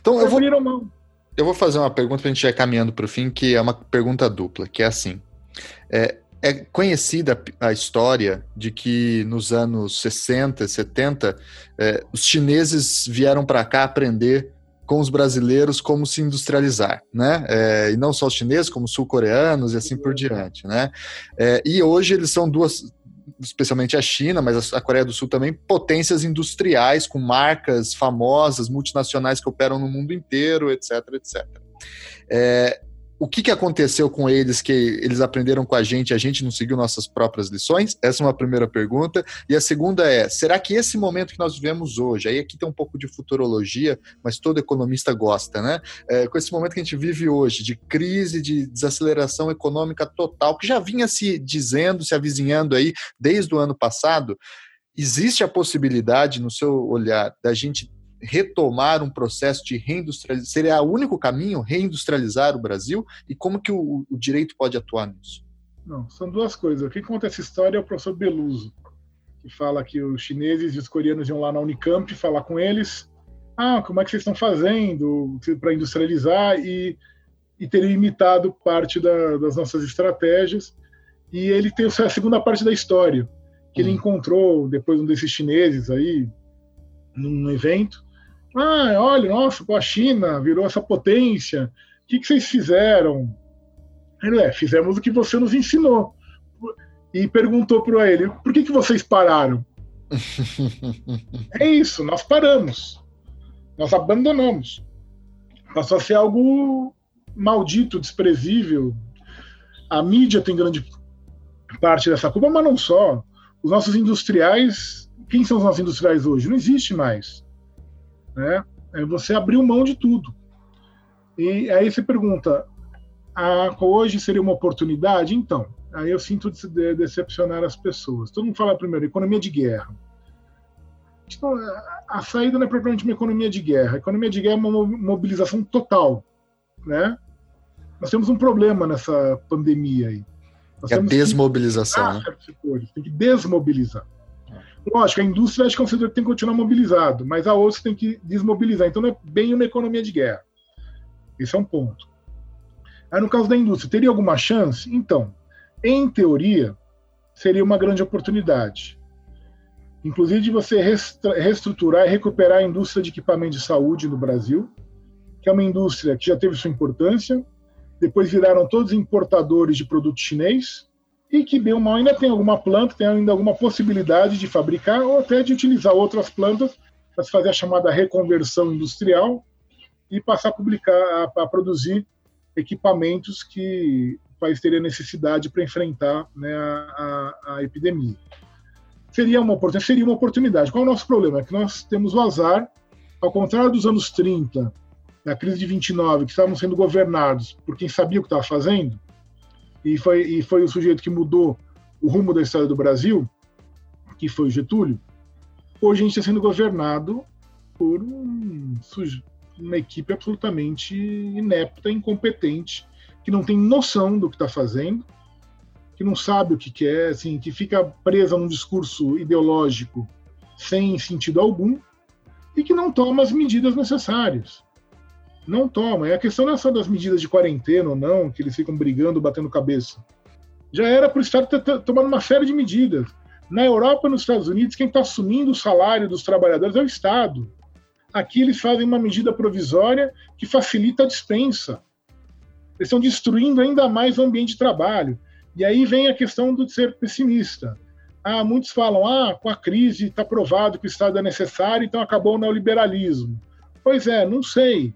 Então eu vou, eu vou fazer uma pergunta para a gente ir caminhando para o fim, que é uma pergunta dupla, que é assim. É, é conhecida a história de que nos anos 60, 70, é, os chineses vieram para cá aprender com os brasileiros como se industrializar, né? É, e não só os chineses, como os sul-coreanos e assim por diante, né? É, e hoje eles são duas, especialmente a China, mas a Coreia do Sul também, potências industriais com marcas famosas, multinacionais que operam no mundo inteiro, etc, etc. É, o que, que aconteceu com eles que eles aprenderam com a gente a gente não seguiu nossas próprias lições? Essa é uma primeira pergunta. E a segunda é: será que esse momento que nós vivemos hoje, aí aqui tem um pouco de futurologia, mas todo economista gosta, né? É, com esse momento que a gente vive hoje, de crise, de desaceleração econômica total, que já vinha se dizendo, se avizinhando aí desde o ano passado, existe a possibilidade, no seu olhar, da gente retomar um processo de reindustrialização? Seria o único caminho reindustrializar o Brasil? E como que o, o direito pode atuar nisso? Não, são duas coisas. Quem conta essa história é o professor Beluso, que fala que os chineses e os coreanos iam lá na Unicamp falar com eles. Ah, como é que vocês estão fazendo para industrializar? E, e teriam imitado parte da, das nossas estratégias. E ele tem a segunda parte da história, que hum. ele encontrou depois um desses chineses aí, num evento, ah, olha, nossa, a China virou essa potência. O que, que vocês fizeram? Ele é, fizemos o que você nos ensinou. E perguntou para ele, por que, que vocês pararam? é isso, nós paramos. Nós abandonamos. Passou a ser algo maldito, desprezível. A mídia tem grande parte dessa culpa, mas não só. Os nossos industriais, quem são os nossos industriais hoje? Não existe mais né? É você abriu mão de tudo. E aí você pergunta, ah, hoje seria uma oportunidade? Então, aí eu sinto de decepcionar as pessoas. Todo mundo fala primeiro, economia de guerra. Então, a saída não é propriamente uma economia de guerra. A economia de guerra é uma mobilização total, né? Nós temos um problema nessa pandemia aí. Nós é a desmobilização. Né? Tem que desmobilizar. Lógico, a indústria acho que é um setor que tem que continuar mobilizado, mas a outra tem que desmobilizar. Então não é bem uma economia de guerra. Esse é um ponto. Aí no caso da indústria, teria alguma chance? Então, em teoria, seria uma grande oportunidade. Inclusive de você reestruturar e recuperar a indústria de equipamento de saúde no Brasil, que é uma indústria que já teve sua importância, depois viraram todos importadores de produto chinês, e que bem ou mal ainda tem alguma planta, tem ainda alguma possibilidade de fabricar ou até de utilizar outras plantas para se fazer a chamada reconversão industrial e passar a publicar, a, a produzir equipamentos que o país teria necessidade para enfrentar né, a, a, a, epidemia. Seria uma, oportunidade, seria uma oportunidade. Qual é o nosso problema? É que nós temos o azar, ao contrário dos anos 30, da crise de 29, que estavam sendo governados por quem sabia o que estava fazendo, e foi, e foi o sujeito que mudou o rumo da história do Brasil, que foi o Getúlio, hoje a gente está sendo governado por um, uma equipe absolutamente inepta, incompetente, que não tem noção do que está fazendo, que não sabe o que quer, assim, que fica presa num discurso ideológico sem sentido algum e que não toma as medidas necessárias não toma. E a questão não é só das medidas de quarentena ou não, que eles ficam brigando, batendo cabeça. Já era para o Estado ter tomado uma série de medidas. Na Europa e nos Estados Unidos, quem está assumindo o salário dos trabalhadores é o Estado. Aqui eles fazem uma medida provisória que facilita a dispensa. Eles estão destruindo ainda mais o ambiente de trabalho. E aí vem a questão do ser pessimista. Ah, muitos falam, ah, com a crise está provado que o Estado é necessário, então acabou o neoliberalismo. Pois é, não sei,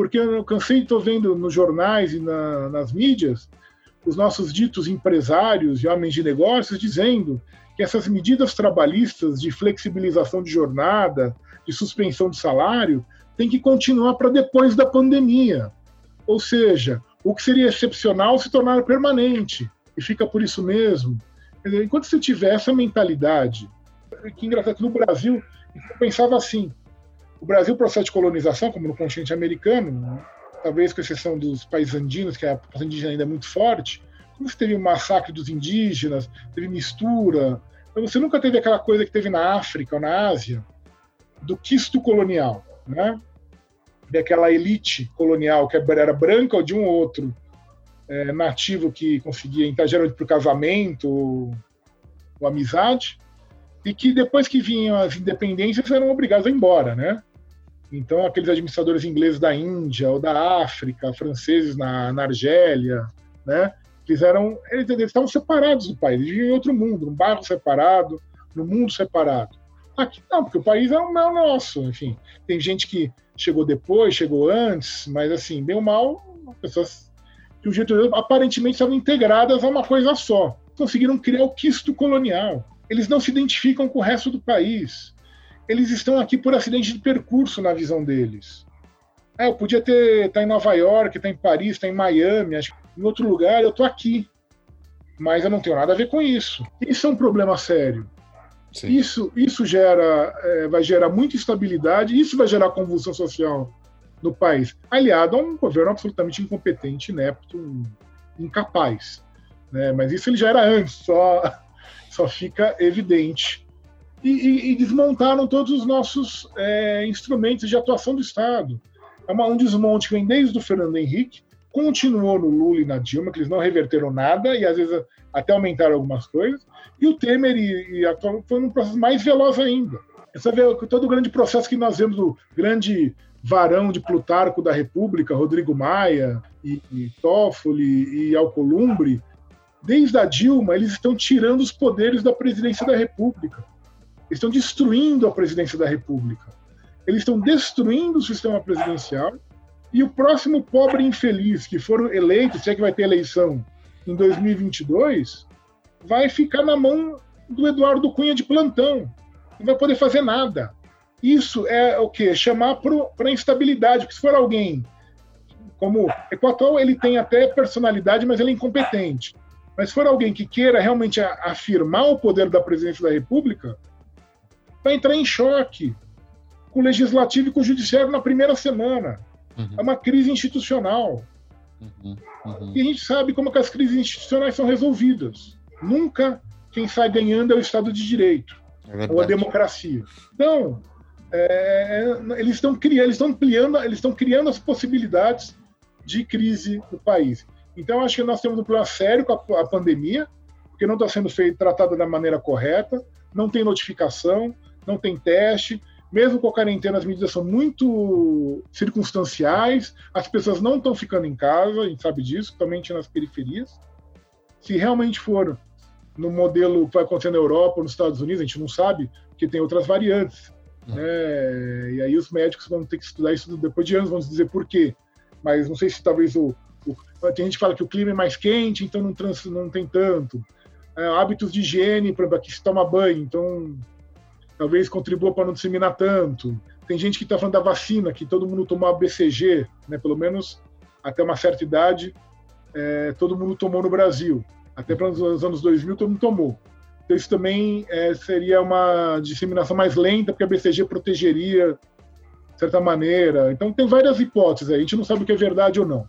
porque eu cansei de estar vendo nos jornais e na, nas mídias os nossos ditos empresários e homens de negócios dizendo que essas medidas trabalhistas de flexibilização de jornada, de suspensão de salário, têm que continuar para depois da pandemia. Ou seja, o que seria excepcional se tornar permanente e fica por isso mesmo. Enquanto você tiver essa mentalidade, que engraçado que no Brasil, eu pensava assim, o Brasil, processo de colonização, como no continente americano, talvez com exceção dos países andinos, que a população indígena ainda é muito forte, como você teve o massacre dos indígenas, teve mistura, então você nunca teve aquela coisa que teve na África ou na Ásia, do quisto colonial, né? Daquela elite colonial que era branca ou de um ou outro é, nativo que conseguia entrar geralmente por casamento ou, ou amizade, e que depois que vinham as independências eram obrigados a ir embora, né? Então, aqueles administradores ingleses da Índia ou da África, franceses na, na Argélia, né? Fizeram, eles, eles estavam separados do país, eles viviam em outro mundo, num bairro separado, num mundo separado. Aqui não, porque o país é o, é o nosso, enfim. Tem gente que chegou depois, chegou antes, mas assim, bem ou mal, pessoas que o Getúlio aparentemente estavam integradas a uma coisa só. Conseguiram criar o quisto colonial. Eles não se identificam com o resto do país. Eles estão aqui por acidente de percurso na visão deles. É, eu podia ter estar tá em Nova York, estar tá em Paris, estar tá em Miami, acho em outro lugar, eu estou aqui. Mas eu não tenho nada a ver com isso. Isso é um problema sério. Sim. Isso, isso gera, é, vai gerar muita instabilidade, isso vai gerar convulsão social no país, aliado a um governo absolutamente incompetente, inepto, incapaz. Né? Mas isso ele já era antes, só, só fica evidente. E, e, e desmontaram todos os nossos é, instrumentos de atuação do Estado. É uma, um desmonte que vem desde o Fernando Henrique, continuou no Lula e na Dilma, que eles não reverteram nada e às vezes até aumentaram algumas coisas, e o Temer e, e a, foi um processo mais veloz ainda. Você vê todo o grande processo que nós vemos, o grande varão de Plutarco da República, Rodrigo Maia e, e Toffoli e Alcolumbre, desde a Dilma, eles estão tirando os poderes da presidência da República. Eles estão destruindo a presidência da República. Eles estão destruindo o sistema presidencial. E o próximo pobre infeliz que for eleito, se é que vai ter eleição em 2022, vai ficar na mão do Eduardo Cunha de plantão. Não vai poder fazer nada. Isso é o que? Chamar para instabilidade. Porque se for alguém como Equator, ele tem até personalidade, mas ele é incompetente. Mas se for alguém que queira realmente afirmar o poder da presidência da República, vai entrar em choque com o legislativo e com o judiciário na primeira semana. Uhum. É uma crise institucional. Uhum. Uhum. E a gente sabe como que as crises institucionais são resolvidas. Nunca quem sai ganhando é o Estado de Direito é ou a democracia. Então, é, eles estão criando, eles estão ampliando, eles estão criando as possibilidades de crise no país. Então, acho que nós temos um problema sério com a, a pandemia, porque não está sendo feito, tratada da maneira correta, não tem notificação, não tem teste. Mesmo com a quarentena, as medidas são muito circunstanciais, as pessoas não estão ficando em casa, a gente sabe disso, principalmente nas periferias. Se realmente for no modelo que vai acontecer na Europa ou nos Estados Unidos, a gente não sabe, porque tem outras variantes. Né? E aí os médicos vão ter que estudar isso depois de anos, vão dizer por quê. Mas não sei se talvez o, o tem gente que fala que o clima é mais quente, então não, trans, não tem tanto. É, hábitos de higiene, para aqui se toma banho, então talvez contribua para não disseminar tanto. Tem gente que está falando da vacina, que todo mundo tomou a BCG, né? pelo menos até uma certa idade, é, todo mundo tomou no Brasil. Até para os anos 2000, todo mundo tomou. Então, isso também é, seria uma disseminação mais lenta, porque a BCG protegeria de certa maneira. Então, tem várias hipóteses aí. A gente não sabe o que é verdade ou não.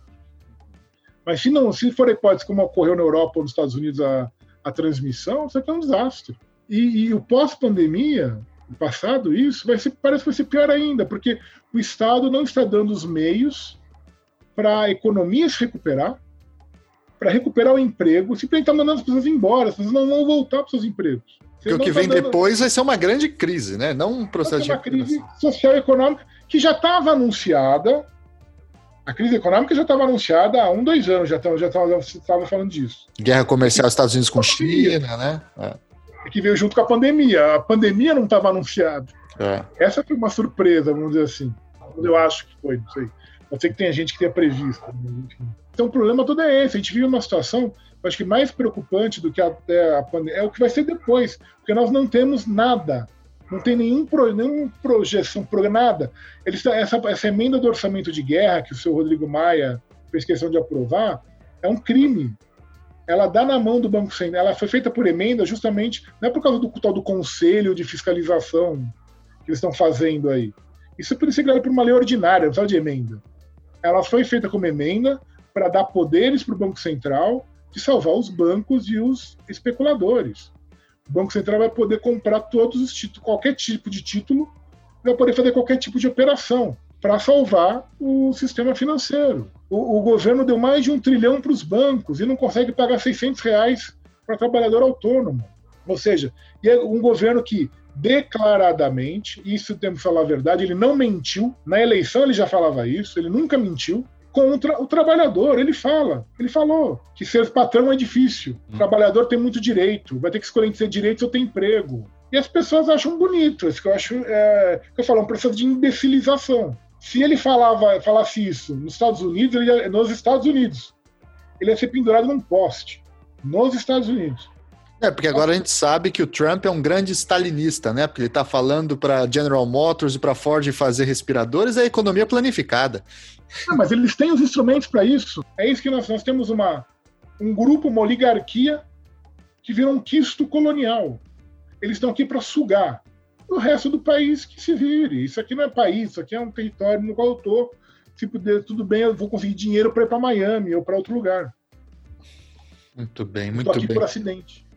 Mas se não, se for hipótese como ocorreu na Europa ou nos Estados Unidos a, a transmissão, isso aqui é um desastre. E, e o pós-pandemia, passado isso, vai ser, parece que vai ser pior ainda, porque o Estado não está dando os meios para a economia se recuperar, para recuperar o emprego, simplesmente está mandando as pessoas embora, as pessoas não vão voltar para os seus empregos. Porque o que tá vem dando... depois vai ser uma grande crise, né? Não um processo de. Uma crise social e econômica que já estava anunciada. A crise econômica já estava anunciada há um, dois anos, já estava já falando disso. Guerra comercial Estados Unidos com China, né? É. é que veio junto com a pandemia. A pandemia não estava anunciada. É. Essa foi uma surpresa, vamos dizer assim. Eu acho que foi, não sei. Pode ser que tenha gente que tenha previsto. Enfim. Então o problema todo é esse. A gente vive uma situação, acho que mais preocupante do que até a pandemia é o que vai ser depois, porque nós não temos nada. Não tem nenhum, pro, nenhum projeção, nada. Eles, essa, essa emenda do orçamento de guerra que o senhor Rodrigo Maia fez questão de aprovar é um crime. Ela dá na mão do Banco Central. Ela foi feita por emenda justamente, não é por causa do tal do conselho de fiscalização que eles estão fazendo aí. Isso poderia ser criado por uma lei ordinária, não de emenda. Ela foi feita como emenda para dar poderes para o Banco Central de salvar os bancos e os especuladores. O Banco Central vai poder comprar todos os títulos, qualquer tipo de título, vai poder fazer qualquer tipo de operação para salvar o sistema financeiro. O, o, governo deu mais de um trilhão para os bancos e não consegue pagar 600 reais para trabalhador autônomo. Ou seja, é um governo que declaradamente, isso temos que falar a verdade, ele não mentiu. Na eleição ele já falava isso, ele nunca mentiu contra o trabalhador. Ele fala, ele falou que ser patrão é difícil. O hum. trabalhador tem muito direito, vai ter que escolher entre ser direito ou ter emprego. E as pessoas acham bonito, isso que eu acho, é, eu falo, um processo de imbecilização. Se ele falava, falasse isso nos Estados Unidos, ele ia, nos Estados Unidos, ele ia ser pendurado num poste. Nos Estados Unidos. É, porque agora a gente sabe que o Trump é um grande stalinista, né? Porque ele está falando para General Motors e para Ford fazer respiradores, é economia planificada. Ah, mas eles têm os instrumentos para isso. É isso que nós, nós temos uma, um grupo, uma oligarquia que vira um quisto colonial. Eles estão aqui para sugar o resto do país que se vire. Isso aqui não é país, isso aqui é um território no qual eu estou. Se puder, tudo bem, eu vou conseguir dinheiro para ir para Miami ou para outro lugar. Muito bem, muito bem. Estou aqui bem. por acidente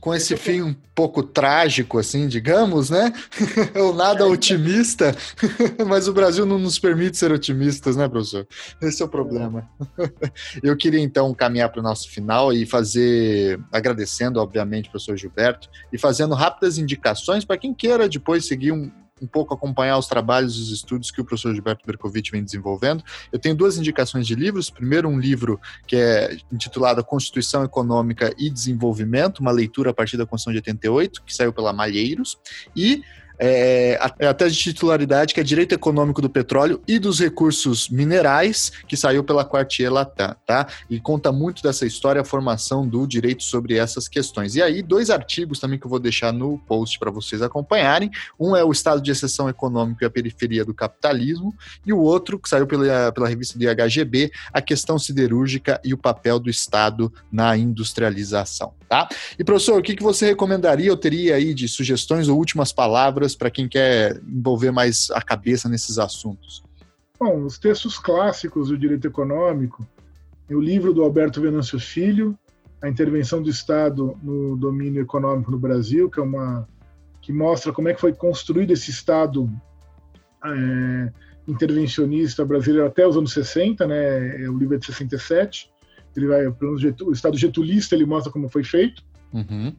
com esse fim um pouco trágico, assim, digamos, né? Ou nada otimista, mas o Brasil não nos permite ser otimistas, né, professor? Esse é o problema. Eu queria então caminhar para o nosso final e fazer, agradecendo, obviamente, professor Gilberto, e fazendo rápidas indicações para quem queira depois seguir um, um pouco acompanhar os trabalhos e os estudos que o professor Gilberto Bercovitch vem desenvolvendo. Eu tenho duas indicações de livros. Primeiro, um livro que é intitulado Constituição Econômica e Desenvolvimento, uma leitura a partir da Constituição de 88, que saiu pela Malheiros, e é, até de titularidade, que é Direito Econômico do Petróleo e dos Recursos Minerais, que saiu pela Quartier Latam, tá? E conta muito dessa história, a formação do direito sobre essas questões. E aí, dois artigos também que eu vou deixar no post para vocês acompanharem. Um é o Estado de Exceção Econômico e a Periferia do Capitalismo, e o outro, que saiu pela, pela revista do IHGB, a questão siderúrgica e o papel do Estado na industrialização, tá? E, professor, o que, que você recomendaria, ou teria aí de sugestões ou últimas palavras para quem quer envolver mais a cabeça nesses assuntos? Bom, os textos clássicos do direito econômico, o livro do Alberto Venâncio Filho, A Intervenção do Estado no Domínio Econômico no Brasil, que é uma que mostra como é que foi construído esse Estado é, intervencionista brasileiro até os anos 60, né? O livro é de 67. Ele vai, o Estado getulista, ele mostra como foi feito. Uhum.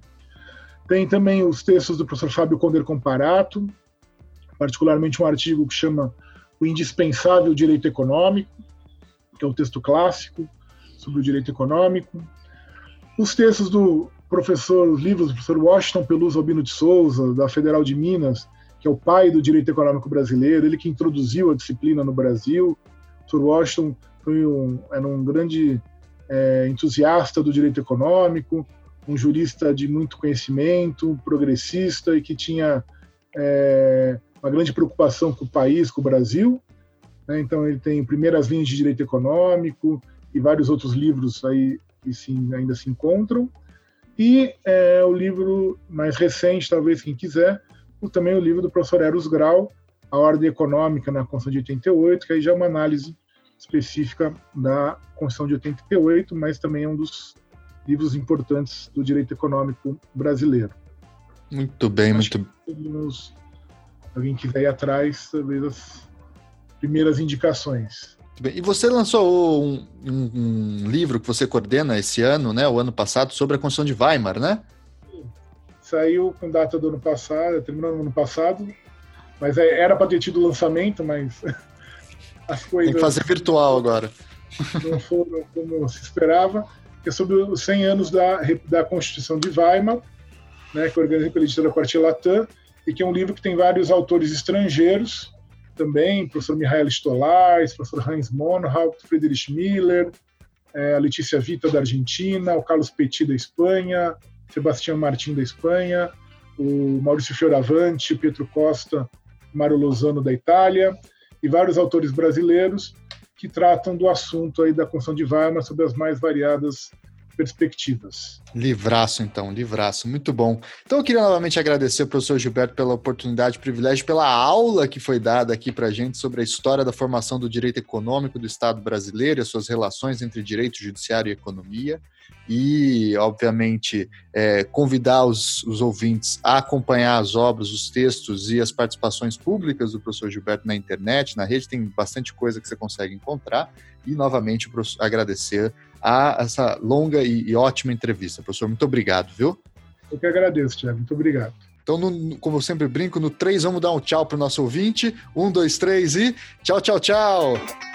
Tem também os textos do professor Fábio Conder Comparato, particularmente um artigo que chama O Indispensável Direito Econômico, que é um texto clássico sobre o direito econômico. Os textos do professor, os livros do professor Washington Peluso Albino de Souza, da Federal de Minas, que é o pai do direito econômico brasileiro, ele que introduziu a disciplina no Brasil. O professor Washington foi um, era um grande é, entusiasta do direito econômico, um jurista de muito conhecimento, progressista e que tinha é, uma grande preocupação com o país, com o Brasil. Né? Então ele tem primeiras linhas de direito econômico e vários outros livros aí que sim, ainda se encontram. E é, o livro mais recente, talvez quem quiser, o, também o livro do professor Eros Grau, A Ordem Econômica na Constituição de 88, que aí já é uma análise específica da Constituição de 88, mas também é um dos livros importantes do direito econômico brasileiro. Muito bem, Acho muito bem. Alguém quiser ir atrás, talvez as primeiras indicações. E você lançou um, um, um, livro que você coordena esse ano, né, o ano passado, sobre a Constituição de Weimar, né? Saiu com data do ano passado, terminou no ano passado, mas é, era para ter tido o lançamento, mas as coisas. Tem que fazer virtual agora. Não foram como se esperava que é sobre os 100 anos da, da Constituição de Weimar. né, que organiza pela editora Quartier Latam, e que é um livro que tem vários autores estrangeiros também, professor Mihail Stolars, professor Heinz Monhaupt, Friedrich Miller, é, a Letícia Vita da Argentina, o Carlos Petit da Espanha, Sebastião Martin da Espanha, o Maurício Fioravante, Pietro Costa, Mário Lozano da Itália, e vários autores brasileiros que tratam do assunto aí da construção de Weimar sob as mais variadas perspectivas. Livraço, então, livraço, muito bom. Então eu queria novamente agradecer ao professor Gilberto pela oportunidade, privilégio, pela aula que foi dada aqui para a gente sobre a história da formação do direito econômico do Estado brasileiro e as suas relações entre direito judiciário e economia. E, obviamente, é, convidar os, os ouvintes a acompanhar as obras, os textos e as participações públicas do professor Gilberto na internet, na rede, tem bastante coisa que você consegue encontrar. E, novamente, agradecer a essa longa e, e ótima entrevista. Professor, muito obrigado, viu? Eu que agradeço, Tiago. Muito obrigado. Então, no, como eu sempre brinco, no 3 vamos dar um tchau para o nosso ouvinte. Um, dois, três e tchau, tchau, tchau!